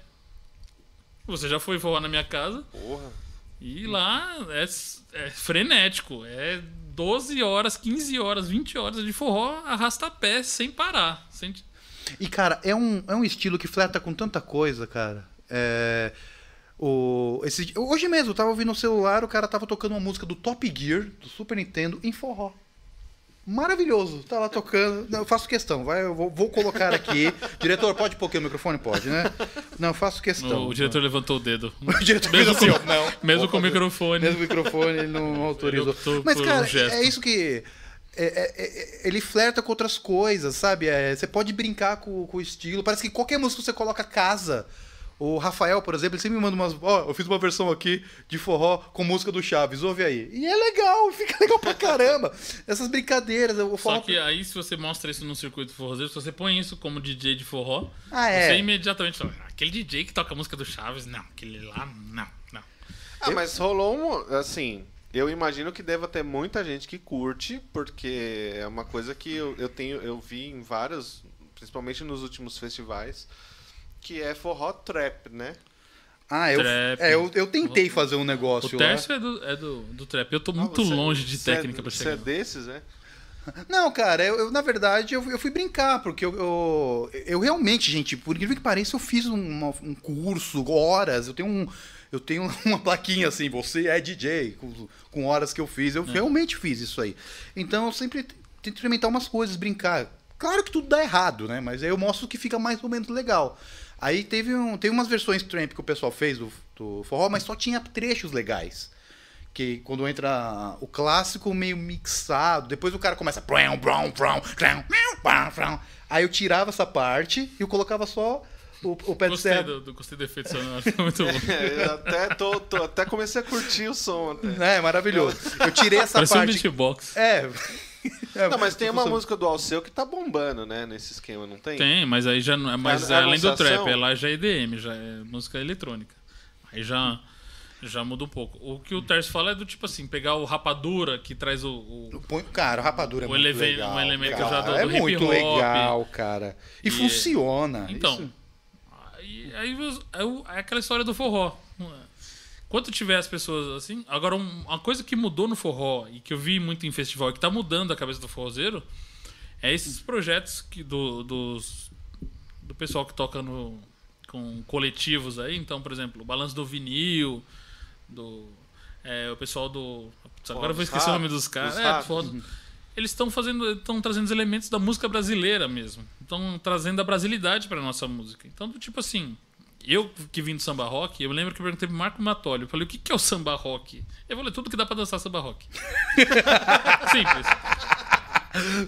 Você já foi forró na minha casa Porra. E lá é, é frenético. É 12 horas, 15 horas, 20 horas de forró arrasta-pé sem parar. Sem... E, cara, é um, é um estilo que flerta com tanta coisa, cara. É, o, esse, hoje mesmo, eu tava ouvindo no celular, o cara tava tocando uma música do Top Gear, do Super Nintendo, em forró. Maravilhoso, tá lá tocando. Não, eu faço questão, vai, eu vou, vou colocar aqui. Diretor, pode pôr aqui o microfone? Pode, né? Não, eu faço questão. o diretor levantou o dedo. O diretor mesmo assim, com, ó, não. mesmo com o microfone. Mesmo o microfone, ele não autorizou. optou Mas, por cara, um gesto. é isso que. é- é- é- ele flerta com outras coisas, sabe? É, você pode brincar com, com o estilo. Parece que qualquer música que você coloca casa. O Rafael, por exemplo, ele sempre me manda umas. Ó, eu fiz uma versão aqui de forró com música do Chaves, ouve aí. E é legal, fica legal pra caramba. Essas brincadeiras, o forró. Só que aí, se você mostra isso no circuito forrozeiro, se você põe isso como DJ de forró, Ah, é. você imediatamente fala: "Ah, aquele DJ que toca a música do Chaves, não, aquele lá, não, não. Ah, mas rolou um. Assim, eu imagino que deva ter muita gente que curte, porque é uma coisa que eu, eu tenho, eu vi em vários, principalmente nos últimos festivais, que é forró trap, né? Ah, eu, Trap. é, eu, eu tentei fazer um O negócio lá. Tércio é do, é do, do trap. Eu tô muito Ah, você- longe de você é- técnica pra Você chegar. é desses, né? Não, cara, eu, eu, na verdade eu, eu fui brincar, porque eu, eu, eu realmente, gente, por incrível que pareça, eu fiz um, um curso, horas, eu tenho um. Eu tenho uma plaquinha assim, você é DJ, com, com horas que eu fiz. Eu realmente fiz isso aí. Então eu sempre tento experimentar umas coisas, brincar. Claro que tudo dá errado, né? Mas aí eu mostro que fica mais ou menos legal. Aí teve, um, teve umas versões tramp que o pessoal fez do, do forró, mas só tinha trechos legais que quando entra o clássico meio mixado, depois o cara começa brown, brown, brown, brown, brown, brown. aí eu tirava essa parte e eu colocava só o, o pé de Gostei serra. do, do, gostei do efeito sonoro. Muito bom. É, até, tô, tô- até comecei a curtir o som. Até. É, maravilhoso. Eu tirei essa Parece um parte. beatbox. É. É, Não, mas tem uma funciona. música do Alceu que tá bombando, né? Nesse esquema, não tem? Tem, mas aí já não é mais É é além do trap, é lá já é EDM, já é música eletrônica. Aí já já muda um pouco. O que o Tércio fala é do tipo assim, pegar o rapadura que traz o, o- Põe- Cara, o rapadura é O muito eleve- legal. um elemento cara. já do- é do hip muito hop. legal, cara. E, E- funciona. Então, Isso- aí, aí é, é aquela história do forró. Quando tiver as pessoas assim. Agora, um- uma coisa que mudou no forró e que eu vi muito em festival e que tá mudando a cabeça do forrozeiro é esses projetos que do, dos, do pessoal que toca no, com coletivos aí. Então, por exemplo, o Balanço do Vinil, do. é, o pessoal do. Agora eu vou esquecer o nome dos caras. É, do- eles estão fazendo, estão trazendo os elementos da música brasileira mesmo. Estão trazendo a brasilidade para nossa música. Então, do tipo assim, eu que vim do samba rock, eu lembro que eu perguntei pro Marco Matólio, eu falei, o que que é o samba rock? Eu falei, tudo que dá para dançar samba rock. Simples.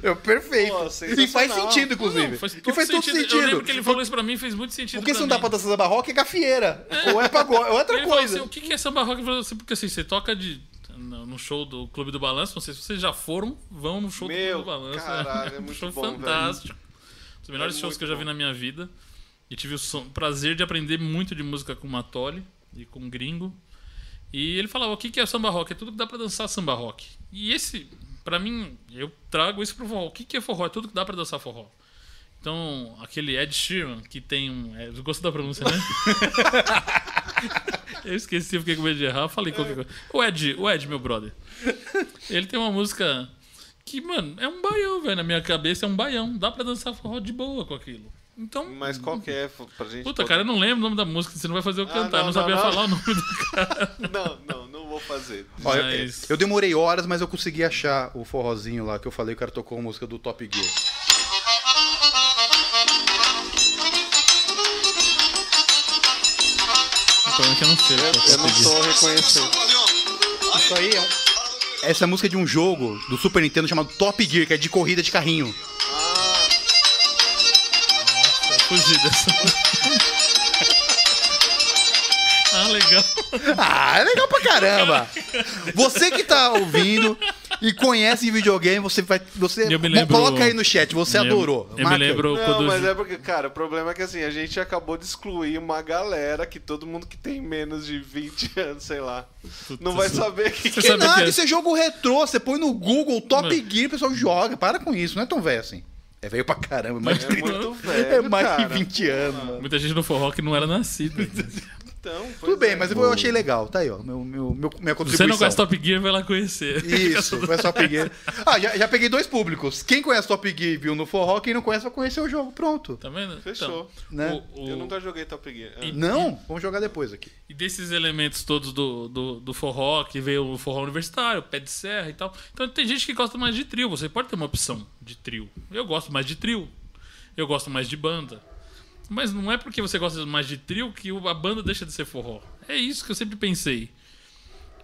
É perfeito. Pô, e faz sentido, inclusive. Não, faz e todo faz todo sentido. sentido. Eu lembro que ele falou isso pra mim, fez muito sentido Porque se pra não dá mim. pra dançar samba rock, é gafieira. Ou é pagode, é outra Ele falou coisa. assim, o que que é samba rock? Eu falei assim, porque assim, você toca de no show do Clube do Balanço, não sei se vocês já foram, vão no show Meu, do Clube do Balanço. caralho, é um muito show bom, velho. fantástico. Um dos melhores É shows que eu já bom. vi na minha vida. E tive o prazer de aprender muito de música com o Matoli e com o Gringo. E ele falava, o que é samba rock? É tudo que dá pra dançar samba rock. E esse, pra mim, eu trago isso pro forró. O que é forró? É tudo que dá pra dançar forró. Então, aquele Ed Sheeran, que tem um. É, eu gosto da pronúncia, né? eu esqueci, fiquei com medo de errar, falei qualquer coisa. O Ed, o Ed, meu brother. Ele tem uma música que, mano, é um baião, velho. Na minha cabeça é um baião. Dá pra dançar forró de boa com aquilo. Então. Mas qual que é pra gente. Puta, poder- cara, eu não lembro o nome da música, você não vai fazer eu Ah, cantar. eu não, não sabia não, não. falar o nome do cara. Não, não, não vou fazer. Ó, eu- Mas- eu, demorei horas, mas eu consegui achar o forrozinho lá que eu falei que o cara tocou a música do Top Gear. O problema é que eu não sei. Eu, eu não tô reconhecendo. Isso aí é um... Essa é a música de um jogo do Super Nintendo chamado Top Gear, que é de corrida de carrinho. Fugir dessa. ah, legal. Ah, é legal pra caramba! Você que tá ouvindo e conhece videogame, você vai. Você Eu me lembro- coloca aí no chat, você Eu- adorou. Eu me Marca. lembro Não, quando. mas é porque, cara, o problema é que assim, a gente acabou de excluir uma galera que todo mundo que tem menos de 20 anos, sei lá, não vai saber que, Você Que sabe nada, que é? isso é jogo retrô. Você põe no Google Top. Gear, o pessoal joga. Para com isso, não é tão velho assim. É velho pra caramba, mais de é 30 muito velho, É mais cara. de 20 anos, mano. Muita gente no forró que não era nascida. Então, Tudo bem, é. mas eu achei legal. Tá aí, ó. Meu, meu, meu- minha Se contribuição. você não conhece Top Gear, vai lá conhecer. Isso, vai só peguei. Ah, já, já peguei dois públicos. Quem conhece Top Gear e viu no forró, quem não conhece vai conhecer o jogo. Pronto. Tá vendo? Fechou. Né? Então, o- Eu o- nunca joguei Top Gear. Ah. E- Não? Vamos jogar depois aqui. E desses elementos todos do, do, do forró, que veio o forró universitário, pé de serra e tal. Então tem gente que gosta mais de trio. Você pode ter uma opção de trio. Eu gosto mais de trio. Eu gosto mais de banda. Mas não é porque você gosta mais de trio que a banda deixa de ser forró. É isso que eu sempre pensei.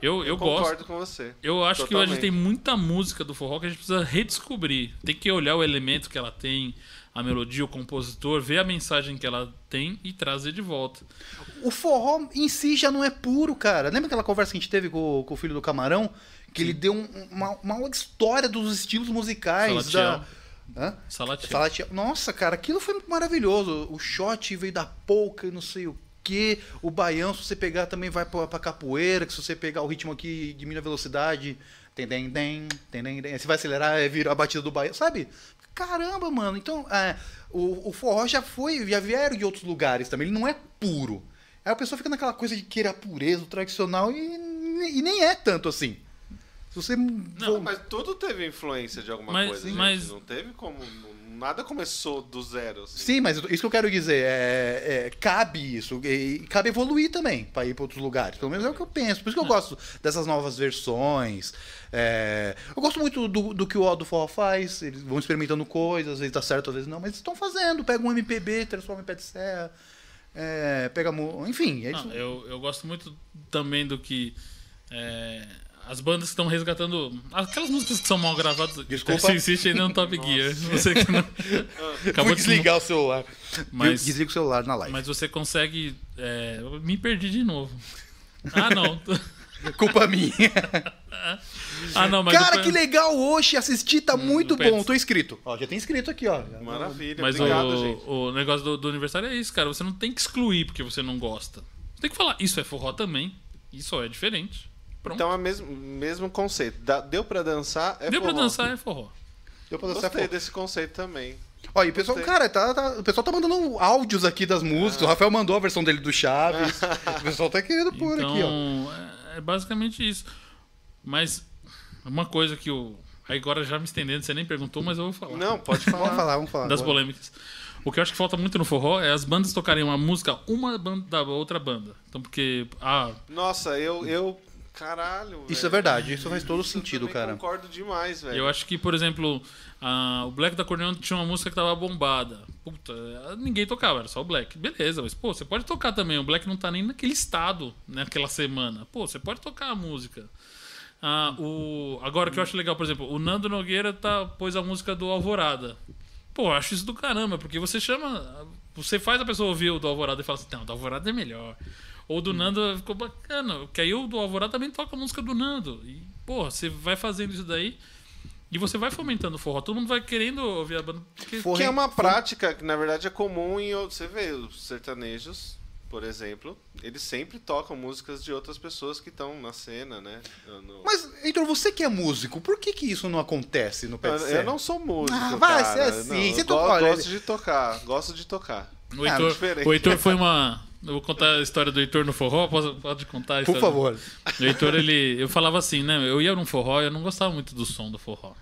Eu, eu, gosto. Concordo com você. Eu acho que hoje Totalmente. tem muita música do forró que a gente precisa redescobrir. Tem que olhar o elemento que ela tem, a melodia, o compositor, ver a mensagem que ela tem e trazer de volta. O forró em si já não é puro, cara. Lembra aquela conversa que a gente teve com, com o filho do Camarão? Que ele deu um- uma, uma história dos estilos musicais. Da... Hã? Salatiel. Salatiel. Nossa, cara, aquilo foi maravilhoso. O shot veio da polca e não sei o que. O baião, se você pegar, também vai pra, pra capoeira. Que se você pegar o ritmo aqui, diminui a velocidade. Tem, tem, tem, tem, tem, tem. Você vai acelerar, é, vira a batida do baião. Sabe? Caramba, mano. Então, é, o, o forró já foi, já vieram de outros lugares também. Ele não é puro. Aí a pessoa fica naquela coisa de querer a pureza, o tradicional, e, e nem é tanto assim. Se você. Não, mas tudo teve influência de alguma Mas- coisa, gente. mas- Não teve como. Nada começou do zero. Assim. Sim, mas isso que eu quero dizer, é, é, cabe isso, e cabe evoluir também para ir para outros lugares. Pelo menos é o que eu penso. Por isso que eu gosto dessas novas versões. é, eu gosto muito do, do que o Aldo Forró faz. Eles vão experimentando coisas, às vezes dá certo, às vezes não, mas eles estão fazendo. Pega um MPB, transforma em pé de serra. é, pega. Enfim, é isso. Não, eu, eu gosto muito também do que. é, as bandas que estão resgatando. Aquelas músicas que são mal gravadas. Desculpa. Insiste ainda no Top Gear. Você que não. Acabou Fui de desligar o celular. Mas- Desliga o celular na live. Mas você consegue. é, me perdi de novo. Ah, não. Culpa minha. Ah, não, mas. Cara, depois- que legal hoje. Assistir tá muito pé de- bom. Tô inscrito. Ó, já tem inscrito aqui, ó. Maravilha, Mas obrigado, o, gente. o negócio do, do aniversário é isso, cara. Você não tem que excluir porque você não gosta. Você tem que falar, isso é forró também. Isso é diferente. Pronto. Então é o mesmo, mesmo conceito. Dá- deu pra dançar, é Deu pra forró. dançar, é forró. Deu pra dançar Gostei foto. desse conceito também. Ó, e o pessoal, Gostei. cara, tá, tá- o pessoal tá mandando áudios aqui das músicas. O Rafael mandou a versão dele do Chaves. o pessoal tá querendo pôr então, aqui, ó. é- é basicamente isso. Mas uma coisa que eu. Aí agora já me estendendo, você nem perguntou, mas eu vou falar. Não, pode falar. Vamos falar, vamos falar. das agora. polêmicas. O que eu acho que falta muito no forró é as bandas tocarem uma música, uma banda da outra banda. Então, porque. Ah, Nossa, eu. eu caralho. Isso velho. é verdade, isso faz todo eu sentido, também cara. concordo demais, velho. Eu acho que, por exemplo, a- o Black da Corneon tinha uma música que tava bombada. Puta, ninguém tocava, era só o Black. Beleza, mas pô, você pode tocar também. O Black não tá nem naquele estado naquela semana. Pô, você pode tocar a música. Ah, o, agora o que eu acho legal, por exemplo, o Nando Nogueira tá, pôs a música do Alvorada. Pô, eu acho isso do caramba, porque você chama. Você faz a pessoa ouvir o do Alvorada e fala assim: não, o do Alvorada é melhor. Ou o do Nando ficou bacana, porque aí o do Alvorada também toca a música do Nando. E, pô, você vai fazendo isso daí. E você vai fomentando o forró. Todo mundo vai querendo ouvir a banda. Porque Que é uma prática que, na verdade, é comum em. outros- Você vê os sertanejos, por exemplo, eles sempre tocam músicas de outras pessoas que estão na cena, né? No- Mas, Heitor, você que é músico, por que, que isso não acontece no pé eu, não sou músico, Ah, vai cara. ser assim, Não, você eu gosto de tocar, gosto de tocar. O Ah, Heitor, diferente. o Heitor foi uma. Eu vou contar a história do Heitor no forró. Posso, pode contar a Por história? favor. O Heitor, ele. Eu falava assim, né? Eu ia num forró e eu não gostava muito do som do forró.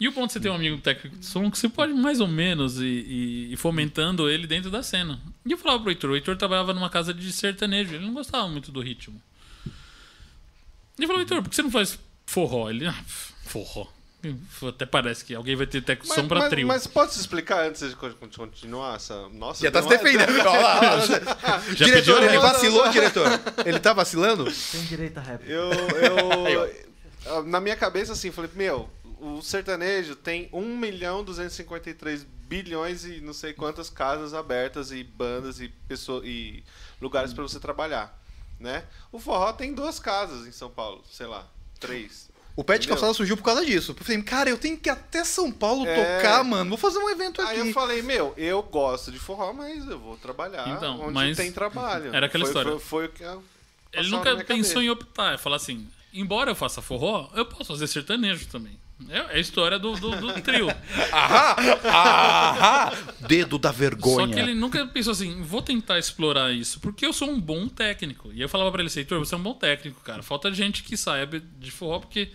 E o ponto de você ter um amigo técnico de som que você pode mais ou menos ir- ir fomentando ele dentro da cena. E eu falava pro Heitor, o Heitor trabalhava numa casa de sertanejo, ele não gostava muito do ritmo. E eu falava, Heitor, por que você não faz forró? Ele, ah, forró. Até parece que alguém vai ter de som pra mas, trio. mas pode se explicar antes de con- continuar essa. Nossa, Já tá se defendendo. Lá. Já diretor, pediu? ele vacilou, diretor? Ele tá vacilando? Tem direito a réplica. Eu, eu, na minha cabeça, assim, falei, meu, o sertanejo tem 1 milhão 253 bilhões e não sei quantas casas abertas e bandas e pessoas e lugares para você trabalhar, né? O forró tem duas casas em São Paulo, sei lá, três. O pé de Entendeu? calçada surgiu por causa disso. Eu falei, cara, eu tenho que ir até São Paulo É. tocar, mano. Vou fazer um evento Aí eu aqui. falei, meu, eu gosto de forró, mas eu vou trabalhar Então, onde mas tem trabalho. era aquela Foi- história. Foi, foi o que eu- Ele nunca pensou cabeça. em optar. É falar assim: embora eu faça forró, eu posso fazer sertanejo também. É é a história do, do, do trio. Ahá! Dedo da vergonha. Só que ele nunca pensou assim: vou tentar explorar isso, porque eu sou um bom técnico. E eu falava pra ele assim: Heitor, você é um bom técnico, cara. Falta gente que saiba de forró, porque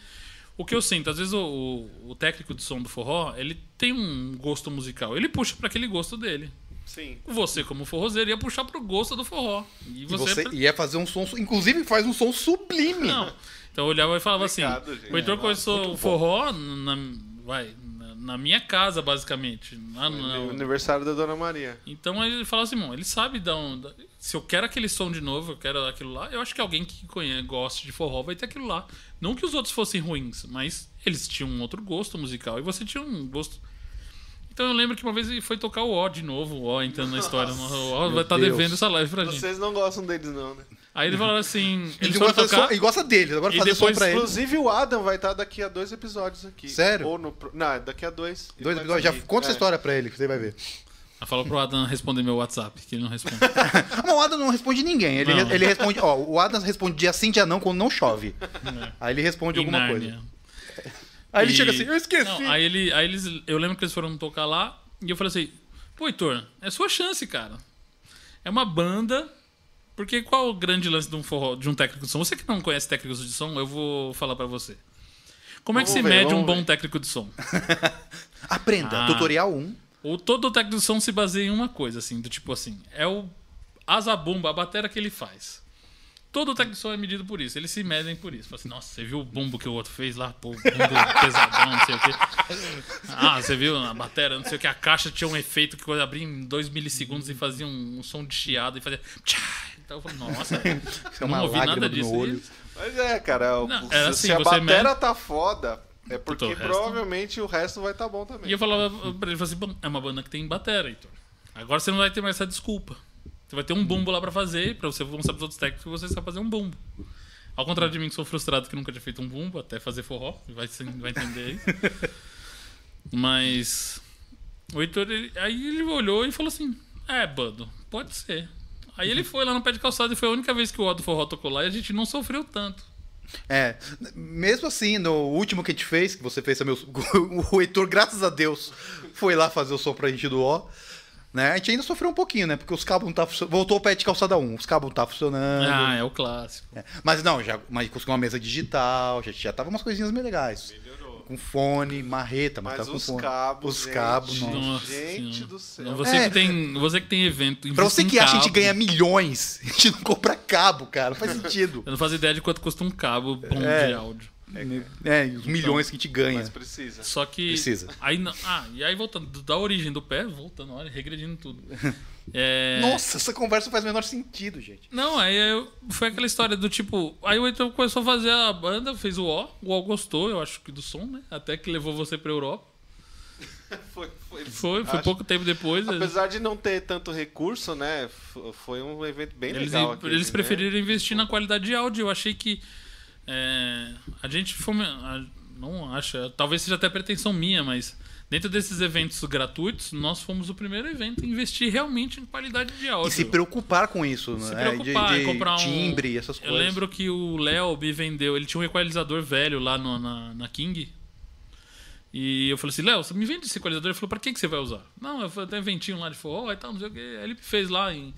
o que eu sinto, às vezes o, o, o técnico de som do forró, ele tem um gosto musical. Ele puxa pra aquele gosto dele. Sim. Você, como forrozeiro, ia puxar pro gosto do forró. E E você. você ia fazer um som. Inclusive, faz um som sublime. Não. Então eu olhava e falava assim: Obrigado, gente. o Heitor É, começou o forró na, vai, na, na minha casa, basicamente. No- O aniversário da Dona Maria. Então ele fala assim, bom, ele sabe da onde. Se eu quero aquele som de novo, eu quero aquilo lá, eu acho que alguém que conhece, goste de forró vai ter aquilo lá. Não que os outros fossem ruins, mas eles tinham um outro gosto musical e você tinha um gosto. Então eu lembro que uma vez ele foi tocar o Ó de novo, o Ó entrando na história. O Ó vai estar Deus. devendo essa live pra gente. Vocês não gostam deles, não, né? Aí ele falou assim: Ele eles foram gosta, tocar. som, e gosta deles. Agora E fazer depois, som pra ele. Inclusive o Adam vai estar daqui a dois episódios aqui. Sério? Ou no, não, daqui a dois. Ele Dois episódios. Já conta essa É. história pra ele, que você vai ver. Ela falou pro Adam responder meu WhatsApp, que ele não responde. Não, o Adam não responde ninguém. Ele, Não. ele responde. Ó, o Adam responde dia sim, dia não, quando não chove. Aí ele responde Em alguma Nárnia. coisa. Aí ele E- chega assim, eu esqueci. Não, aí, ele, aí eles. Eu lembro que eles foram tocar lá e eu falei assim: Pô, Heitor, é sua chance, cara. É uma banda. Porque qual o grande lance de um, forró, de um técnico de som? Você que não conhece técnicos de som, eu vou falar pra você. Como é que Vamos se ver, mede um bom ver. técnico de som? Aprenda. Ah. Tutorial 1. O todo técnico de som se baseia em uma coisa, assim, do tipo assim, é o asa-bumba, a bateria que ele faz. Todo técnico de som é medido por isso, eles se medem por isso. Fala assim, nossa, você viu o bumbo que o outro fez lá? Pô, bumbo pesadão, não sei o quê. Ah, você viu a bateria, não sei o que, a caixa tinha um efeito que quando abria em 2 milissegundos e fazia um, um som de chiado e fazia. Tchá! Então eu falei, nossa, é uma não ouvi nada no disso. olho. Mas é, cara. Não, se, era se assim, a mede- tá foda, é porque o resto- provavelmente o resto vai tá bom também. E eu falava pra ele, assim, "Bom, é uma banda que tem bateria, Heitor. Agora você não vai ter mais essa desculpa. Você vai ter um bumbo lá pra fazer, pra você mostrar pros outros técnicos que você sabe fazer um bumbo. Ao contrário de mim, que sou frustrado que nunca tinha feito um bumbo, até fazer forró, vai, vai entender isso. Mas. O Heitor, ele- aí ele olhou e falou assim: É, Bando, pode ser. Aí ele foi lá no pé de calçado e foi a única vez que o Ó do Forró tocou lá e a gente não sofreu tanto. É, mesmo assim, no último que a gente fez, que você fez também, o, Heitor, graças a Deus, foi lá fazer o som pra gente do O. Né? A gente ainda sofreu um pouquinho, né? Porque os cabos não tá funcionando. Voltou o pé de calçada 1, os cabos não tá funcionando. Ah, é o clássico. É. Mas não, já mas conseguiu uma mesa digital, já, já tava umas coisinhas bem legais. Com fone, marreta, mas, Mas tava com os fone. cabos. Os gente, cabos, nossa. Nossa Gente Senhora. do céu. Você, É. que tem, você que tem evento. Pra você que acha que a gente ganha milhões, a gente não compra cabo, cara. Não faz sentido. Eu não faço ideia de quanto custa um cabo bom É. de áudio. É, e os milhões que a gente ganha. Mas precisa. Só que. Precisa. Aí, não- ah, e aí voltando, da origem do pé, voltando, olha, regredindo tudo. É, Nossa, essa conversa faz o menor sentido, gente. Não, aí eu- foi aquela história do tipo. Aí o Heitor começou a fazer a banda, fez o O, o O gostou, eu acho que do som, né? Até que levou você pra Europa. Foi, foi, Foi, foi pouco tempo depois. Apesar de não ter tanto recurso, né? Foi um evento bem Eles, legal. aquele, eles né? preferiram investir na qualidade de áudio. Eu achei que. é, a gente fome- a- não acha. Talvez seja até pretensão minha, mas Dentro desses eventos gratuitos, nós fomos o primeiro evento a investir realmente em qualidade de áudio. E se preocupar com isso, Se né? preocupar de, em de comprar um timbre, essas Eu coisas. lembro que o Léo me vendeu, ele tinha um equalizador velho lá no- na, na King. E eu falei assim, Léo, você me vende esse equalizador? Ele falou, pra que, que você vai usar? Não, eu falei, tem um ventinho lá de forró e tal, não sei o que. Aí ele fez lá em,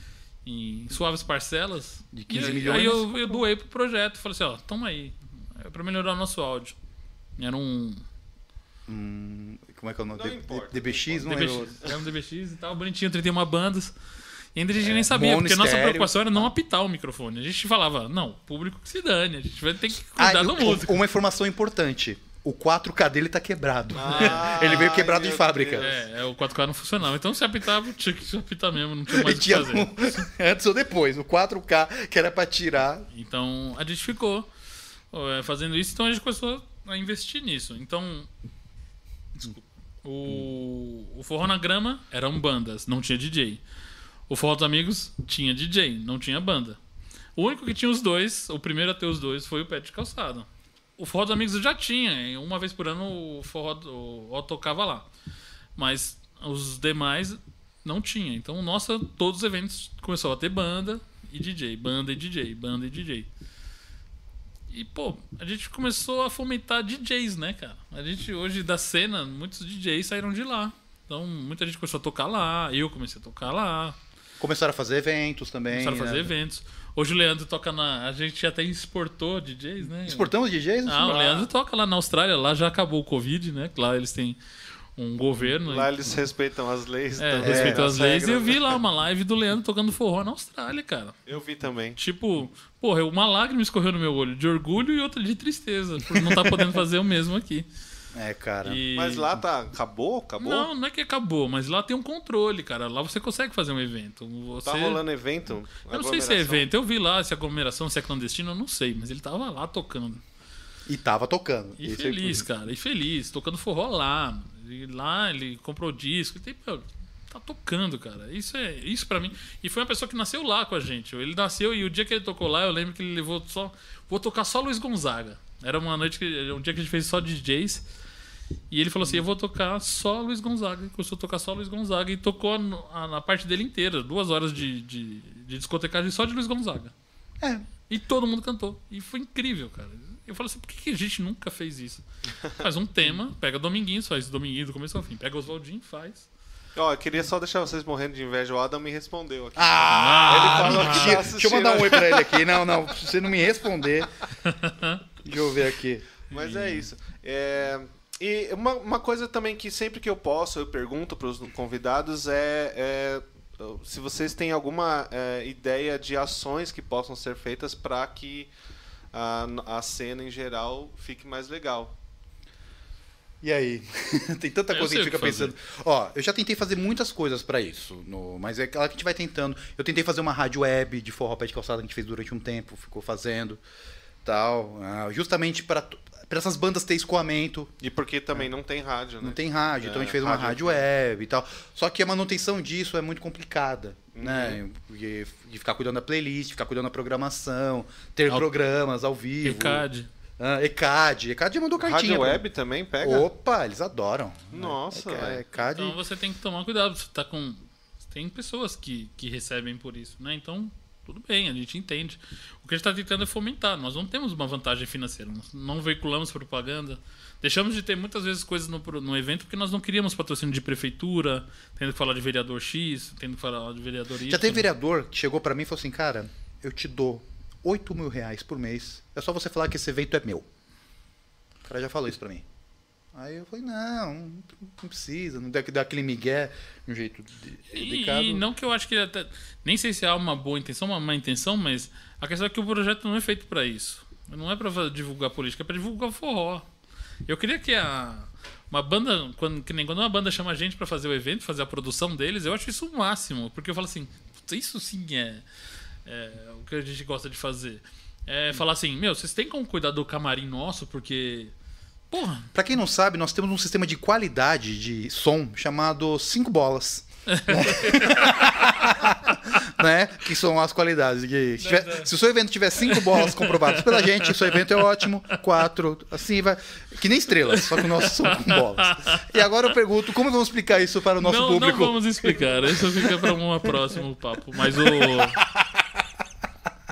em suaves parcelas. De 15 E aí- milhões. Aí eu, eu doei pro projeto. Falei assim, ó, toma aí. É pra melhorar o nosso áudio. Era um Hum, como é que é o nome? Não D- importa, DBX, não lembro. DBX. Era um DBX e tal, bonitinho, 31 bandas. E ainda a gente É, nem sabia, porque a nossa preocupação era não apitar o microfone. A gente falava, não, público que se dane, a gente vai ter que cuidar Ah, do músico. Uma informação importante. O 4K dele tá quebrado. Ah, Ele veio quebrado de fábrica. É, é, o 4K não funcionava. Então se apitava, tinha que apitar mesmo, não tinha mais o que fazer. um- antes ou depois, o 4K que era pra tirar. Então a gente ficou fazendo isso, então a gente começou a investir nisso. Então. Desculpa. O, o Forró na Grama eram bandas, não tinha DJ. O Forró dos Amigos tinha DJ, não tinha banda. O único que tinha os dois, o primeiro a ter os dois, foi o Pé de Calçado. O Forró dos Amigos já tinha, uma vez por ano o Forró o, o tocava lá. Mas os demais não tinha. Então, nossa, todos os eventos começou a ter banda e DJ, banda e DJ, banda e DJ. E, pô, a gente começou a fomentar DJs, né, cara? A gente, hoje, da cena, muitos DJs saíram de lá. Então, muita gente começou a tocar lá, eu comecei a tocar lá, Começaram a fazer eventos também. começaram a fazer né? eventos. Hoje o Leandro toca na. A gente até exportou DJs, né? Exportamos DJs? Ah, o Leandro toca lá na Austrália, lá já acabou o Covid, né? Lá eles têm um governo. Lá eles respeitam as leis. É, também, respeitam as leis. E eu vi né? lá uma live do Leandro tocando forró na Austrália, cara. Eu vi também. Tipo, porra, uma lágrima escorreu no meu olho, de orgulho e outra de tristeza, por não estar podendo fazer o mesmo aqui. É, cara. E- Mas lá tá. Acabou? Acabou? Não, não é que acabou, mas lá tem um controle, cara. Lá você consegue fazer um evento. Você... Tá rolando evento? Eu não sei se é evento. Eu vi lá se é aglomeração, se é clandestino, eu não sei. Mas ele tava lá tocando. E tava tocando. E Esse é feliz, o- cara. E feliz. Tocando forró lá. E lá ele comprou disco. E tem, meu, tá tocando, cara. Isso é isso para mim. E foi uma pessoa que nasceu lá com a gente. Ele nasceu e o dia que ele tocou lá, eu lembro que ele levou só. Vou tocar só Luiz Gonzaga. Era uma noite que. Um dia que a gente fez só DJs. E ele falou assim: Eu vou tocar só Luiz Gonzaga. E começou a tocar só Luiz Gonzaga. E tocou a, a- na parte dele inteira. Duas horas de, de, de discotecagem só de Luiz Gonzaga. É. E todo mundo cantou. E foi incrível, cara. Eu falo assim, por que a gente nunca fez isso? Faz um tema, pega Dominguinhos, faz Dominguinhos do começo ao fim. Pega Oswaldinho, faz. Ó, eu queria só deixar vocês morrendo de inveja. O Adam me respondeu aqui. Ah, Ele falou que tá deixa, eu mandar um oi pra ele aqui. Não, não, se você não me responder. Deixa eu ver aqui. Mas é isso. É, E uma, uma coisa também que sempre que eu posso, eu pergunto para os convidados é, é, se vocês têm alguma é, ideia de ações que possam ser feitas para que a, a cena em geral fique mais legal. E aí? Tem tanta Eu coisa que a gente fica pensando. Ó, eu já tentei fazer muitas coisas pra isso, no- mas é aquela que a gente vai tentando. Eu tentei fazer uma rádio web de forró pé de calçada que a gente fez durante um tempo, ficou fazendo, tal, ah, justamente para para essas bandas ter escoamento. E porque também não tem rádio, né? Não tem rádio, então a gente É, fez uma rádio- rádio web e tal. Só que a manutenção disso é muito complicada, Uhum. né? De, de ficar cuidando da playlist, ficar cuidando da programação, ter Al- programas ao vivo. ECAD. Ah, ECAD. ECAD já mandou cartinha. Rádio pra- web também pega? Opa, eles adoram. Nossa, É, velho. ECAD. Então você tem que tomar cuidado. Você tá com. Tem pessoas que, que recebem por isso, né? Então, tudo bem, a gente entende. O que a gente está tentando é fomentar. Nós não temos uma vantagem financeira. Nós não veiculamos propaganda. Deixamos de ter muitas vezes coisas no, no evento porque nós não queríamos patrocínio de prefeitura, tendo que falar de vereador X, tendo que falar de vereador Y. Já teve vereador que chegou pra mim e falou assim, cara, eu te dou 8 mil reais por mês. É só você falar que esse evento é meu. O cara já falou isso pra mim. Aí eu falei, não, não precisa, não dá, dá aquele migué de um jeito de- E, delicado. e não que eu acho que até, nem sei se há uma boa intenção, uma má intenção, mas a questão é que o projeto não é feito para isso. Não é para divulgar política, é para divulgar forró. Eu queria que a uma banda, quando, que nem quando uma banda chama a gente para fazer o evento, fazer a produção deles, eu acho isso o máximo, porque eu falo assim, "Putz, isso sim é, é o que a gente gosta de fazer. É falar assim, meu, vocês têm como cuidar do camarim nosso, porque porra, Pra quem não sabe, nós temos um sistema de qualidade de som chamado Cinco Bolas. né? Que são as qualidades. Que se, tiver- se o seu evento tiver cinco bolas comprovadas pela gente, o seu evento é ótimo. Quatro, assim vai. Que nem estrelas, só que o nosso são com bolas. E agora eu pergunto, como vamos explicar isso para o nosso não, público? não vamos explicar, isso fica para um próximo papo. Mas o.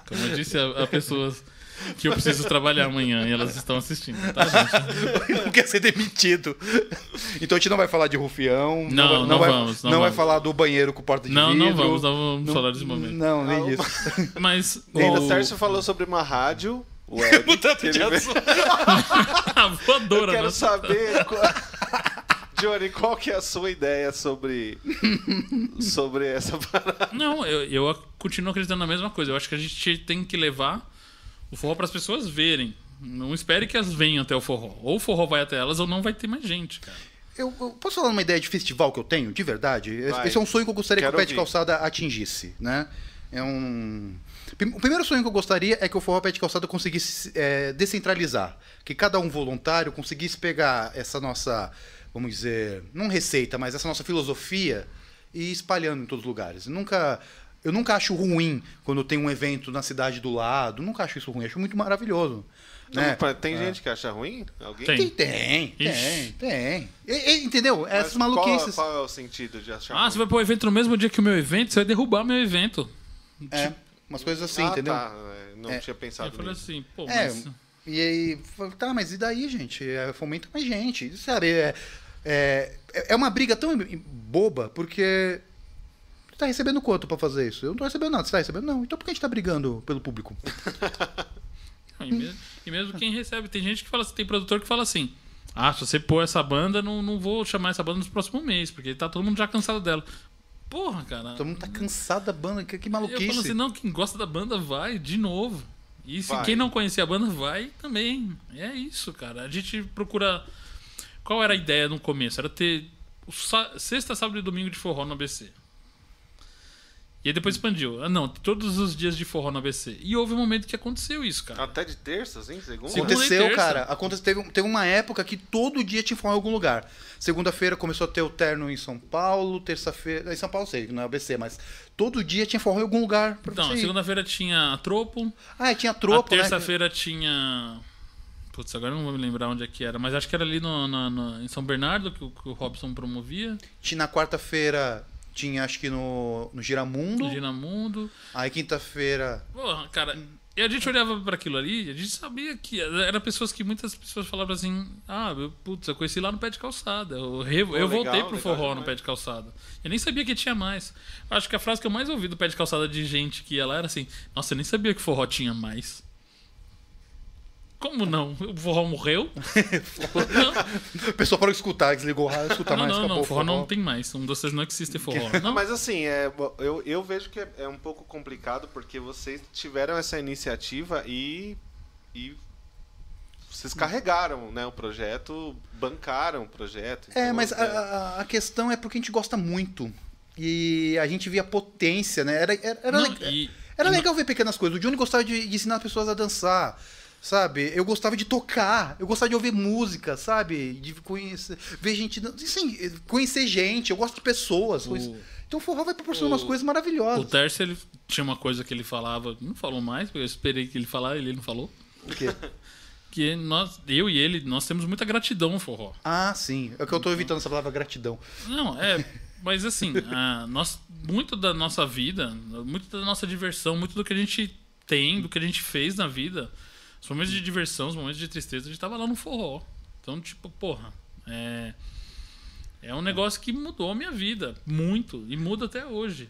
Como eu disse a, a pessoas que eu preciso trabalhar amanhã e elas estão assistindo, tá, gente? não quer ser demitido. Então a gente não vai falar de rufião. Não, vai, não vai, vamos, não vai vamos. falar do banheiro com porta de Não, vidro. não vamos, não vamos falar desse momento. Não, nem disso. Mas. O O... Tércio falou sobre uma rádio web. Mudando que de assunto. Eu quero né? saber. qual- Johnny, qual que é a sua ideia sobre, sobre essa parada? Não, eu, eu continuo acreditando na mesma coisa. Eu acho que a gente tem que levar o forró para as pessoas verem. Não espere que elas venham até o forró. Ou o forró vai até elas ou não vai ter mais gente, cara. Eu, eu posso falar uma ideia de festival que eu tenho, de verdade? Esse- Vai. Esse é um sonho que eu gostaria Quero que o Pé de ouvir. Calçada atingisse, né? É um... O primeiro sonho que eu gostaria é que o Forró Pé de Calçada conseguisse é, descentralizar. Que cada um voluntário conseguisse pegar essa nossa, vamos dizer, não receita, mas essa nossa filosofia e ir espalhando em todos os lugares. Nunca... Eu nunca acho ruim quando tem um evento na cidade do lado. Nunca acho isso ruim. Acho muito maravilhoso. Né? Pra- Tem gente que acha ruim? Alguém? Tem. Tem, tem, tem. E- e- entendeu? Mas Essas qual- maluquices. Qual, é o sentido de achar Ah, ruim? você vai pôr o evento no mesmo dia que o meu evento, você vai derrubar meu evento. É, umas coisas assim, ah, entendeu? Tá, é, não É. tinha Eu pensado falei nisso. assim, pô, É, mas. e aí, falei, tá, mas e daí, gente? É, fomenta mais gente. Sabe, é, é, é uma briga tão boba, porque. Tá recebendo quanto pra fazer isso? Eu não tô recebendo nada. Você tá recebendo? Não. Então por que a gente tá brigando pelo público? E mesmo, e mesmo quem recebe, tem gente que fala assim, tem produtor que fala assim. Ah, se você pôr essa banda, não, não vou chamar essa banda nos próximos meses, porque tá todo mundo já cansado dela. Porra, cara. Todo mundo tá cansado da banda. Que, que Eu falo maluquice. assim, não, quem gosta da banda vai de novo. E se Vai. quem não conhecia a banda, vai também. É isso, cara. A gente procura. Qual era a ideia no começo? Era ter sexta, sábado e domingo de forró no ABC. E aí depois expandiu. Ah, não, todos os dias de forró no ABC. E houve um momento que aconteceu isso, cara. Até de terça, assim? Segunda? Segunda. Aconteceu, e terça. cara. Aconteceu, teve, teve uma época que todo dia tinha forró em algum lugar. Segunda-feira começou a ter o terno em São Paulo, terça-feira. Em São Paulo sei, que não é ABC, mas todo dia tinha forró em algum lugar pra Então, ir. segunda-feira tinha a Tropo. Ah, e tinha tropa, a né? terça-feira tinha. Putz, agora eu não vou me lembrar onde é que era, mas acho que era ali no, no- no- em São Bernardo que o, que o Robson promovia. Tinha- Na quarta-feira tinha, acho que no, no Giramundo. No Ginamundo. Aí quinta-feira. Porra, cara, e a gente olhava para aquilo ali, e a gente sabia que era pessoas que muitas pessoas falavam assim: "Ah, eu, putz, eu conheci lá no pé de calçada. Eu, re- eu legal, voltei pro legal forró no pé de calçada". Eu nem sabia que tinha mais. Acho que a frase que eu mais ouvi do pé de calçada de gente que ia lá era assim: "Nossa, eu nem sabia que forró tinha mais". Como não? O forró morreu? não, O pessoal parou de escutar, desligou o rádio, escutar não, mais. não, não, o forró não tem mais. Um três não existe forró. Não, Mas assim, é, eu, eu vejo que é, é um pouco complicado porque vocês tiveram essa iniciativa e, e vocês carregaram né, o projeto, bancaram o projeto. É, então, mas a, a- a questão é porque a gente gosta muito. E a gente via potência, né? Era, era, era, Não, le- e- era e legal ver pequenas coisas. O Johnny gostava de, de ensinar as pessoas a dançar, sabe? Eu gostava de tocar, eu gostava de ouvir música, sabe? De conhecer, ver gente, assim, conhecer gente. Eu gosto de pessoas. O- conhecer- Então o forró vai proporcionar o- umas coisas O maravilhosas. Tércio, ele tinha uma coisa que ele falava, não falou mais, porque eu esperei que ele falasse, ele não falou. O quê? Que nós, eu e ele, nós temos muita gratidão ao forró. Ah, sim. É que eu tô evitando essa palavra gratidão. Não, é. Mas assim, a, nós, muito da nossa vida, muito da nossa diversão, muito do que a gente tem, do que a gente fez na vida, os momentos de diversão, os momentos de tristeza, a gente tava lá no forró. Então, tipo, porra, é. É um negócio que mudou a minha vida. Muito. E muda até hoje.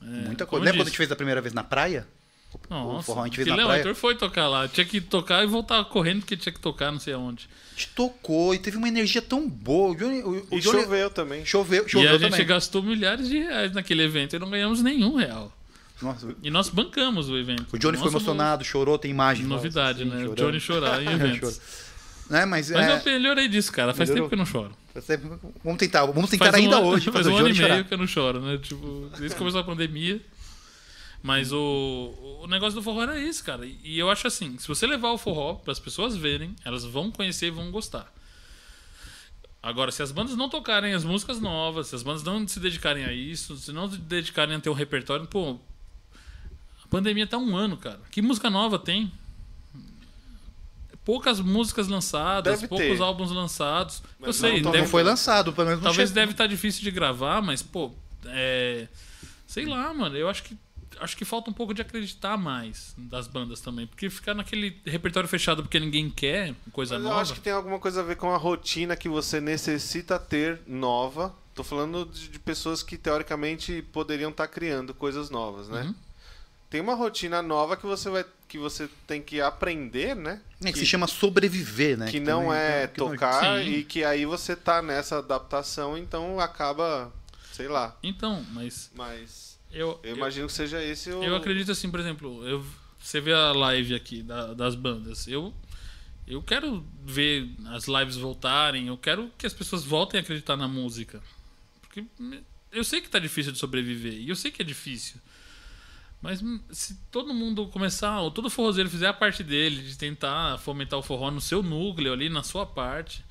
É, Muita coisa. Lembra eu quando a gente disse. fez a primeira vez na praia? O Nossa, forró a gente fez na Léo, praia. o foi tocar lá. Tinha que tocar e voltar correndo porque tinha que tocar não sei aonde. A gente tocou e teve uma energia tão boa. O Johnny, o, o E Johnny- choveu também. Choveu, e choveu a gente também. gastou milhares de reais naquele evento e não ganhamos nenhum real. Nossa, E nós bancamos o evento. o Johnny ficou Nossa, emocionado, chorou, tem imagem. Novidade, Sim, né? O chorando. Johnny chorar em eventos. Né? Mas, Mas é, eu melhorei disso, cara. Faz Melhorou? tempo que eu não choro. vamos tentar, vamos tentar Faz ainda hoje Faz um o ano e meio chorar. que eu não choro, né? Tipo, desde que começou a pandemia. Mas o, o negócio do forró era isso, cara. E eu acho assim, se você levar o forró para as pessoas verem, elas vão conhecer e vão gostar. Agora, se as bandas não tocarem as músicas novas, se as bandas não se dedicarem a isso, se não se dedicarem a ter um repertório, pô, pandemia tá um ano, cara. Que música nova tem? Poucas músicas lançadas, Deve poucos ter. álbuns lançados. Mas eu sei, não deve, Não foi lançado, pelo menos talvez deve estar difícil de gravar, mas, pô, é. Sei lá, mano. Eu acho que. Acho que falta um pouco de acreditar mais das bandas também. Porque ficar naquele repertório fechado porque ninguém quer coisa Mas eu nova. acho que tem alguma coisa a ver com a rotina que você necessita ter nova. Tô falando de, pessoas que teoricamente poderiam estar criando coisas novas, né? Uhum. Tem uma rotina nova que você vai que você tem que aprender, né? É que se chama sobreviver, né? que não também- é que não- tocar Sim. e que aí você tá nessa adaptação, então acaba, sei lá. Então, mas Mas eu, eu imagino que seja esse o. Eu acredito assim, por exemplo, eu, você vê a live aqui da- das bandas. Eu, eu quero ver as lives voltarem, eu quero que as pessoas voltem a acreditar na música. Porque eu sei que tá difícil de sobreviver, e eu sei que é difícil. Mas hum, se todo mundo começar, ou todo forrozeiro fizer a parte dele, de tentar fomentar o forró no seu núcleo ali, na sua parte.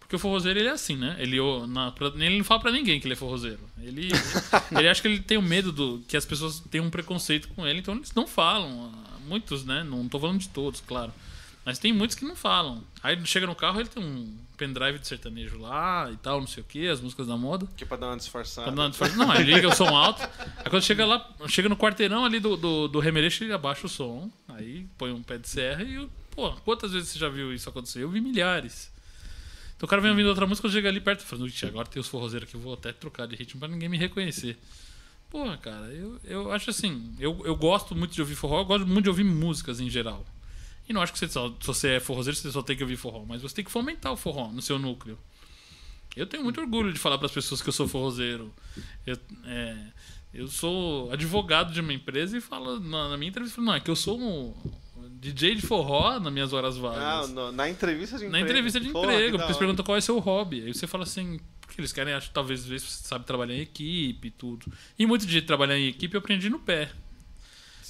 Porque o forrozeiro ele é assim, né? Ele, na, ele não fala pra ninguém que ele é forrozeiro. Ele, ele acha que ele tem o medo do que as pessoas têm um preconceito com ele, então eles não falam. Muitos, né? Não tô falando de todos, claro. Mas tem muitos que não falam. Aí chega no carro, ele tem um pendrive de sertanejo lá e tal, não sei o que, as músicas da moda. Que é pra dar uma disfarçada. Pra dar uma disfarce- Não, ele liga o som alto. Aí quando chega lá, chega no quarteirão ali do, do, do remereixo, ele abaixa o som. Aí põe um pé de serra e. Pô, quantas vezes você já viu isso acontecer? Eu vi milhares. Então o cara vem ouvindo outra música, eu chego ali perto e falo, "Ixi, agora tem os forrozeiros aqui, eu vou até trocar de ritmo pra ninguém me reconhecer. Porra, cara, eu, eu acho assim, eu, eu gosto muito de ouvir forró, eu gosto muito de ouvir músicas em geral. E não acho que você só, se você é forrozeiro, você só tem que ouvir forró, mas você tem que fomentar o forró no seu núcleo. Eu tenho muito orgulho de falar para as pessoas que eu sou forrozeiro. Eu, é, eu sou advogado de uma empresa e falo na, na minha entrevista, eu falo, não, é que eu sou um DJ de forró nas minhas horas Ah, vagas. no- na entrevista de na emprego. entrevista de Porra, emprego, porque eles perguntam qual é o seu hobby. Aí você fala assim, porque eles querem, acho, talvez, ver se você sabe trabalhar em equipe e tudo. E muito de trabalhar em equipe eu aprendi no pé.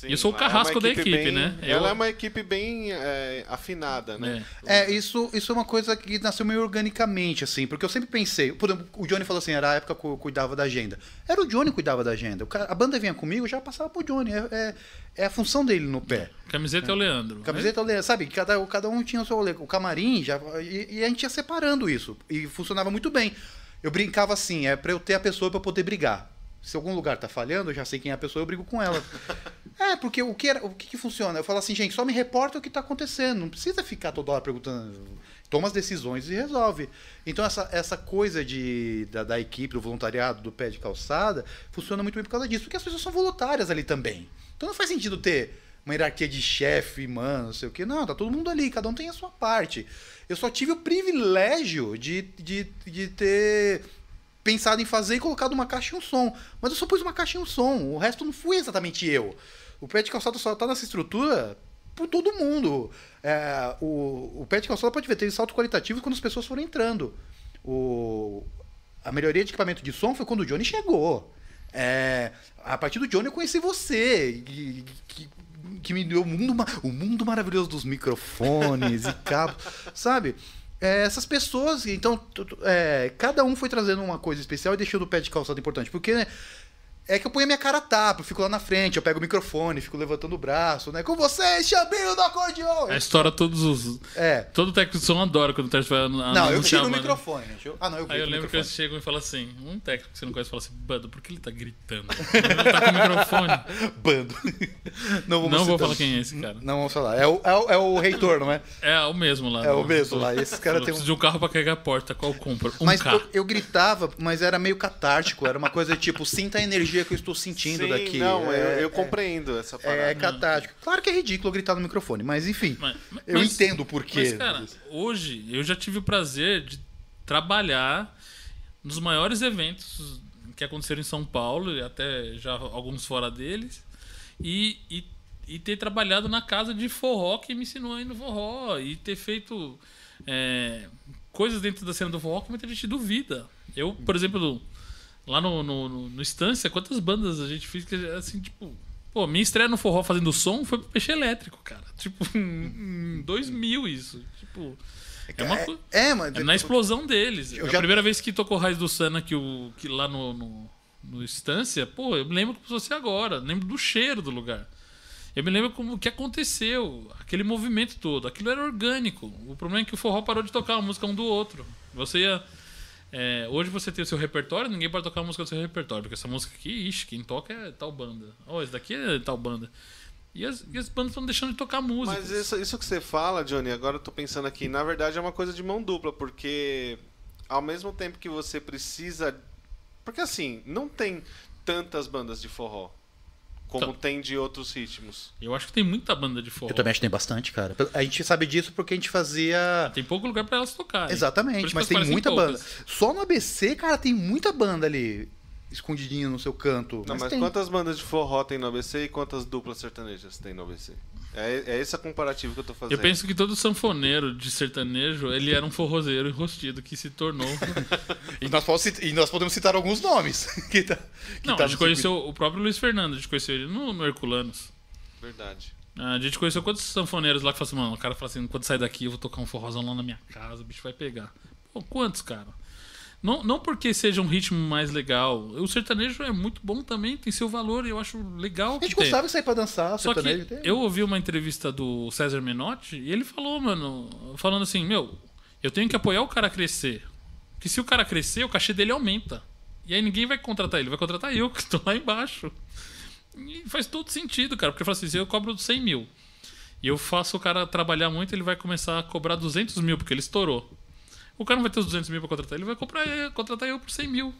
Sim, eu sou o ela é carrasco da equipe, bem- né? Ela Eu- é uma equipe bem é, afinada, né? É, isso, isso é uma coisa que nasceu meio organicamente, assim, porque eu sempre pensei, por exemplo, o Johnny falou assim, era a época que eu cuidava da agenda. Era o Johnny que cuidava da agenda. O cara- a banda vinha comigo, já passava pro Johnny. É, é, é a função dele no pé. Camiseta é o Leandro. Camiseta, olha, sabe? Cada, cada um tinha o seu rolê. O camarim, já, e, e a gente ia separando isso. E funcionava muito bem. Eu brincava assim, é pra eu ter a pessoa pra poder brigar. Se algum lugar tá falhando, eu já sei quem é a pessoa, eu brigo com ela. é, porque o que, era, o que, que funciona? Eu falo assim, gente, só me reporta o que tá acontecendo. Não precisa ficar toda hora perguntando. Toma as decisões e resolve. Então, essa, essa coisa de, da, da equipe, do voluntariado, do pé de calçada, funciona muito bem por causa disso. Porque as pessoas são voluntárias ali também. Então não faz sentido ter uma hierarquia de chefe, mano, não sei o quê. Não, tá todo mundo ali, cada um tem a sua parte. Eu só tive o privilégio de, de, de ter pensado em fazer e colocado uma caixa e um som. Mas eu só pus uma caixa e um som. O resto não fui exatamente eu. O pé de calçado só tá nessa estrutura por todo mundo. É, o, o pé de calçado pode ver, teve salto qualitativo quando as pessoas foram entrando. O, a melhoria de equipamento de som foi quando o Johnny chegou. É, a partir do Johnny eu conheci você, que, que, que me deu o mundo, o mundo maravilhoso dos microfones e cabos, sabe? É, essas pessoas, então, é, cada um foi trazendo uma coisa especial e deixando o pé de calçado importante, porque né, é que eu ponho a minha cara a tapa, eu fico lá na frente, eu pego o microfone, fico levantando o braço, né? Com vocês, Chabinho do acordeon! A história todos os. É. Todo técnico de som adora quando o técnico vai anu- Não, eu anunciar no uma- microfone. Eu- Ah, não, eu grito Aí eu lembro que microfone. eles chegam e falam assim: um técnico que você não conhece fala assim, Bando, por que ele tá gritando? Ele tá com o microfone. Bando. não vamos Não vou falar quem é esse cara. Não vamos falar. É o, é o, é o reitor, não é? É o mesmo lá. É o né? mesmo lá. Esses caras Eu têm um... de um carro pra carregar a porta. Qual compra? Um Mas carro. eu, eu gritava, mas era meio catártico. Era uma coisa tipo, sinta a energia que eu estou sentindo Sim, daqui. não, é, eu, eu é- compreendo essa parada. É catártico. Claro que é ridículo gritar no microfone, mas enfim. Mas- mas- eu entendo o porquê. Mas, cara, hoje eu já tive o prazer de trabalhar nos maiores eventos que aconteceram em São Paulo, e até já alguns fora deles, e, e, e ter trabalhado na casa de forró que me ensinou aí no forró, e ter feito é, coisas dentro da cena do forró que muita gente duvida. Eu, por exemplo, lá no, no, no, no Estância, quantas bandas a gente fez que, assim, tipo... Pô, minha estreia no forró fazendo som foi pro Peixe Elétrico, cara. Tipo, em 2000 isso. Tipo, é uma coisa... É, mas. É na explosão deles. Eu a primeira vez que tocou Raiz do Sana que o, que lá no, no, no Estância, pô, eu lembro como se fosse agora. Lembro do cheiro do lugar. Eu me lembro como o que aconteceu, aquele movimento todo. Aquilo era orgânico. O problema é que o forró parou de tocar a música um do outro. Você ia. É, hoje você tem o seu repertório, ninguém pode tocar a música do seu repertório, porque essa música aqui, ixi, quem toca é tal banda. Oh, esse daqui é tal banda. E as, e as bandas estão deixando de tocar música. Mas isso, isso que você fala, Johnny, agora eu tô pensando aqui, na verdade é uma coisa de mão dupla, porque ao mesmo tempo que você precisa. Porque assim, não tem tantas bandas de forró como Então. tem de outros ritmos. Eu acho que tem muita banda de forró. Eu também acho que tem bastante, cara. A gente sabe disso porque a gente fazia. Tem pouco lugar pra elas tocarem. Exatamente, mas tem muita banda. poucas. Só no ABC, cara, tem muita banda ali escondidinha no seu canto. Não, mas tem. quantas bandas de forró tem no ABC e quantas duplas sertanejas tem no ABC? É, é esse a comparativo que eu tô fazendo. Eu penso que todo sanfoneiro de sertanejo, ele era um forrozeiro enrostido que se tornou. E nós, podemos citar, e nós podemos citar alguns nomes. que tá, que Não, tá a gente conheceu o próprio Luiz Fernando, a gente conheceu ele no, no Herculanos. Verdade. A gente conheceu quantos sanfoneiros lá que falam assim, mano, o cara fala assim, quando sair daqui eu vou tocar um forrozão lá na minha casa, o bicho vai pegar. Pô, quantos, cara? Não, não porque seja um ritmo mais legal. O sertanejo é muito bom também, tem seu valor e eu acho legal. A que gente tem. gostava de sair pra dançar, Só que sertanejo. tem- eu ouvi uma entrevista do César Menotti e ele falou, mano, falando assim, meu, eu tenho que apoiar o cara a crescer. Porque se o cara crescer, o cachê dele aumenta. E aí ninguém vai contratar ele, vai contratar eu, que tô lá embaixo. E faz todo sentido, cara, porque eu falo assim, se eu cobro 100 mil e eu faço o cara trabalhar muito, ele vai começar a cobrar 200 mil, porque ele estourou. O cara não vai ter os 200 mil pra contratar, ele vai comprar, contratar eu por 100 mil.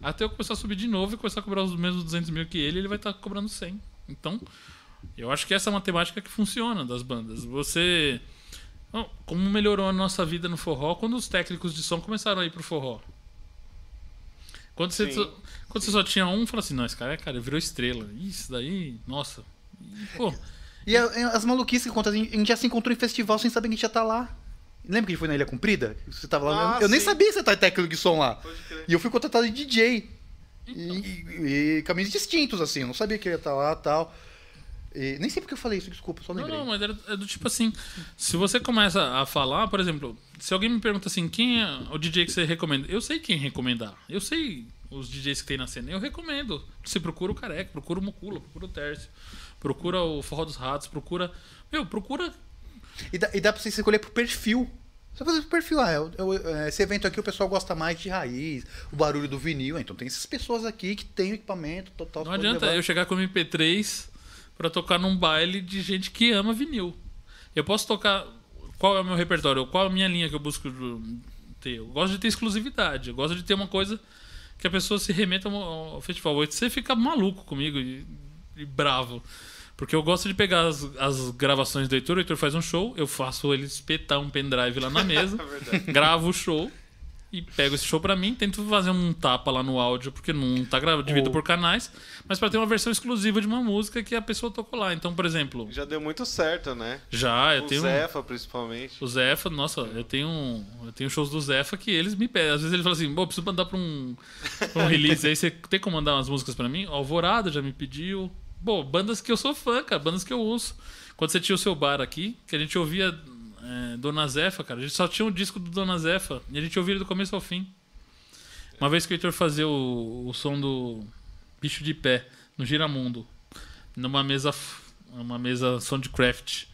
Até eu começar a subir de novo e começar a cobrar os mesmos 200 mil que ele, ele vai estar cobrando 100. Então, eu acho que essa é uma matemática que funciona das bandas. Você. Como melhorou a nossa vida no forró quando os técnicos de som começaram a ir pro forró? Quando você, só, quando você só tinha um, fala assim: não, esse cara, é, cara virou estrela. Isso daí, nossa. E, Pô, E a- as maluquices que conta, a gente já se encontrou em festival sem saber que a gente já tá lá. Lembra que a gente foi na Ilha Comprida? Você tava lá. Ah, eu nem sabia que você tá técnico de som lá. E eu fui contratado de DJ. E, e- e caminhos distintos, assim. Eu não sabia que ele ia estar lá e tal. E, nem sei porque eu falei isso, desculpa, só Não, lembrei. não, mas era, é do tipo assim. Se você começa a falar, por exemplo, se alguém me pergunta assim, quem é o DJ que você recomenda? Eu sei quem recomendar. Eu sei os DJs que tem na cena. Eu recomendo. Você procura o Careca, procura o Mucula, procura o Tércio, procura o Forró dos Ratos, procura. Meu, procura. E dá, e dá pra você escolher pro perfil. Você fazer pro perfil, ah, eu- eu- é, esse evento aqui o pessoal gosta mais de raiz, o barulho do vinil. Então tem essas pessoas aqui que tem o equipamento total. Não adianta levar. eu chegar com o MP3 pra tocar num baile de gente que ama vinil. Eu posso tocar. Qual é o meu repertório? Qual é a minha linha que eu busco ter? Eu gosto de ter exclusividade. Eu gosto de ter uma coisa que a pessoa se remeta ao ao festival. Você fica maluco comigo e, e bravo. Porque eu gosto de pegar as, as gravações do Heitor, o Heitor faz um show, eu faço ele espetar um pendrive lá na mesa, gravo o show e pego esse show pra mim, tento fazer um tapa lá no áudio, porque não tá gra- dividido O- por canais, mas pra ter uma versão exclusiva de uma música que a pessoa tocou lá. Então, por exemplo, Já deu muito certo, né? já eu o tenho. Zefa, principalmente. O Zefa, nossa, eu tenho, eu tenho shows do Zefa que eles me pedem. Às vezes ele fala assim, pô, preciso mandar pra um, pra um release. Aí você tem como mandar umas músicas pra mim? Alvorada já me pediu. Pô, bandas que eu sou fã, cara, bandas que eu ouço. Quando você tinha o seu bar aqui, que a gente ouvia é, Dona Zefa, cara, a gente só tinha um disco do Dona Zefa e a gente ouvia ele do começo ao fim. Uma vez que o Heitor fazia o, o som do Bicho de Pé no Giramundo, numa mesa, uma mesa Soundcraft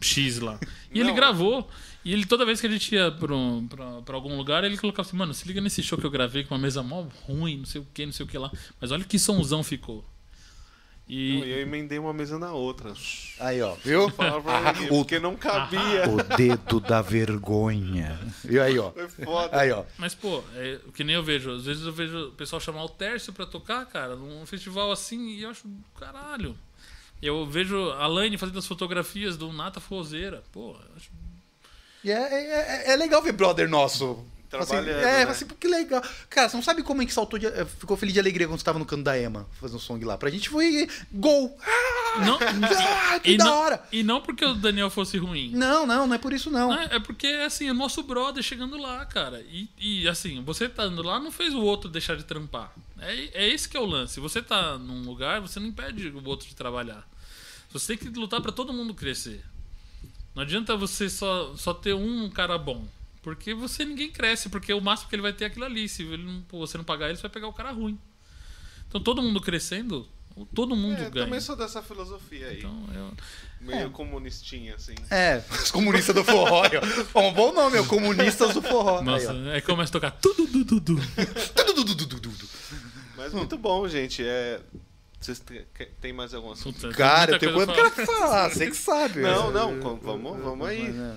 X lá. E ele Não. gravou. E ele, toda vez que a gente ia pra, um- pra, pra algum lugar, ele colocava assim, mano, se liga nesse show que eu gravei com uma mesa mó ruim, não sei o que, não sei o que lá. Mas olha que somzão ficou. Não, E. E eu emendei uma mesa na outra. Aí, ó. Viu? Mim, porque não cabia. O dedo da vergonha. E aí, ó. Foi foda. Aí, ó. Mas, pô, é, o que nem eu vejo. Às vezes eu vejo o pessoal chamar o Tércio pra tocar, cara, num festival assim, e eu acho caralho. Eu vejo a Laine fazendo as fotografias do Nata Forrozeira. Pô, eu acho E é, é, é- é legal ver brother nosso. Assim, Trabalhando, é, né? assim, que legal. Cara, você não sabe como é que saltou de, eh, ficou feliz de alegria quando você tava no canto da Ema, fazendo um som lá. Pra gente foi gol. Ah, Não, ah, que e da não, hora. E não porque o Daniel fosse ruim. Não, não, não é por isso não. Não, é porque, assim, o nosso brother chegando lá, cara. E, e, assim, você tá indo lá não fez o outro deixar de trampar. É, é esse que é o lance. Você tá num lugar, você não impede o outro de trabalhar. Você tem que lutar pra todo mundo crescer. Não adianta você só, só ter um cara bom. Porque você ninguém cresce, porque o máximo que ele vai ter é aquilo ali. Se ele não- você não pagar ele, você vai pegar o cara ruim. Então todo mundo crescendo, todo mundo É, ganha. também sou dessa filosofia aí. Então, eu- meio comunistinha, assim. É, os comunistas do forró. ó. Um bom nome, é o Comunistas do Forró. nossa, Aí, aí começa a tocar tudo, tudo, tudo. Tudu, dudu, dudu, dudu. Mas muito bom, gente. É... Vocês tem mais algum assunto? Tem Cara, muita eu tenho coisa pra falar, você que sabe. Não, É, não, vamos, vamos aí. é.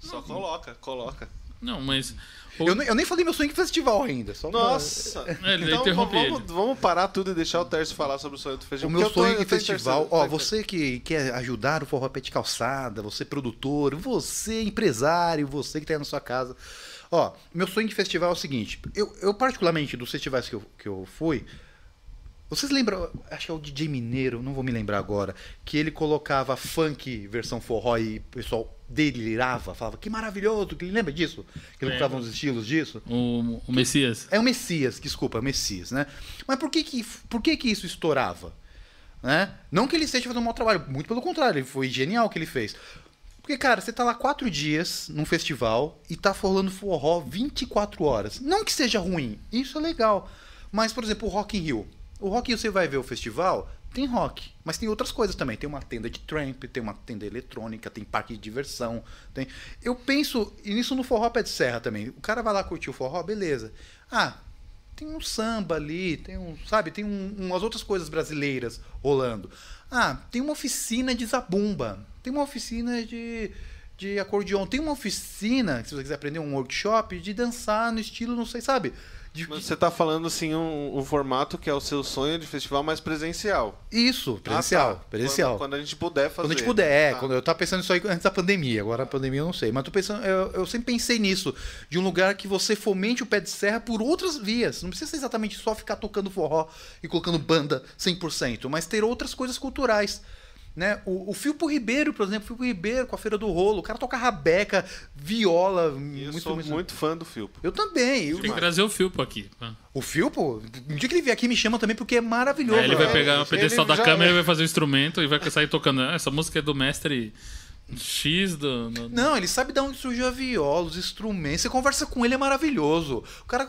Só, só coloca, coloca. Não, mas. o- Eu, nem- eu nem falei meu sonho festival ainda. Só pra- Nossa! É, ele então vamos, ele. vamos parar tudo e deixar o Tércio falar sobre o sonho do O festival. meu porque eu tô- sonho eu de festival, ó, você que quer ajudar o Forró Pet Calçada, você produtor, você empresário, você que tá aí na sua casa. Ó, meu sonho de festival é o seguinte, eu, eu particularmente dos festivais que eu, que eu fui, vocês lembram, acho que é o DJ Mineiro, não vou me lembrar agora, que ele colocava funk versão forró e o pessoal delirava, falava que maravilhoso, que lembra disso? Que ele colocava uns estilos disso? O, o Messias. É o Messias, desculpa, é o Messias, né? Mas por que que, por que, que isso estourava? Né? Não que ele esteja fazendo um mau trabalho, muito pelo contrário, foi genial o que ele fez. Porque, cara, você tá lá quatro dias num festival e tá rolando forró 24 horas. Não que seja ruim, isso é legal. Mas, por exemplo, o Rock in Rio. O Rock in Rio, você vai ver o festival, tem rock, mas tem outras coisas também. Tem uma tenda de tramp, tem uma tenda eletrônica, tem parque de diversão. Tem... Eu penso e nisso no forró pé de serra também. O cara vai lá curtir o forró, beleza. Ah, tem um samba ali, tem um, sabe, tem um- umas outras coisas brasileiras rolando. Ah, tem uma oficina de zabumba, tem uma oficina de, de acordeon, tem uma oficina, se você quiser aprender um workshop, de dançar no estilo, não sei, sabe? De- Mas você tá falando assim um, um formato que é o seu sonho de festival mais presencial. Isso, presencial, Ah, tá. presencial. Quando, quando a gente puder fazer. Quando a gente puder, é, Tá. quando eu tava pensando nisso aí antes da pandemia, agora a pandemia eu não sei, mas tô pensando, eu, eu sempre pensei nisso, de um lugar que você fomente o pé de serra por outras vias, não precisa ser exatamente só ficar tocando forró e colocando banda 100%, mas ter outras coisas culturais. Né? O, o Filpo Ribeiro, por exemplo, o Filpo Ribeiro com a Feira do Rolo, o cara toca rabeca, viola, eu muito, sou muito- muito fã do Filpo. Eu também. eu- Tem que trazer o Filpo aqui. tá? O Filpo, um dia que ele vier aqui me chama também porque é maravilhoso. Aí ele vai pegar o pedestal da já câmera é. e vai fazer o instrumento e vai sair tocando. Ah, Essa música é do mestre X do. do- Não, ele sabe de onde surgiu a viola, os instrumentos. Você conversa com ele, é maravilhoso. O cara,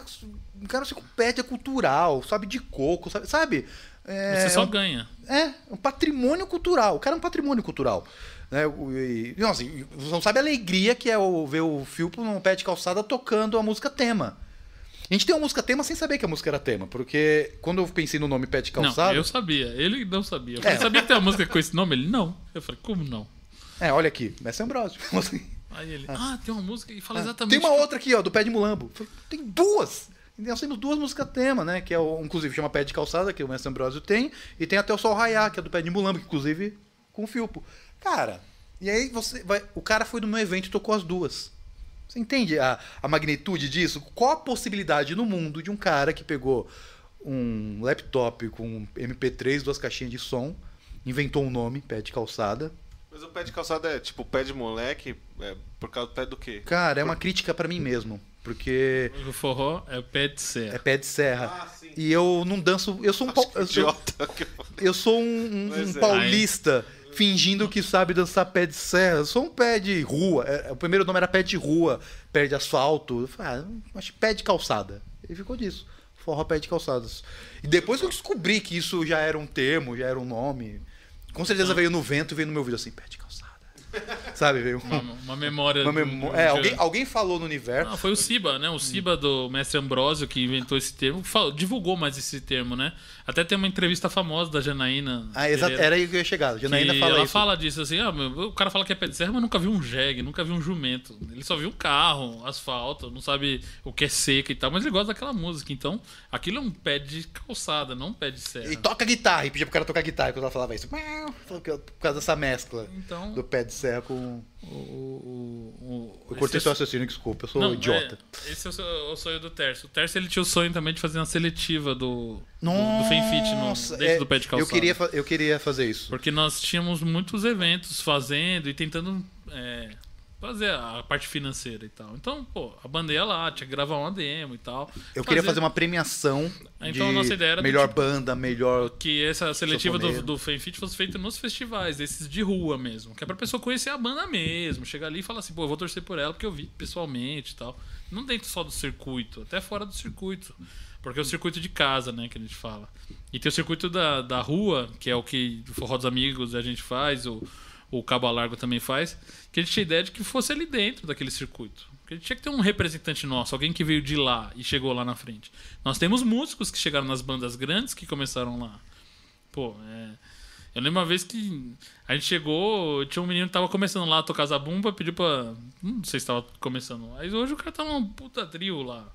o cara se compete, é cultural, sabe de coco, sabe? sabe? É, Você só é um- ganha. É, um patrimônio cultural. O cara é um patrimônio cultural. Né? E, nossa, e você não sabe a alegria que é o, ver o Filpo num pé de calçada tocando a música tema. A gente tem uma música tema sem saber que a música era tema, porque quando eu pensei no nome pé de calçada. Não, eu sabia. Ele não sabia. Eu É. sabia que tem uma música com esse nome? Ele, não. Eu falei, como não? É, olha aqui, Mestre Ambrosio. Assim. Aí ele, ah, tem uma música e fala Ah, exatamente. Tem uma outra aqui, ó, do Pé de Mulambo. Falei, Tem duas! E Nós temos duas músicas tema, né? Que é o, inclusive, chama Pé de Calçada, que o Mestre Ambrosio tem. E tem até o Sol Raiar, que é do Pé de Mulambo, que inclusive com o Filpo. Cara, e aí você vai. O cara foi no meu evento e tocou as duas. Você entende a, a magnitude disso? Qual a possibilidade no mundo de um cara que pegou um laptop com MP3, duas caixinhas de som, inventou um nome, Pé de Calçada. Mas o pé de calçada é tipo pé de moleque, é, por causa do pé do quê? Cara, é uma crítica pra mim mesmo. Porque O forró é o pé de É serra. pé de serra. Ah, sim. E eu não danço. Eu sou um, pau- eu sou, eu sou um, um- um é. paulista fingindo que sabe dançar pé de serra. Eu sou um pé de rua. É, O primeiro nome era pé de rua, pé de asfalto. Eu falei, ah, acho que pé de calçada. E ficou disso. Forró pé de calçadas. E depois que eu descobri que isso já era um termo, já era um nome. Com certeza veio no vento e veio no meu ouvido assim, pé de calçada. Sabe? Veio Uma, uma memória. uma memó- É, alguém, alguém falou no universo. Não, foi o Siba, né? O Siba do mestre Ambrósio que inventou esse termo, fal- divulgou mais esse termo, né? Até tem uma entrevista famosa da Janaína. Ah, exato. Era aí que eu ia chegar. Janaína fala ela isso. fala disso assim, ah, o cara fala que é pé de serra, mas nunca viu um jegue, nunca viu um jumento. Ele só viu um carro, asfalto, não sabe o que é seca e tal, mas ele gosta daquela música. Então, aquilo é um pé de calçada, não um pé de serra. E toca guitarra, e pedia pro cara tocar guitarra quando ela falava isso. Por causa dessa mescla Então, do pé de serra com. O, o, o, Eu cortei esse seu é- raciocínio, desculpa, eu sou Não, idiota. é, esse é o, seu- o sonho do Tércio. O Tércio ele tinha o sonho também de fazer uma seletiva do, do, Nossa, do FenFit no, dentro é, do pé de calçada. Eu queria, eu queria fazer isso. Porque nós tínhamos muitos eventos fazendo e tentando é, fazer a parte financeira e tal. Então, pô, a banda ia lá, tinha que gravar uma demo e tal. Eu queria fazer uma premiação Então, a de nossa ideia era melhor tipo- banda, melhor... que essa seletiva do, do Fanfit fosse feita nos festivais, esses de rua mesmo. Que é pra pessoa conhecer a banda mesmo. Chegar ali e falar assim, pô, eu vou torcer por ela porque eu vi pessoalmente e tal. Não dentro só do circuito, até fora do circuito. Porque é o circuito de casa, né, que a gente fala. E tem o circuito da, da rua, que é o que o Forró dos Amigos a gente faz, o, o Cabo Largo também faz, que a gente tinha ideia de que fosse ali dentro daquele circuito. Porque a gente tinha que ter um representante nosso, alguém que veio de lá e chegou lá na frente. Nós temos músicos que chegaram nas bandas grandes que começaram lá. Pô, é. Eu lembro uma vez que a gente chegou, tinha um menino que tava começando lá a tocar zabumba, pediu pra. Não sei se tava começando. Aí hoje o cara tá num puta trio lá.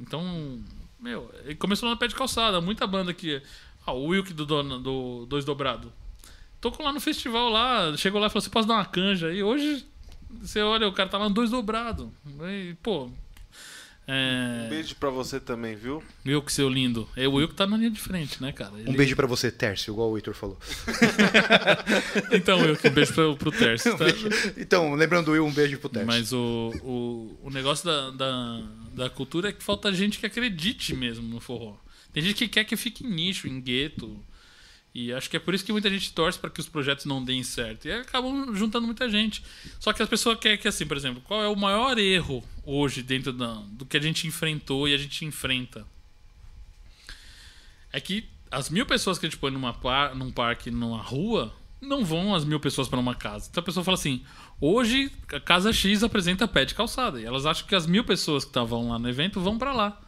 Então, meu, ele começou lá no pé de calçada, muita banda que. Ah, o Wilk do, dono- do Dois Dobrado. Tocou lá no festival lá, chegou lá e falou: você posso dar uma canja? E hoje, você olha, o cara tá lá no Dois Dobrado. E, pô. É. Um beijo pra você também, viu? Wilk, seu lindo. É o Wilk tá na linha de frente, né, cara? Um Ele- beijo pra você, Tércio, igual o Heitor falou. Então, Wilk, um beijo pro, pro Tércio, tá? Então, lembrando o Will, um beijo pro Tércio. Mas o, o, o negócio da, da, da cultura é que falta gente que acredite mesmo no forró. Tem gente que quer que fique em nicho, em gueto. E acho que é por isso que muita gente torce para que os projetos não deem certo. E acabam juntando muita gente. Só que as pessoas querem que, assim, por exemplo, qual é o maior erro hoje dentro da, do que a gente enfrentou e a gente enfrenta? É que as mil pessoas que a gente põe numa num parque, numa rua, não vão as mil pessoas para uma casa. Então a pessoa fala assim: hoje a casa X apresenta pé de calçada. E elas acham que as mil pessoas que estavam lá no evento vão para lá.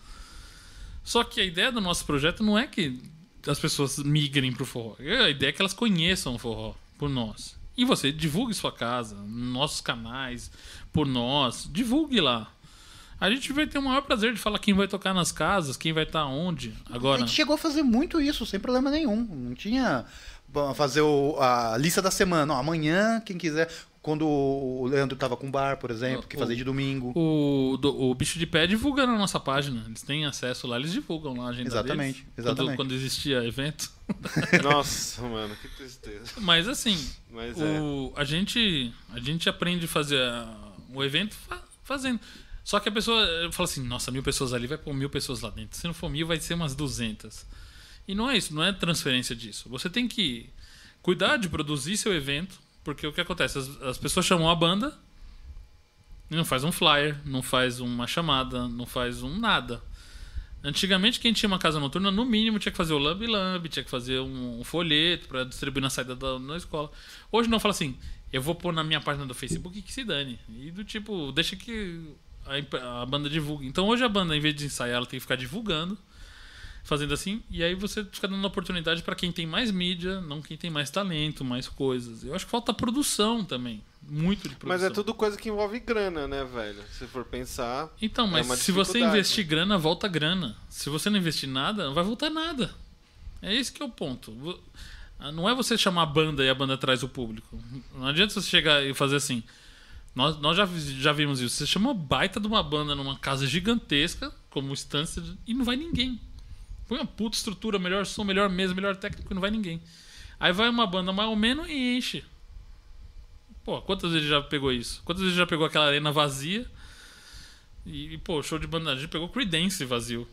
Só que a ideia do nosso projeto não é que as pessoas migrem pro forró. A ideia é que elas conheçam o forró por nós. E você divulgue sua casa, nossos canais, por nós. Divulgue lá. A gente vai ter o maior prazer de falar quem vai tocar nas casas, quem vai estar onde. A Agora, gente chegou a fazer muito isso, sem problema nenhum. Não tinha fazer o- a lista da semana. Amanhã, quem quiser. Quando o Leandro tava com bar, por exemplo, que O- fazia de domingo. o, do- o Bicho de Pé divulga na nossa página. Eles têm acesso lá, eles divulgam lá a agenda Exatamente, deles. exatamente. Quando, quando existia evento. Nossa, mano, que tristeza. Mas assim, Mas é. o, a, gente, a gente aprende a fazer o evento fa- fazendo. Só que a pessoa fala assim, nossa, mil pessoas ali, vai pôr mil pessoas lá dentro. Se não for mil, vai ser umas duzentas. E não é isso, não é transferência disso. Você tem que cuidar de produzir seu evento, porque o que acontece? As, as pessoas chamam a banda e não faz um flyer, não faz uma chamada, não faz um nada. Antigamente, quem tinha uma casa noturna, no mínimo, tinha que fazer o lambe, tinha que fazer um, um folheto para distribuir na saída da, da escola. Hoje não fala assim, eu vou pôr na minha página do Facebook que se dane. E do tipo, deixa que a, a banda divulgue. Então hoje a banda, em vez de ensaiar, ela tem que ficar divulgando, fazendo assim, e aí você fica dando oportunidade para quem tem mais mídia, não quem tem mais talento, mais coisas. Eu acho que falta produção também. Muito de produção. Mas é tudo coisa que envolve grana, né, velho? Se for pensar. Então, mas É se você investir grana, volta grana. Se você não investir nada, não vai voltar nada. É esse que é o ponto. Ah, Não é você chamar a banda e a banda traz o público. Não adianta você chegar e fazer assim. Nós, nós já, já vimos isso. Você chama baita de uma banda numa casa gigantesca, como de- e não vai ninguém. Põe uma puta estrutura, melhor som, melhor mesa, melhor técnico, e não vai ninguém. Aí vai uma banda mais ou menos e enche. Pô, quantas vezes já pegou isso? Quantas vezes já pegou aquela arena vazia? E, e, pô, show de banda. A gente pegou Creedence vazio.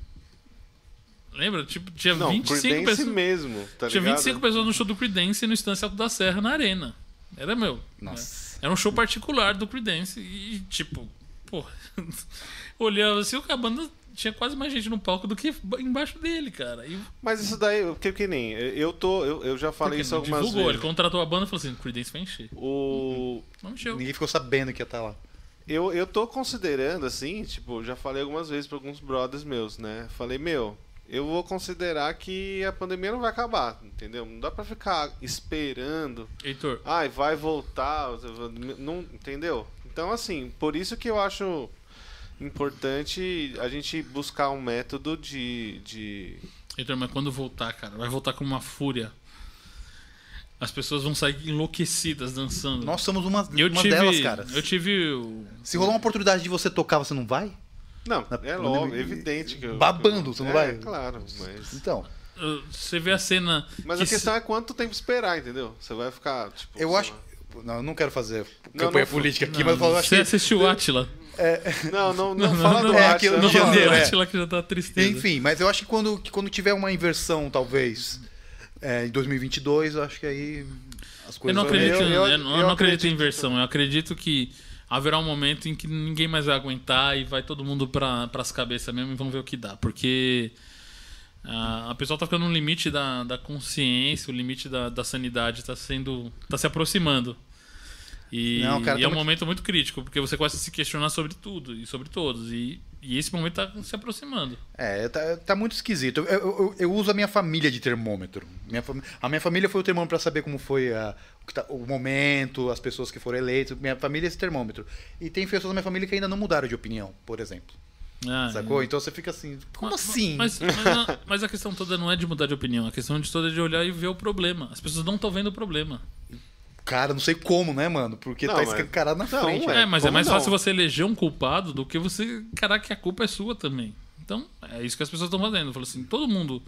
Lembra? Tipo, tinha Não, 25 Creedence pessoas. mesmo, tá tinha ligado? 25 pessoas no show do Creedence no Estância Alto da Serra, na arena. Era meu. Nossa. né? Era um show particular do Creedence. E, tipo, pô. olhava assim, a banda tinha quase mais gente no palco do que embaixo dele, cara. E Mas isso daí, porque que nem. Eu tô. Eu, eu já falei porque isso algumas divulgou, vezes. ele contratou a banda e falou assim: Creedence vai encher. O. Não encheu. Ninguém ficou sabendo que ia estar lá. Eu, eu tô considerando, assim, tipo, já falei algumas vezes pra alguns brothers meus, né? Falei, meu, eu vou considerar que a pandemia não vai acabar, entendeu? Não dá pra ficar esperando. Heitor, Ai, vai voltar. Não, entendeu? Então, assim, por isso que eu acho importante a gente buscar um método de. de... Heitor, mas quando voltar, cara, vai voltar com uma fúria. As pessoas vão sair enlouquecidas dançando. Nós somos uma, eu uma tive, delas, cara. Eu tive. o- Se rolar uma oportunidade de você tocar, você não vai? Não, Na é logo, é evidente que eu. Babando, que eu- você não é, vai? claro, mas. Então, Você vê a cena. Mas que a questão é quanto tempo esperar, entendeu? Você vai ficar, tipo. eu acho. lá. Não, eu não quero fazer Não, campanha não, política aqui, Não, mas eu acho você que. assistiu o Atila? Não, não, não, fala do é, Atila, aquilo Não no fala- fala do janeiro, é. Atila que já tá tristeza. Enfim, mas eu acho que quando, que quando tiver uma inversão, talvez, é, em 2022, eu acho que aí as Eu coisas não vão- acredito, Eu- eu- eu, não- eu eu não acredito em acredito inversão. Eu acredito que haverá um momento em que ninguém mais vai aguentar e vai todo mundo para as cabeças mesmo e vamos ver o que dá. Porque ah, a pessoa tá ficando no limite da, da consciência, o limite da, da sanidade tá sendo. tá se aproximando. E, Não, cara, e tá é um muito- momento muito crítico, porque você começa a se questionar sobre tudo e sobre todos. E, e esse momento tá se aproximando. É, tá, tá muito esquisito. Eu, eu- eu- uso a minha família de termômetro. Minha a minha família foi o termômetro para saber como foi a- tá- o momento, as pessoas que foram eleitas. Minha família é esse termômetro. E tem pessoas da minha família que ainda não mudaram de opinião, por exemplo. Ah, Sacou? Então você fica assim, como Mas- assim? Mas, mas, a, mas a questão toda não é de mudar de opinião, a questão de toda é de olhar e ver o problema. As pessoas não estão vendo o problema. Cara, não sei como, né, mano? Porque Não, tá mas- escancarado na Não, frente. ué. É, mas é mais não? fácil você eleger um culpado do que você que a culpa é sua também. Então, é isso que as pessoas estão fazendo. Falou assim, todo mundo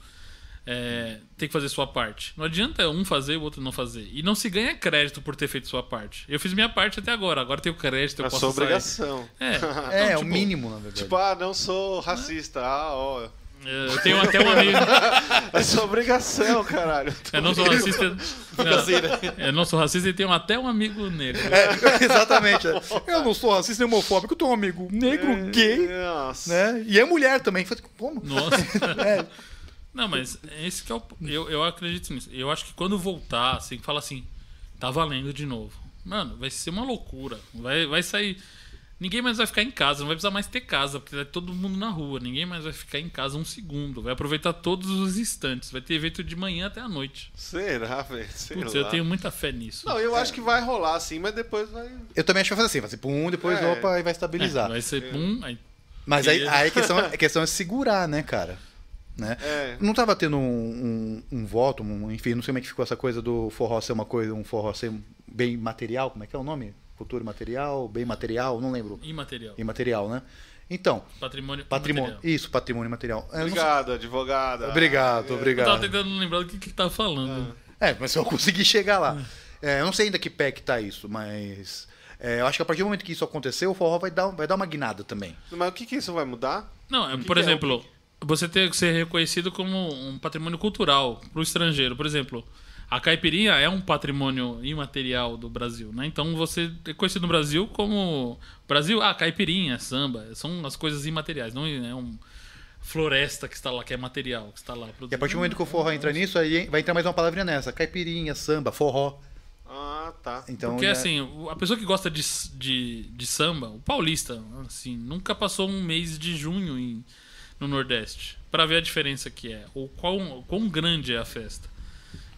é, tem que fazer sua parte. Não adianta um fazer e o outro não fazer. E não se ganha crédito por ter feito sua parte. Eu fiz minha parte até agora, agora tenho crédito, eu É posso sua obrigação. É, É, é Não, o tipo, mínimo, na verdade. Tipo, ah, não sou racista. Ah, ó. é, Eu tenho até um amigo. É sua obrigação, caralho. Eu não sou racista. assim, né? Não, eu não sou racista e tenho até um amigo negro. É, exatamente. Eu não sou racista nem homofóbico, eu tenho um amigo negro, gay, Nossa. né? E é mulher também. Como? Nossa. É, Não, mas esse que é o. Eu, eu acredito nisso. Eu acho que quando voltar, assim, fala assim, tá valendo de novo. Mano, vai ser uma loucura. Vai, vai sair. Ninguém mais vai ficar em casa, não vai precisar mais ter casa, porque vai todo mundo na rua. Ninguém mais vai ficar em casa um segundo. Vai aproveitar todos os instantes. Vai ter evento de manhã até a noite. Será, velho? Sei Putz, lá. eu tenho muita fé nisso. Não, eu acho que vai rolar assim, mas depois vai. eu também acho que vai fazer assim, vai ser pum, depois É. opa, e vai É, estabilizar. vai ser pum, aí Mas aí, aí a, questão, a questão é segurar, né, cara? Né? É. Não tava tendo um, um, um voto, um- enfim, não sei como é que ficou essa coisa do forró ser uma coisa, um forró ser bem material, como é que é o nome? Cultura material, bem material, não lembro. imaterial. Imaterial, né? Então, Patrimônio. patrimônio. Isso, patrimônio material. Eu não sei- Obrigado, advogada. Obrigado, Eu obrigado. tava tentando lembrar do que que tava falando. É, mas eu consegui chegar lá. É, eu não sei ainda que pé que tá isso, mas é, eu acho que a partir do momento que isso acontecer, o forró vai dar, vai dar uma guinada também. Mas o que, que isso vai mudar? Não, é, que por que é? exemplo, você tem que ser reconhecido como um patrimônio cultural para o estrangeiro. Por exemplo, a caipirinha é um patrimônio imaterial do Brasil, né? Então você é conhecido no Brasil como Brasil, ah, caipirinha, samba, são as coisas imateriais, não é um floresta que está lá que é material, que está lá. E a partir do momento que o forró entra nisso, aí vai entrar mais uma palavrinha nessa: caipirinha, samba, forró. Ah, tá. Então, Porque já- assim, a pessoa que gosta de, de, de samba, o paulista, assim, nunca passou um mês de junho em- no Nordeste para ver a diferença que é, ou quão, quão grande é a festa.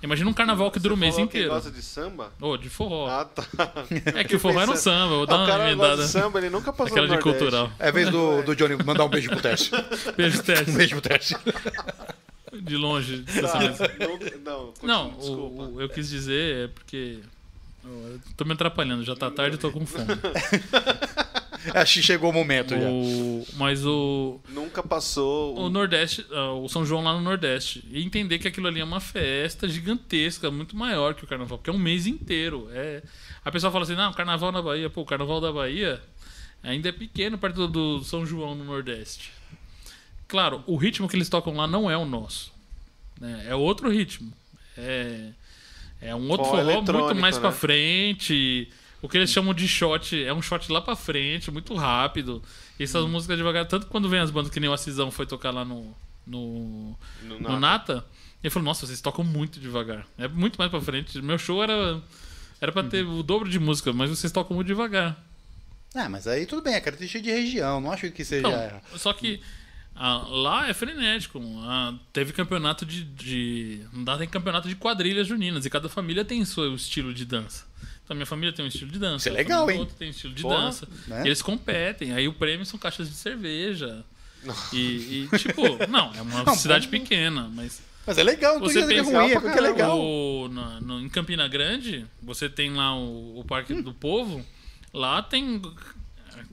Imagina um carnaval que dura o Você mês inteiro. gosta de samba? Ô, de forró. Ah, tá. é que o forró era um samba, vou Ah, dar o uma cara gosta emendada. de samba, ele nunca passou Aquela no de Nordeste. cultural. É a vez do, do Johnny mandar um beijo pro Tércio. Beijo, teste. Um beijo pro Tércio. De longe. Tá, não, continua, Não, desculpa. o, o- eu quis dizer é porque. eu tô me atrapalhando, já tá tarde e tô com fome. Acho que chegou o momento já. O- mas o, Nunca passou. o Nordeste, ah, o São João lá no Nordeste. E entender que aquilo ali é uma festa gigantesca, muito maior que o carnaval, porque é um mês inteiro. É... A pessoa fala assim: não, carnaval na Bahia, pô, o carnaval da Bahia ainda é pequeno perto do, São João no Nordeste. Claro, o ritmo que eles tocam lá não é o nosso. né? É outro ritmo. É, é um outro Forró forró muito mais pra né? frente. O que eles chamam de shot é um shot lá pra frente, muito rápido. E essas Hum. músicas devagar, tanto quando vem as bandas que nem o Acisão foi tocar lá no, no, No no Nata, ele falou: Nossa, vocês tocam muito devagar. É muito mais pra frente. Meu show era, era pra ter o dobro de música, mas vocês tocam muito devagar. Ah, mas aí tudo bem, é característica de região. Não acho que seja. Então, só que ah, lá é frenético. Ah, teve campeonato de, de. Lá tem campeonato de quadrilhas juninas e cada família tem seu estilo de dança. Então minha família tem um estilo de dança. Isso é a legal, hein? outro tem um estilo de Porra, dança. né? E eles competem. Aí o prêmio são caixas de cerveja. E, e, tipo, não, é uma Não, cidade bom. pequena, mas Mas é legal, não tô você dizendo que é pensa ruim, é pra porque é legal. o- na- no- em Campina Grande, você tem lá o, o Parque do Povo. Lá tem.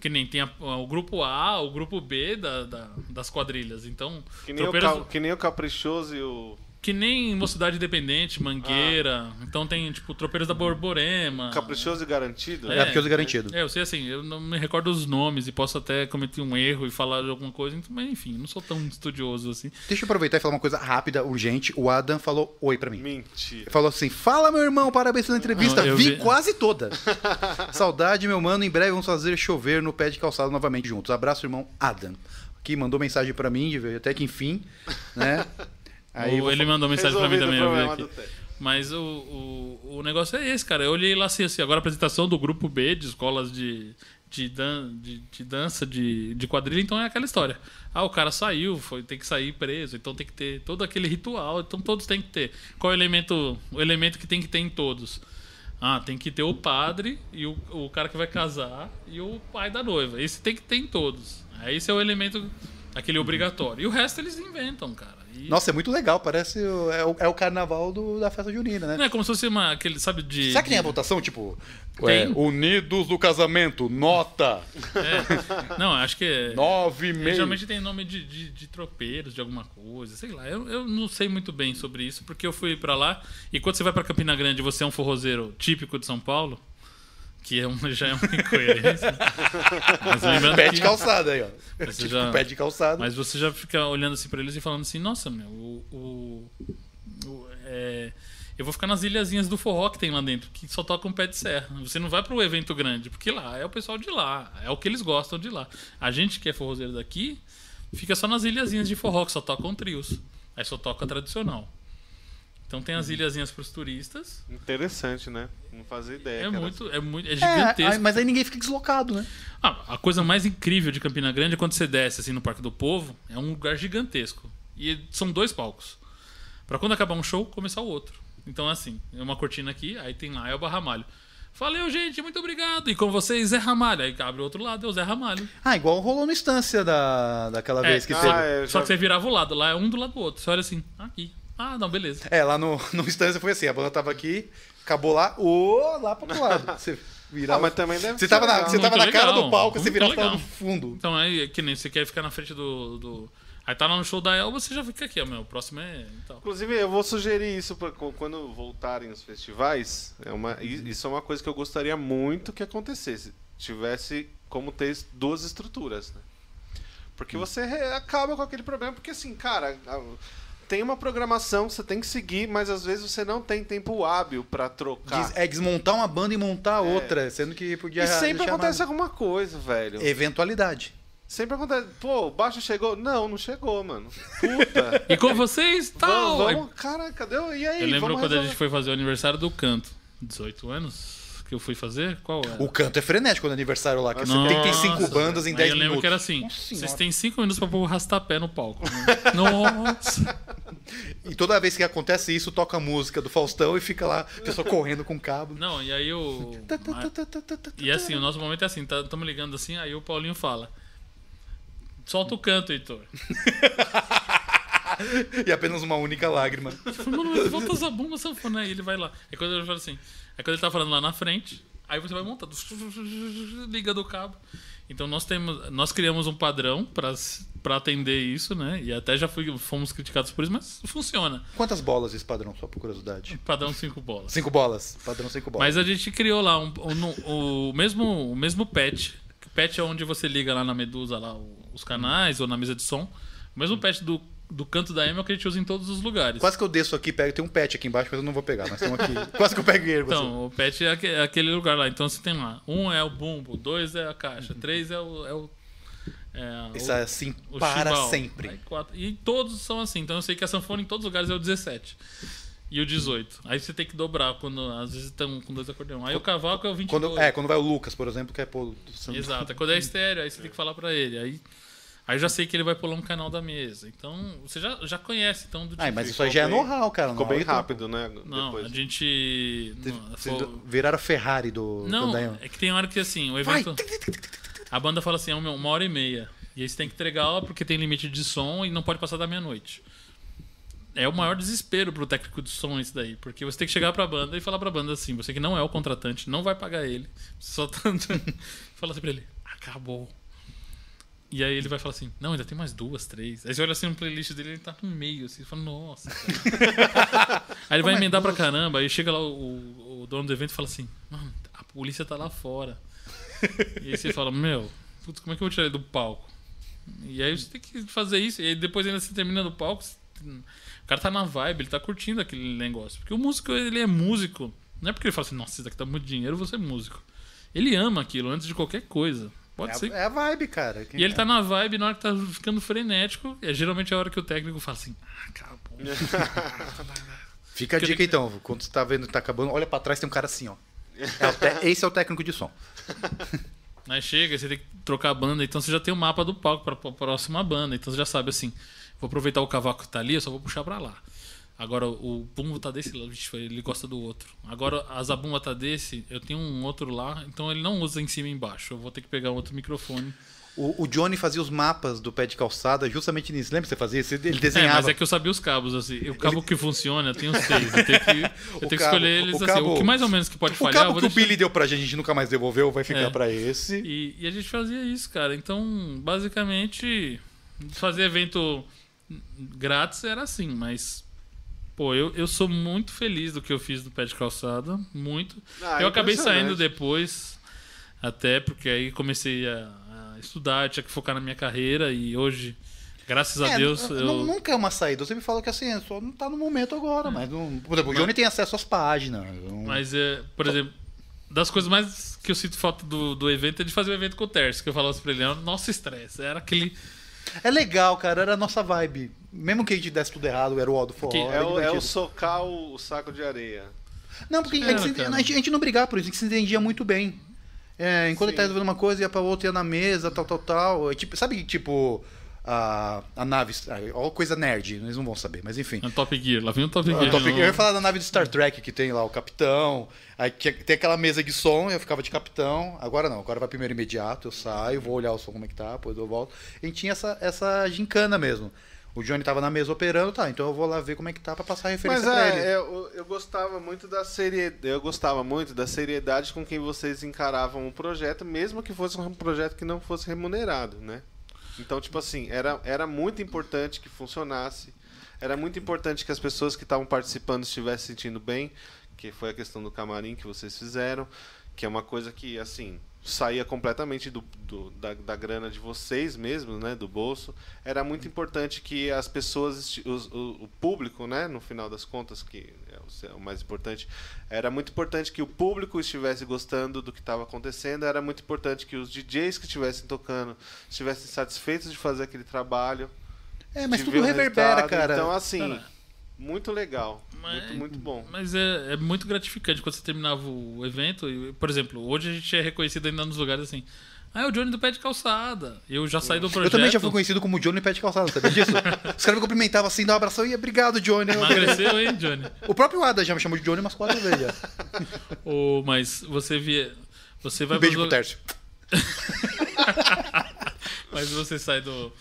Que nem tem a- o grupo A, o grupo B da, da- das quadrilhas. Então, Que nem, o que nem o Caprichoso e o. que nem Mocidade Independente, Mangueira. Então tem, tipo, Tropeiros da Borborema. Caprichoso e garantido? É, caprichoso e garantido. É, eu sei assim, eu não me recordo os nomes e posso até cometer um erro e falar de alguma coisa, então, mas enfim, não sou tão estudioso assim. Deixa eu aproveitar e falar uma coisa rápida, urgente. O Adam falou oi pra mim. Mentira. Falou assim: Fala, meu irmão, parabéns pela entrevista. Não, vi, vi. quase toda. Saudade, meu mano. Em breve vamos fazer chover no pé de calçado novamente juntos. Abraço, irmão Adam. Aqui mandou mensagem pra mim, até que enfim, né? Aí vou ele mandou mensagem pra mim também, o eu. Mas o, o, o negócio é esse, cara. Eu olhei lá assim, assim agora a apresentação do grupo B de escolas de, de, dan de, de dança, de, de quadrilha, então é aquela história. Ah, o cara saiu, foi, tem que sair preso, então tem que ter todo aquele ritual, então todos têm que ter. Qual é o elemento, o elemento que tem que ter em todos? Ah, tem que ter o padre e o, o cara que vai casar e o pai da noiva. Esse tem que ter em todos. Esse é o elemento, aquele obrigatório. E o resto eles inventam, cara. E- Nossa, é muito legal. Parece. o- É o, é o carnaval do- da festa junina, né? Não é como se fosse uma, aquele, sabe, de. Será que tem a votação? Tipo. Tem. é, Unidos do casamento, nota É. Não, acho que é. 9,5. Geralmente tem nome de, de, de tropeiros, de alguma coisa, sei lá. Eu, eu não sei muito bem sobre isso, porque eu fui pra lá. E quando você vai pra Campina Grande e você é um forrozeiro típico de São Paulo, que é uma, já é uma incoerência. Mas lembrando Pé que- de calçada aí, ó. Mas você Tipo, já- pé de calçada. Mas você já fica olhando assim pra eles e falando assim, nossa, meu, o. o- o- é, eu vou ficar nas ilhazinhas do forró que tem lá dentro, que só toca um pé de serra. Você não vai pro evento grande, porque lá é o pessoal de lá, é o que eles gostam de lá. A gente que é forrozeiro daqui, fica só nas ilhazinhas de forró, que só tocam trios. Aí só toca tradicional. Então tem as ilhazinhas pros turistas. Interessante, né? Não fazia ideia. É era muito, é muito, é É, gigantesco. aí- mas aí ninguém fica deslocado, né? Ah, a coisa mais incrível de Campina Grande é quando você desce assim no Parque do Povo, é um lugar gigantesco. E são dois palcos. Pra quando acabar um show, começar o outro. Então assim, é uma cortina aqui, aí tem lá é o Barramalho. Valeu, gente, muito obrigado. E com vocês, Zé Ramalho. Aí abre o outro lado, é o Zé Ramalho. Ah, igual rolou no Instância da, daquela É, vez que ah, teve. é. Eu Só já- que você virava o lado, lá é um do lado do outro. Você olha assim, aqui. Ah, não, beleza. É, lá no, no Instância foi assim, a banda tava aqui, acabou lá, ô, lá pro outro lado. Você Ah, virava. mas também deve Você tava na, você tava na cara legal, do palco, você muito virava pra legal. no fundo. Então aí, que nem você quer ficar na frente do. do... Aí tá lá no show da Elba, você já fica aqui, ó, meu. O próximo é. e tal. Inclusive, eu vou sugerir isso pra co- quando voltarem os festivais. É uma, i- isso é uma coisa que eu gostaria muito que acontecesse. Tivesse como ter es- duas estruturas, né? Porque você re- acaba com aquele problema. Porque, assim, cara, a- tem uma programação que você tem que seguir, mas às vezes você não tem tempo hábil pra trocar. É desmontar uma banda e montar outra, sendo que podia e sempre acontece mais- alguma coisa, velho. Eventualidade. Sempre acontece. Pô, o baixo chegou? Não, não chegou, mano. Puta. E com vocês, tal. vamos, Aí vamos, cara, cadê? o- E aí? Eu lembro vamos quando a resolver. gente foi fazer o aniversário do canto. 18 anos que eu fui fazer? Qual era? O canto é frenético no aniversário lá, que Nossa, 75 Nossa, bandas em Aí 10 eu lembro minutos. que era assim: Nossa vocês senhora. têm 5 minutos pra pôr o rastapé no palco. Nossa! E toda vez que acontece isso, toca a música do Faustão e fica lá, a pessoa correndo com cabo. Não, e aí o. E assim, o nosso momento é assim: estamos ligando assim, aí o Paulinho fala. Solta o canto, Heitor. E apenas uma única lágrima. Falei, Mano, mas volta essa bomba sanfona aí, ele vai lá. Aí quando ele fala assim, aí quando ele tá falando lá na frente, aí você vai montando, liga do cabo. Então nós temos, nós criamos um padrão pra para atender isso, né? E até já fui, fomos criticados por isso, mas funciona. Quantas bolas esse padrão, só por curiosidade? Padrão cinco bolas. Cinco bolas. Padrão cinco bolas. Mas a gente criou lá um, um- um- o mesmo o mesmo patch. Patch é onde você liga lá na Medusa lá os canais ou na mesa de som. O mesmo patch do, do canto da o que a gente usa em todos os lugares. Quase que eu desço aqui, pego, tem um pet aqui embaixo, mas eu não vou pegar. Estamos aqui. Quase que eu pego e ergo. assim. Então, o pet é é aquele lugar lá. Então você tem lá: um é o bumbo, dois é a caixa, três é o. É o é, Isso o- é assim o para sempre. Aí quatro- e todos são assim. Então eu sei que a sanfona em todos os lugares é o 17. E o 18. Aí você tem que dobrar quando às vezes estão com dois acordeões. Aí o cavaco é o 22. Quando, é, quando vai o Lucas, por exemplo, que é pô. Exato. Quando é estéreo, aí você tem que falar pra ele. Aí, aí eu já sei que ele vai pular um canal da mesa. Então, você já, já conhece. Então, do Ah, tipo- mas isso aí já é know-how, cara. Ficou bem rápido, né? Não, Depois. a gente. Vocês- foi- viraram a Ferrari do Não, Candanhão. é que tem hora que assim, o Vai! evento. A banda fala assim, é uma uma hora e meia. E aí você tem que entregar ela porque tem limite de som e não pode passar da meia-noite. É o maior desespero pro técnico de som isso daí. Porque você tem que chegar pra banda e falar pra banda assim, você que não é o contratante, não vai pagar ele. Você só tá. fala assim pra ele, acabou. E aí ele vai falar assim, não, ainda tem mais duas, três. Aí você olha assim no playlist dele, ele tá no meio, assim, você fala, nossa. aí ele vai emendar pra caramba, aí chega lá o, o- dono do evento e fala assim, mano, a polícia tá lá fora. e aí você fala, meu, putz, como é que eu vou tirar ele do palco? E aí você tem que fazer isso, e aí depois ainda você termina do palco, você- o cara tá na vibe, ele tá curtindo aquele negócio. Porque o músico, ele é músico. Não é porque ele fala assim, nossa, isso daqui tá muito dinheiro, vou ser músico. Ele ama aquilo antes de qualquer coisa. Pode É, ser a- é a vibe, cara. e ele tá na vibe na hora que tá ficando frenético. É geralmente a hora que o técnico fala assim: Ah, acabou. Fica a Porque- dica então, quando você tá vendo que tá acabando, olha pra trás, tem um cara assim, ó. É Esse é o técnico de som. Aí chega, você tem que trocar a banda, então você já tem o mapa do palco pra, pra próxima banda. Então você já sabe assim: vou aproveitar o cavaco que tá ali, eu só vou puxar pra lá. Agora o bumbo tá desse lado, ele gosta do outro. Agora a zabumba tá desse, eu tenho um outro lá, então ele não usa em cima e embaixo. Eu vou ter que pegar outro microfone. O, o Johnny fazia os mapas do pé de calçada justamente nisso. Lembra que você fazia? Ele É, desenhava. mas é que eu sabia os cabos, assim. O cabo que funciona, eu tenho seis. Eu tenho que, eu O tenho que cabo- escolher eles o assim. cabo- O que mais ou menos que pode o falhar, eu cabo que o deixar. Billy deu pra gente, a gente nunca mais devolveu, vai ficar É. pra esse. E, e a gente fazia isso, cara. Então, basicamente, fazer evento grátis era assim, mas. Pô, eu, eu sou muito feliz do que eu fiz do pé de calçada. Muito. Ah, eu acabei saindo depois, até porque aí comecei a, a estudar, tinha que focar na minha carreira e hoje, graças a É, Deus, nu- eu. nu- Nunca é uma saída. Você me falou que assim, só não tá no momento agora, mas não. Por exemplo, o Johnny tem acesso às páginas. não- Mas, é, por exemplo, das coisas mais que eu sinto falta do, do evento é de fazer o evento com o Terce, que eu falava assim pra ele, "Ah, nossa estresse, era aquele. É legal, cara, era a nossa vibe. Mesmo que a gente desse tudo errado, era o Aldo Forró. É o, é o socar o, o saco de areia. Não, porque a, gente, se- a gente- a gente não brigava por isso, a gente se entendia muito bem. É, enquanto ele tá Sim. resolvendo uma coisa, ia pra outra, ia na mesa, tal, tal, tal. É Tipo, sabe, tipo, a, a nave. Ó, coisa nerd, eles não vão saber, mas enfim. É Top Gear, lá vem o Top O Gear. Top Gear, eu ia falar da nave do Star Trek que tem lá o capitão. Aí que- tem aquela mesa de som, eu ficava de capitão. Agora não, agora vai primeiro imediato, eu saio, vou olhar o som como é que tá, depois eu volto. Gente tinha essa, essa gincana mesmo. O Johnny tava na mesa operando, tá, então eu vou lá ver como é que tá pra passar a referência Mas pra ele. é, eu, eu gostava muito da seriedade, eu gostava muito da seriedade com que vocês encaravam o projeto, mesmo que fosse um projeto que não fosse remunerado, né? Então, tipo assim, era, era muito importante que funcionasse, era muito importante que as pessoas que estavam participando estivessem se sentindo bem, que foi a questão do camarim que vocês fizeram, que é uma coisa que, assim, saía completamente do, do- da, da grana de vocês mesmos, né, do bolso. Era muito importante que as pessoas, os- o, o público, né, no final das contas, que o, mais importante, era muito importante que o público estivesse gostando do que estava acontecendo, era muito importante que os DJs que estivessem tocando estivessem satisfeitos de fazer aquele trabalho. É, mas tudo reverbera, cara. Então, assim, Cara, muito legal. Mas- Muito, muito bom. Mas é, é muito gratificante quando você terminava o evento. E, por exemplo, hoje a gente é reconhecido ainda nos lugares assim. Ah, é o Johnny do pé de calçada. Eu já saí do projeto. Eu também já fui conhecido como Johnny Pé de Calçada, sabia disso? Os caras me cumprimentavam assim, davam um abração e obrigado, Johnny. Emagreceu, hein, Johnny? O próprio Ada já me chamou de Johnny umas quatro vezes já. Ô, mas você via. Você vai Um beijo pro Tércio. Mas você sai do.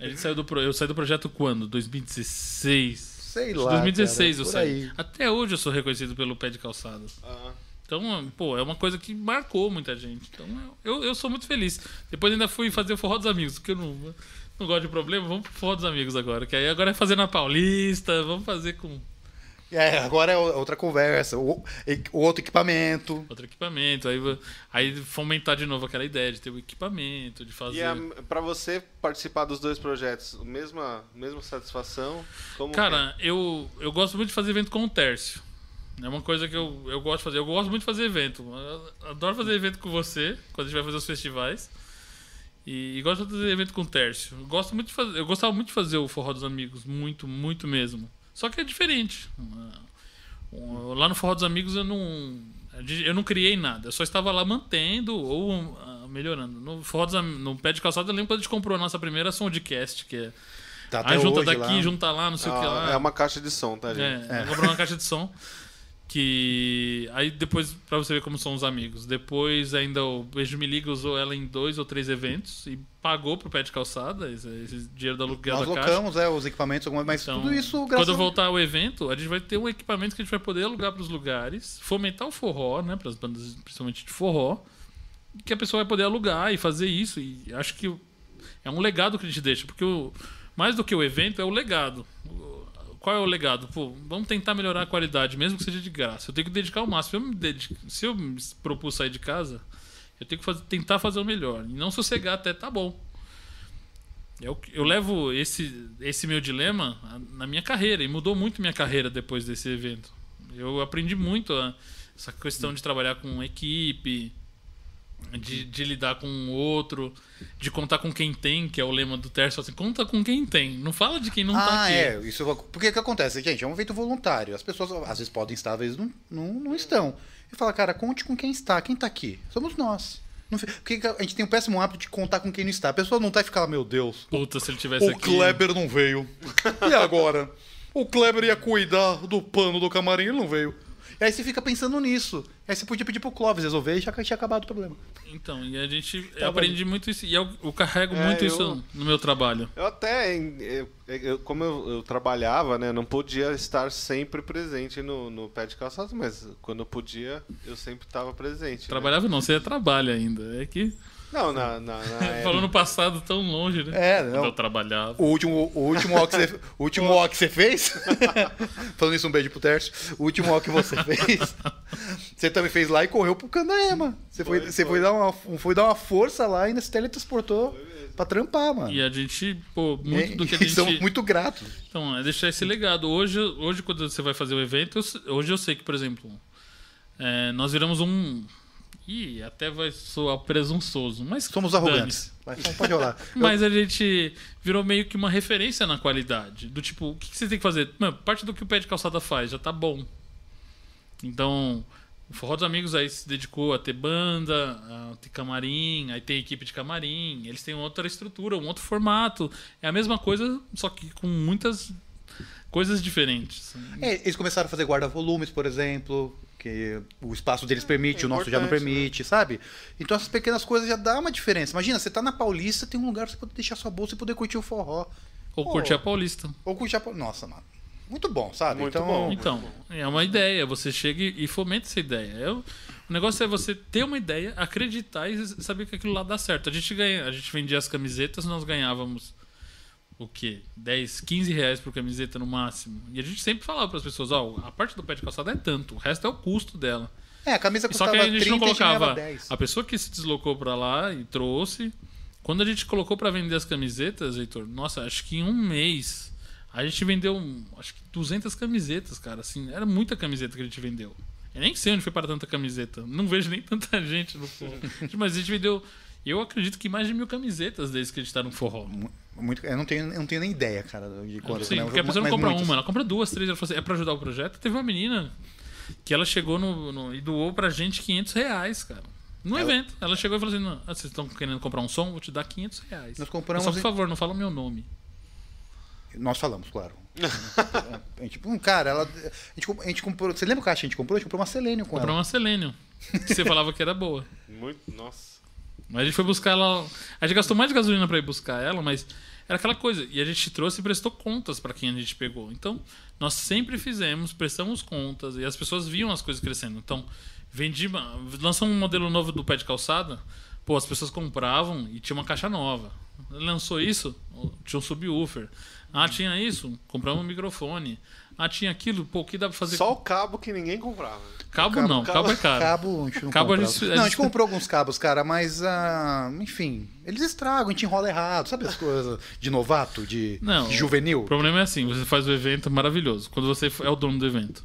A gente saiu do. pro- Eu saí do projeto quando? 2016. Sei lá. 2016 cara, eu saí. aí. Até hoje eu sou reconhecido pelo pé de calçada. Ah, Então, pô, é uma coisa que marcou muita gente. Então, eu, eu sou muito feliz. Depois ainda fui fazer o Forró dos Amigos, porque eu não, não gosto de problema. Vamos pro Forró dos Amigos agora. Que aí agora é fazer na Paulista, vamos fazer com É, agora é outra conversa. O, o outro equipamento. outro equipamento. Aí, aí fomentar de novo aquela ideia de ter o equipamento, de fazer... E a, pra você participar dos dois projetos, mesma, mesma satisfação? Como que é? Cara, eu, eu gosto muito de fazer evento com o Tércio. É uma coisa que eu, eu gosto de fazer. Eu gosto muito de fazer evento. Eu adoro fazer evento com você, quando a gente vai fazer os festivais. E, e gosto de fazer evento com o Tércio. Eu, gosto muito de fazer, eu gostava muito de fazer o Forró dos Amigos. Muito, muito mesmo. Só que é diferente. Lá no Forró dos Amigos eu não. Eu não criei nada. Eu só estava lá mantendo ou ah, melhorando. No Forró dos no pé de calçada, eu lembro quando a gente comprou a nossa primeira Soundcast, que é. Tá Aí junta hoje daqui, lá. junta lá, não sei o que Ah, lá. é uma caixa de som, tá, gente? É, comprou uma caixa de som. Que. Aí depois, pra você ver como são os amigos. Depois ainda o Beijo Me Liga usou ela em dois ou três eventos e pagou pro pé de calçada esse, esse dinheiro da aluguel Nós da caixa. locamos, é, os equipamentos, mas Então, tudo isso quando graças a- voltar ao evento, a gente vai ter um equipamento que a gente vai poder alugar para os lugares, fomentar o forró, né, para as bandas principalmente de forró, que a pessoa vai poder alugar e fazer isso. E acho que é um legado que a gente deixa. Porque o, mais do que o evento é o legado. Qual é o legado? Pô, vamos tentar melhorar a qualidade, mesmo que seja de graça. Eu tenho que dedicar o máximo. Se eu me, dedico- se eu me propus sair de casa, eu tenho que fazer- tentar fazer o melhor. E não sossegar até tá bom. Eu, eu levo esse, esse meu dilema na minha carreira e mudou muito minha carreira depois desse evento. Eu aprendi muito a- essa questão de trabalhar com equipe, de, de lidar com o outro, de contar com quem tem, que é o lema do Terço, assim, conta com quem tem, não fala de quem não tá ah, aqui. é. Isso, porque que acontece? Gente, é um evento voluntário. As pessoas às vezes podem estar, às vezes não, não, não estão. E fala, cara, conte com quem está. Quem está aqui? Somos nós. Não, porque a gente tem o péssimo hábito de contar com quem não está. A pessoa não está e fica lá, meu Deus. Puta, se ele tivesse O aqui. Kleber não veio. E agora? O Kleber ia cuidar do pano do camarim, ele não veio. E aí você fica pensando nisso. Aí você podia pedir pro Clóvis resolver e já tinha acabado o problema. Então, e a gente. Tá eu aprendi muito isso. E eu, eu carrego É, muito eu- isso no meu trabalho. Eu até, eu- como eu, eu trabalhava, né, não podia estar sempre presente no, no pé de calçado, mas quando eu podia, eu sempre estava presente. né? Trabalhava não, você trabalha ainda. É que. Não, na, na, na Falou no passado tão longe, né? É, Quando não. eu trabalhava. O último, o último ó que você, o último ó que você fez. Falando isso, um beijo pro Tércio. O último ó que você fez. Você também fez lá e correu pro Candaema. Você foi, Foi, você foi. foi, dar uma, foi dar uma força lá e ainda se teletransportou pra trampar, mano. E a gente, pô, muito E- do que a gente. somos muito gratos. Então, é deixar esse legado. Hoje, hoje quando você vai fazer o evento, hoje eu sei que, por exemplo, é, nós viramos um. Ih, até vai soar presunçoso, mas. Somos arrogantes. Então pode rolar. Mas a gente virou meio que uma referência na qualidade. Do tipo, o que, que você tem que fazer? Mano, parte do que o pé de calçada faz, já tá bom. Então, o Forró dos Amigos aí se dedicou a ter banda, a ter camarim, aí tem equipe de camarim, eles têm outra estrutura, um outro formato. É a mesma coisa, só que com muitas coisas diferentes. É, eles começaram a fazer guarda-volumes, por exemplo, que o espaço deles permite, é o nosso já não importante, permite, sabe? Então essas pequenas coisas já dá uma diferença. Imagina, você tá na Paulista, tem um lugar pra você poder deixar sua bolsa e poder curtir o forró. Ou Pô. curtir a Paulista. Ou curtir a... Nossa, mano. Muito bom, sabe? Muito então, bom. Então, é uma ideia. Você chega e fomenta essa ideia. É o o negócio é você ter uma ideia, acreditar e saber que aquilo lá dá certo. A gente ganha, a gente vendia as camisetas, nós ganhávamos o quê? 10, 15 reais por camiseta no máximo. E a gente sempre falava para as pessoas, ó, a parte do pé de calçada é tanto, o resto é o custo dela. É, a camisa E Só custava que a gente 30 não a colocava 10. a pessoa que se deslocou para lá e trouxe. Quando a gente colocou para vender as camisetas, Heitor, nossa, acho que em um mês a gente vendeu, acho que 200 camisetas, cara. Assim, era muita camiseta que a gente vendeu. Eu nem sei onde foi para tanta camiseta. Não vejo nem tanta gente no forró. Mas a gente vendeu, eu acredito que mais de mil camisetas desde que a gente tá no forró. Muito, eu, não tenho, eu não tenho nem ideia, cara, de quanto. Sim, né? porque a pessoa não Mas compra muitas. uma, ela compra duas, três. Ela fala assim, é pra ajudar o projeto. Teve uma menina que ela chegou no, no- e doou pra gente 500 reais, cara. No Ela- evento. Ela chegou e falou assim: não, ah, vocês estão querendo comprar um som? Vou te dar 500 reais. Nós compramos Só por favor, não fala o meu nome. Nós falamos, claro. a gente, um cara, ela, a, gente, a gente comprou. Você lembra o caixa que a gente comprou? A gente comprou uma Selênio com Comprou ela. uma Selenium. Que você falava que era boa. Muito, nossa. Mas a gente foi buscar ela. A gente gastou mais de gasolina pra ir buscar ela, mas era aquela coisa. E a gente trouxe e prestou contas pra quem a gente pegou. Então, nós sempre fizemos, prestamos contas e as pessoas viam as coisas crescendo. Então, vendi. Lançou um modelo novo do pé de calçada. Pô, as pessoas compravam e tinha uma caixa nova. Lançou isso, tinha um subwoofer. Ah, tinha isso, compramos um microfone. Ah, tinha aquilo, pô, o que dá pra fazer? Só o cabo que ninguém comprava. Cabo, não, cabo, é caro. Cabo, a gente não Cabo a gente- a Não, a gente gente- comprou alguns cabos, cara, mas, ah, enfim, eles estragam, a gente enrola errado, sabe as coisas de novato, de, Não, de juvenil? O problema é assim, você faz o evento maravilhoso. Quando você é o dono do evento.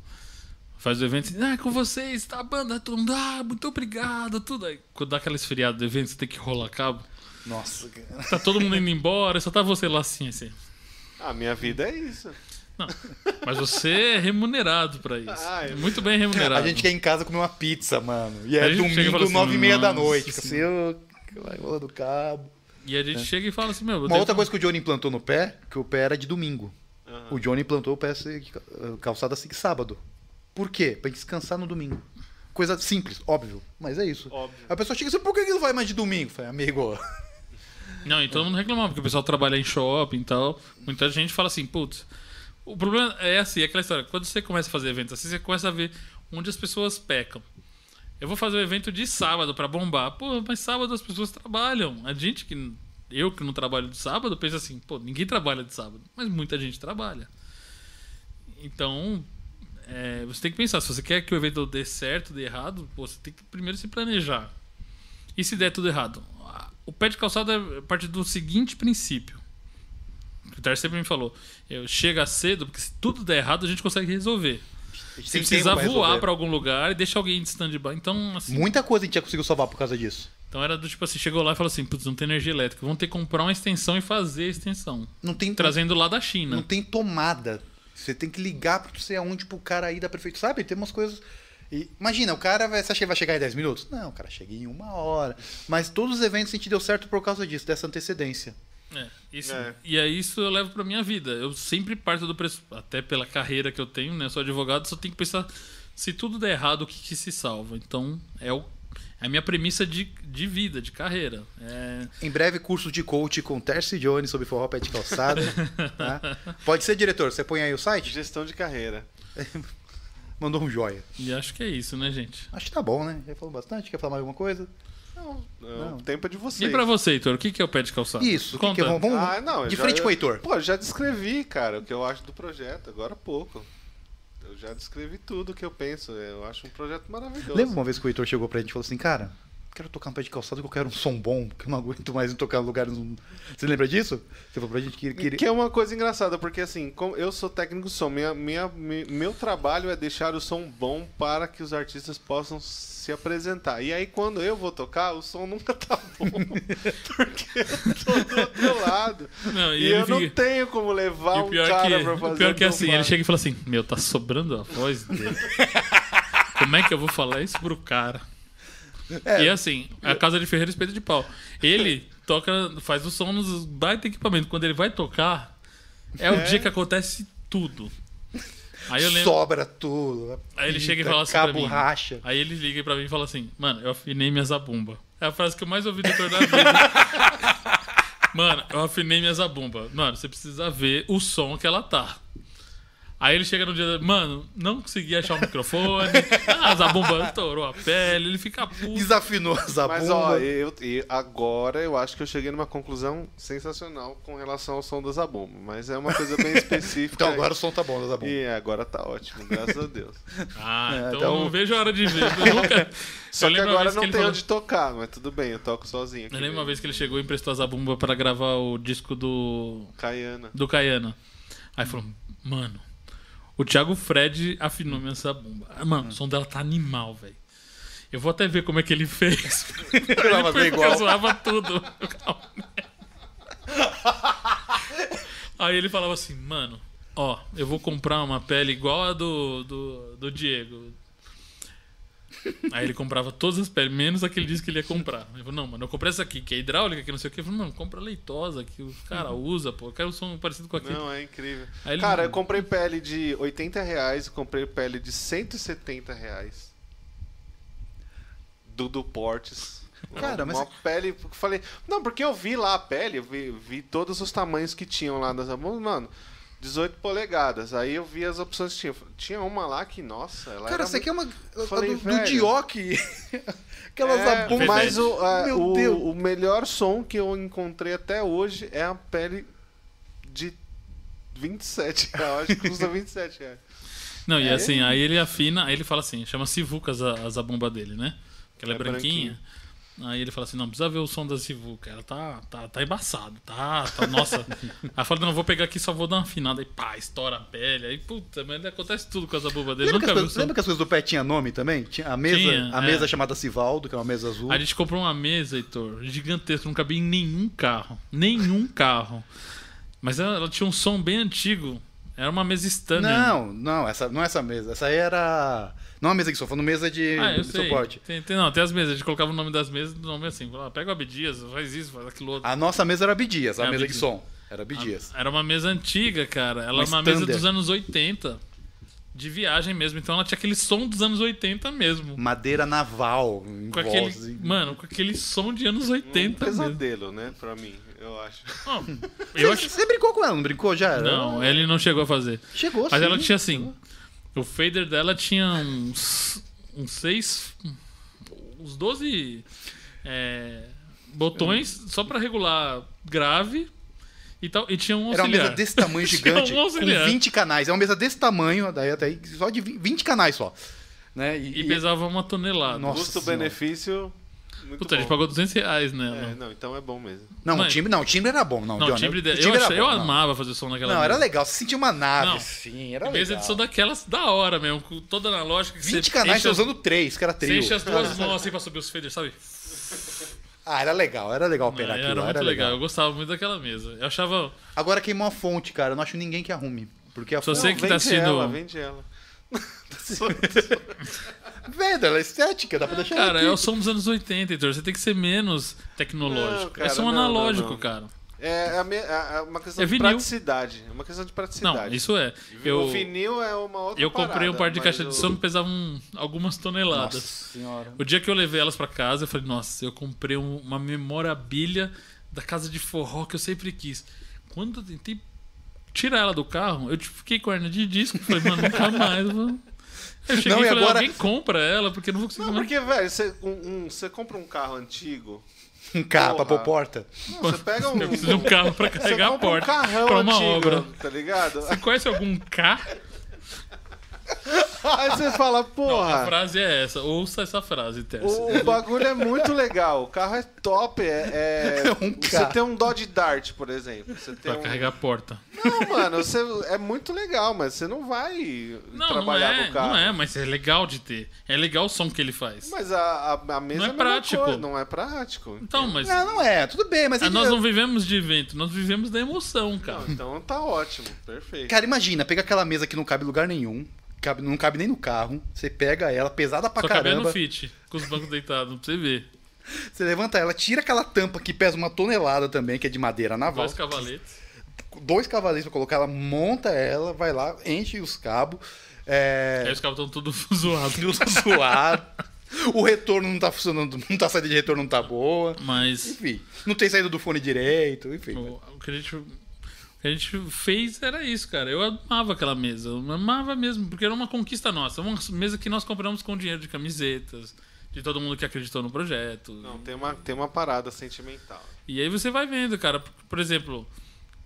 Faz o evento, assim, ah, com vocês, tá a banda, todo mundo, ah, muito obrigado, tudo. Aí, quando dá aquela esfriada do evento, você tem que rolar cabo. Nossa, cara. Tá todo mundo indo embora, só tá você lá assim, assim. Ah, minha vida é isso. Mas você é remunerado pra isso. Ah, eu- Muito bem remunerado. A gente quer ir em casa comer uma pizza, mano. E é e domingo, assim, nove e meia da "Nossa noite. Fica assim, Senhora." eu... vai rolando cabo. E a gente chega e fala assim, meu. eu Uma tenho- outra coisa que o Johnny implantou no pé, que o pé era de domingo. Aham. O Johnny implantou o pé calçada assim sábado. Por quê? Pra descansar no domingo. Coisa simples, óbvio, mas é isso. Óbvio. A pessoa chega assim, por que que não vai mais de domingo? Eu Falei, amigo, Não, e todo mundo reclamava, porque o pessoal trabalha em shopping e tal. Muita gente fala assim, putz. O problema é assim, é aquela história. Quando você começa a fazer eventos assim, você começa a ver onde as pessoas pecam. Eu vou fazer um evento de sábado pra bombar. Pô, mas sábado as pessoas trabalham. A gente que. eu que não trabalho de sábado, penso assim, pô, ninguém trabalha de sábado, mas muita gente trabalha. Então, é, você tem que pensar, se você quer que o evento dê certo, dê errado, pô, você tem que primeiro se planejar. E se der tudo errado? O pé de calçada é parte do seguinte princípio. O Tar sempre me falou, chega cedo, porque se tudo der errado, a gente consegue resolver. Gente Se precisar voar pra algum lugar e deixar alguém de stand-by. Então, assim, Muita coisa a gente já conseguiu salvar por causa disso. então era do tipo assim, chegou lá e falou assim, putz, não tem energia elétrica, vamos ter que comprar uma extensão e fazer a extensão. Não tem, Trazendo lá da China. não tem tomada. Você tem que ligar pra você aonde pro cara aí da prefeitura. Sabe? Tem umas coisas. E, imagina, o cara vai, você acha que ele vai chegar em 10 minutos? Não, o cara chega em uma hora. Mas todos os eventos a gente deu certo por causa disso, dessa antecedência. É, isso, É. E aí isso eu levo pra minha vida. Eu sempre parto do preço, até pela carreira que eu tenho, né? Sou advogado, só tenho que pensar se tudo der errado, o que, que se salva. Então, é, o, é a minha premissa de, de vida, de carreira. É, Em breve, curso de coach com Terce Jones sobre forró pé de calçada. tá? Pode ser, diretor? Você põe aí o site? Gestão de carreira. Mandou um joia. e acho que é isso, né, gente? Acho que tá bom, né? Já falou bastante. Quer falar mais alguma coisa? Não, o tempo é de vocês. E pra você, Heitor, o que, que é o pé de calçado? Isso. o que é? Vamos, vamos Ah, não, eu de já- frente com o eu- Heitor. Pô, eu já descrevi, cara, o que eu acho do projeto, agora há pouco. Eu já descrevi tudo o que eu penso. Eu acho um projeto maravilhoso. Lembra uma vez que o Heitor chegou pra gente e falou assim, cara, quero tocar um pé de calçado que eu quero um som bom, porque eu não aguento mais em tocar em lugares. Você lembra disso? Você falou pra gente que queria. Que é uma coisa engraçada, porque assim, como eu sou técnico de som, minha, minha, mi- meu trabalho é deixar o som bom para que os artistas possam se apresentar. E aí, quando eu vou tocar, o som nunca tá bom. porque eu tô do outro lado. Não, E, e eu não fica- tenho como levar o um pior, cara que, pra fazer o pior o que é assim, ele chega e fala assim, meu, tá sobrando a voz dele. Como é que eu vou falar isso pro cara? É. E assim, a casa de Ferreira espelho de pau. Ele toca, faz o som nos baita equipamento. Quando ele vai tocar, é o É. dia que acontece tudo. Aí eu lembro. Sobra tudo. Aí ele chega e pinta, fala assim pra Cabo mim. racha. Aí ele liga pra mim e fala assim: Mano, eu afinei minhas zabumba. É a frase que eu mais ouvi do da vida. Mano, eu afinei minhas zabumba. Mano, você precisa ver o som que ela tá. Aí ele chega no dia. Mano, não consegui achar o microfone. Ah, a zabumba estourou a pele. Ele fica puto. Desafinou a zabumba. Mas ó, eu, e agora eu acho que eu cheguei numa conclusão sensacional com relação ao som da Zabumba. Mas é uma coisa bem específica. Então agora o som tá bom da zabumba. E agora tá ótimo, graças a Deus. Ah, É, então, então- não vejo a hora de ver. Eu nunca. Só Eu que agora não que tem falou- onde tocar, mas tudo bem, eu toco sozinho aqui. Eu lembro uma vez que ele chegou e emprestou a zabumba pra gravar o disco do. Caiana. do Caiana. Aí falou, mano, o Thiago Fred afinou minha zabumba. Ah, Mano, o som dela tá animal, velho. Eu vou até ver como é que ele fez. Fazer Porque igual. zoava tudo. Aí ele falava assim, mano, ó, eu vou comprar uma pele igual a do, do, do Diego. Aí ele comprava todas as peles, menos a que ele disse que ele ia comprar. Ele falou, não, mano, eu comprei essa aqui, que é hidráulica, que não sei o que. Eu falei, mano, compra leitosa, que o cara usa, pô. Eu quero um som parecido com aquele. Não, é incrível. Aí ele- Cara, eu comprei pele de 80 reais, comprei pele de 170 reais. Do Portes. Cara, uma mas- pele. eu Falei. Não, porque eu vi lá a pele, eu vi, vi todos os tamanhos que tinham lá das mãos, mano. 18 polegadas. Aí eu vi as opções que tinha. Tinha uma lá que, nossa, ela Cara, era você quer uma. a Falei, do, do. Dioc. Aquela É, zabumba. Mas o, a- Meu o, Deus. o melhor som que eu encontrei até hoje é a pele de 27 reais. Acho que custa 27 reais. Não, e É? assim, aí ele afina, aí ele fala assim, chama Sivucas a, a zabumba dele, né? Que ela é, É branquinha. Aí ele fala assim, não, precisa ver o som da Sivuca. Ela tá, tá, tá embaçado, tá, tá, nossa. aí fala, não, vou pegar aqui, só vou dar uma afinada. Aí pá, estoura a pele. Aí, puta, mas acontece tudo com a zabumba dele. Lembra que, as coisas, lembra que as coisas do pé tinha nome também? Tinha a mesa, Tinha, a é. mesa chamada Sivaldo, que é uma mesa azul. A gente comprou uma mesa, Heitor, gigantesca, não cabia em nenhum carro. Nenhum carro. Mas ela, ela tinha um som bem antigo. Era uma mesa Stanley. Não, não, essa não é essa mesa. Essa aí era. Não a mesa de som, foi mesa de, Ah, eu de sei. suporte. Tem, tem- não, tem as mesas. A gente colocava o nome das mesas, o nome assim. Falava, pega o Abdias, faz isso, faz aquilo outro. A nossa mesa era Bidias, a É, mesa de Abdias. som. Era Bidias. Era uma mesa antiga, cara. Ela Uma era uma mesa standard. dos anos 80. De viagem mesmo. Então ela tinha aquele som dos anos 80 mesmo. Madeira naval. em Com volta, aquele. Mano, com aquele som de anos Um 80 mesmo. pesadelo, né? Pra mim, eu acho. Não, Você, eu acho. você brincou com ela, não brincou já? Não, ele não chegou a fazer. Chegou Mas sim. ela tinha assim. O fader dela tinha uns. uns seis. uns 12. É, botões só pra regular grave e tal. E tinha um Era uma auxiliar. mesa desse tamanho gigante, um com auxiliar. 20 canais. É uma mesa desse tamanho, daí até aí, só de 20 canais só. Né? E pesava uma tonelada. Custo-benefício. Muito Puta, a gente bom. pagou 200 reais nela. É, não, então é bom mesmo. Não, o timbre, não, o timbre era bom. Não, Não, o timbre dela. o Eu, timbre era achei- eu bom, não. amava fazer som naquela Não, mesa. era legal. Você sentia uma nave, Não. assim, era legal. de som daquelas da hora mesmo, com toda analógica. que 20 você canais, enche você as- usando 3, que era Você trio. enche as duas mãos assim pra subir os faders, sabe? Ah, era legal, era legal operar era aquilo. muito era legal. Eu gostava muito daquela mesa. Eu achava. Agora queimou a fonte, cara. Eu não acho ninguém que arrume. Porque a fonte... você que tá vende assistindo- ela, vende ela. Vendo, ela é estética, dá pra deixar Cara, é o som dos anos 80, então você tem que ser menos tecnológico. Não, cara, é som não, não, analógico, não. cara. É, a me- a- a- uma questão É de vinil. praticidade. É uma questão de praticidade. Não, isso é. O Eu, vinil é uma outra eu comprei um parada, par de caixa o- de som que pesava um- algumas toneladas. Nossa senhora. O dia que eu levei elas pra casa, eu falei, nossa, eu comprei um- uma memorabilia da casa de forró que eu sempre quis. Quando eu tentei tirar ela do carro, eu fiquei com a hernia de disco. Falei, mano, nunca mais. Mano. Eu cheguei Não, e falei, agora- alguém compra ela, porque eu não vou conseguir Não, mais. porque, velho, você, um- um- você compra um carro antigo. Um carro pra Porra. pôr porta. Não, você pega um. Eu preciso de um carro pra carregar a porta. Um carrão pra uma antigo, obra. tá ligado? Você conhece algum K? Aí você fala, A porra. frase é essa. Ouça essa frase, Tércio. O, o bagulho é muito legal. O carro é top. É, é- Um você tem um Dodge Dart, por exemplo. Você tem Pra um... carregar a porta. Não, mano, você... é muito legal, mas você não vai Não, não trabalhar é, com o carro. não é, mas é legal de ter. É legal o som que ele faz. Mas a, a, a mesa Não é a mesma prático. coisa, não é prático. Então, mas Não, não é, tudo bem, mas... ah, nós não vivemos de evento, nós vivemos da emoção, cara. Não, então tá ótimo, perfeito. Cara, imagina, pega aquela mesa que não cabe em lugar nenhum, cabe- não cabe nem no carro, você pega ela, pesada pra Só caramba, no fit, com os bancos deitados, pra você ver. você levanta ela, tira aquela tampa que pesa uma tonelada também, que é de madeira naval, Dois cavaletes. dois cavaletes pra colocar ela, monta ela, vai lá, enche os cabos, é... Aí os cabos estão tudo zoados. Usa suado. O retorno não tá funcionando, não tá saindo de retorno, não tá boa. Mas Enfim, não tem saída do fone direito, enfim. o, o que a gente, que a gente fez era isso, cara. Eu amava aquela mesa. Eu amava mesmo, porque era uma conquista nossa. Uma mesa que nós compramos com dinheiro de camisetas, de todo mundo que acreditou no projeto. Não, tem uma, tem uma parada sentimental. E aí você vai vendo, cara. Por- Por exemplo,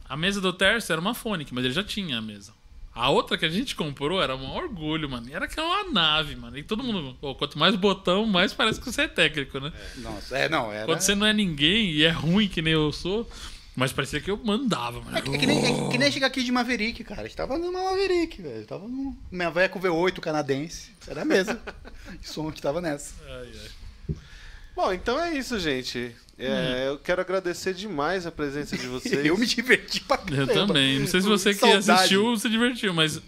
a mesa do Terço era uma Phonic, mas ele já tinha a mesa. A outra que a gente comprou era um orgulho, mano. E Era que era uma nave, mano. E todo mundo. pô, quanto mais botão, mais parece que você é técnico, né? Nossa, é, não, era... Quando você não é ninguém e é ruim que nem eu sou, mas parecia que eu mandava, mano. É que, é que nem, é que nem chegar aqui de Maverick, cara. A gente tava numa Maverick, velho. Tava num... Minha velha com V8 canadense. Era a mesa. o som que tava nessa. Ai, ai. Bom, então é isso, gente. É, Eu quero agradecer demais a presença de vocês. Eu me diverti pra Eu caramba. também. Não sei se você que Saudade. assistiu se divertiu, mas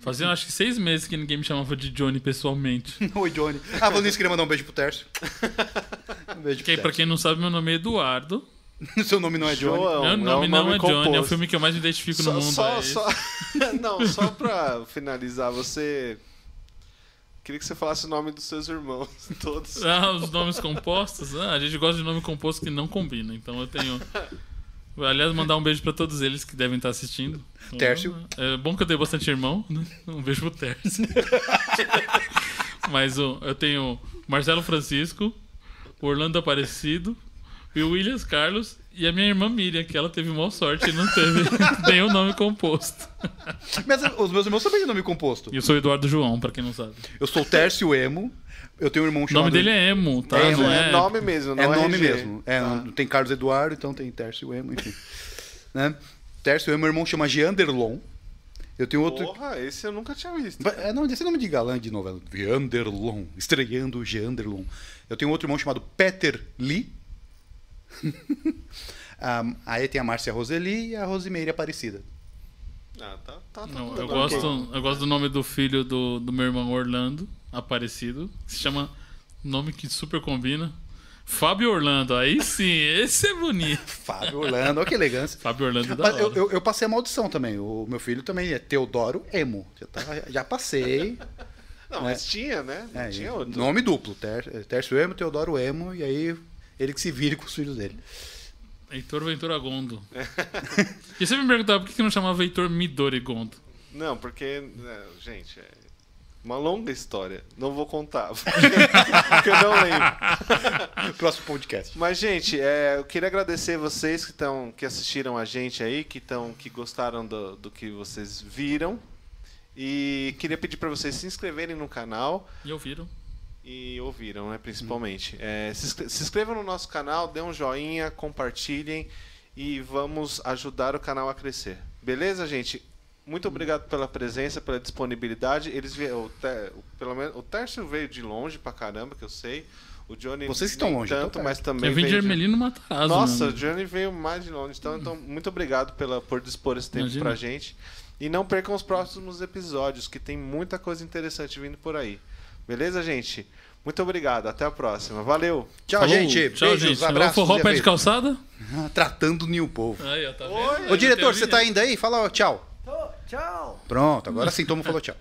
fazia acho que seis meses que ninguém me chamava de Johnny pessoalmente. Oi, Johnny. Ah, falando nisso, queria mandar um beijo pro Tércio. Um beijo Que, pro pra quem não sabe, meu nome é Eduardo. Seu nome não é Johnny. João, meu é nome um não nome é Johnny, é o composto. filme que eu mais me identifico no Só, mundo. só, é só... Não, só pra finalizar, você. Queria que você falasse o nome dos seus irmãos, todos. Ah, os nomes compostos? Ah, a gente gosta de nome composto que não combina. Então eu tenho. Aliás, mandar um beijo pra todos eles que devem estar assistindo. Tércio. É bom que eu tenho bastante irmão, né? Um beijo pro Tércio. Mas eu tenho Marcelo Francisco, Orlando Aparecido, e o Williams Carlos e a minha irmã Miriam, que ela teve maior sorte e não teve nenhum nome composto. Mas os meus irmãos também têm nome composto. E eu sou Eduardo João, pra quem não sabe. Eu sou o Tércio Emo. Eu tenho um irmão O chamado... nome dele é Emo, tá? É, não é, é, nome mesmo, não É é nome RG. mesmo. É, não tem Carlos Eduardo, então tem Tércio Emo, enfim. né? Tércio Emo, meu irmão chama Gianderlon. Eu tenho outro... Porra, esse eu nunca tinha visto. É, não, esse é nome de galã de novela. Gianderlon. Estreando o Gianderlon. Eu tenho outro irmão chamado Peter Lee. Ah, aí tem a Márcia Roseli e a Rosimeire Aparecida. Ah, tá, tá, tá Não, tudo eu gosto, eu gosto do nome do filho do, do meu irmão Orlando, Aparecido, se chama nome que super combina. Fábio Orlando, aí sim, esse é bonito. Fábio Orlando, olha que elegância. Fábio Orlando é da eu, eu, eu passei a maldição também. O meu filho também é Teodoro Emo. Já, tá- já passei. Não, mas tinha, né? Não É, tinha outro. nome duplo. Ter- Tércio Emo, Teodoro Emo. E aí ele que se vire com os filhos dele. Heitor Ventura Gondo. e você me perguntava por que que não chamava Heitor Midori Gondo? Não, porque. né, gente, é... Uma longa história. Não vou contar. Porque eu não lembro. Próximo podcast. Mas, gente, é, eu queria agradecer vocês que, tão, que assistiram a gente aí, que, tão, que gostaram do, do que vocês viram. E queria pedir para vocês se inscreverem no canal E ouviram? E ouviram, né, principalmente. É, se, se inscrevam no nosso canal, dê um joinha, compartilhem e vamos ajudar o canal a crescer. Beleza, gente? Muito obrigado pela presença, pela disponibilidade. Eles vieram, o, pelo menos o Tércio veio de longe pra caramba, que eu sei. O Johnny Vocês estão longe, eu tô tanto, mas também Eu vim de Ermelino Matarazzo. nossa, né? o Johnny veio mais de longe. Então, então muito obrigado pela, por dispor esse tempo Imagina. pra gente. E não percam os próximos episódios, que tem muita coisa interessante vindo por aí. Beleza, gente? Muito obrigado. Até a próxima. Valeu! Tchau, Falou. gente. Tchau, Beijos, gente. abraços. O forró pé de calçada? Tratando o povo. Aí, ó, tá Oi. Ô, diretor, você tá indo aí? Fala ó, tchau. Tô, tchau. Pronto, agora sim, mundo falou tchau.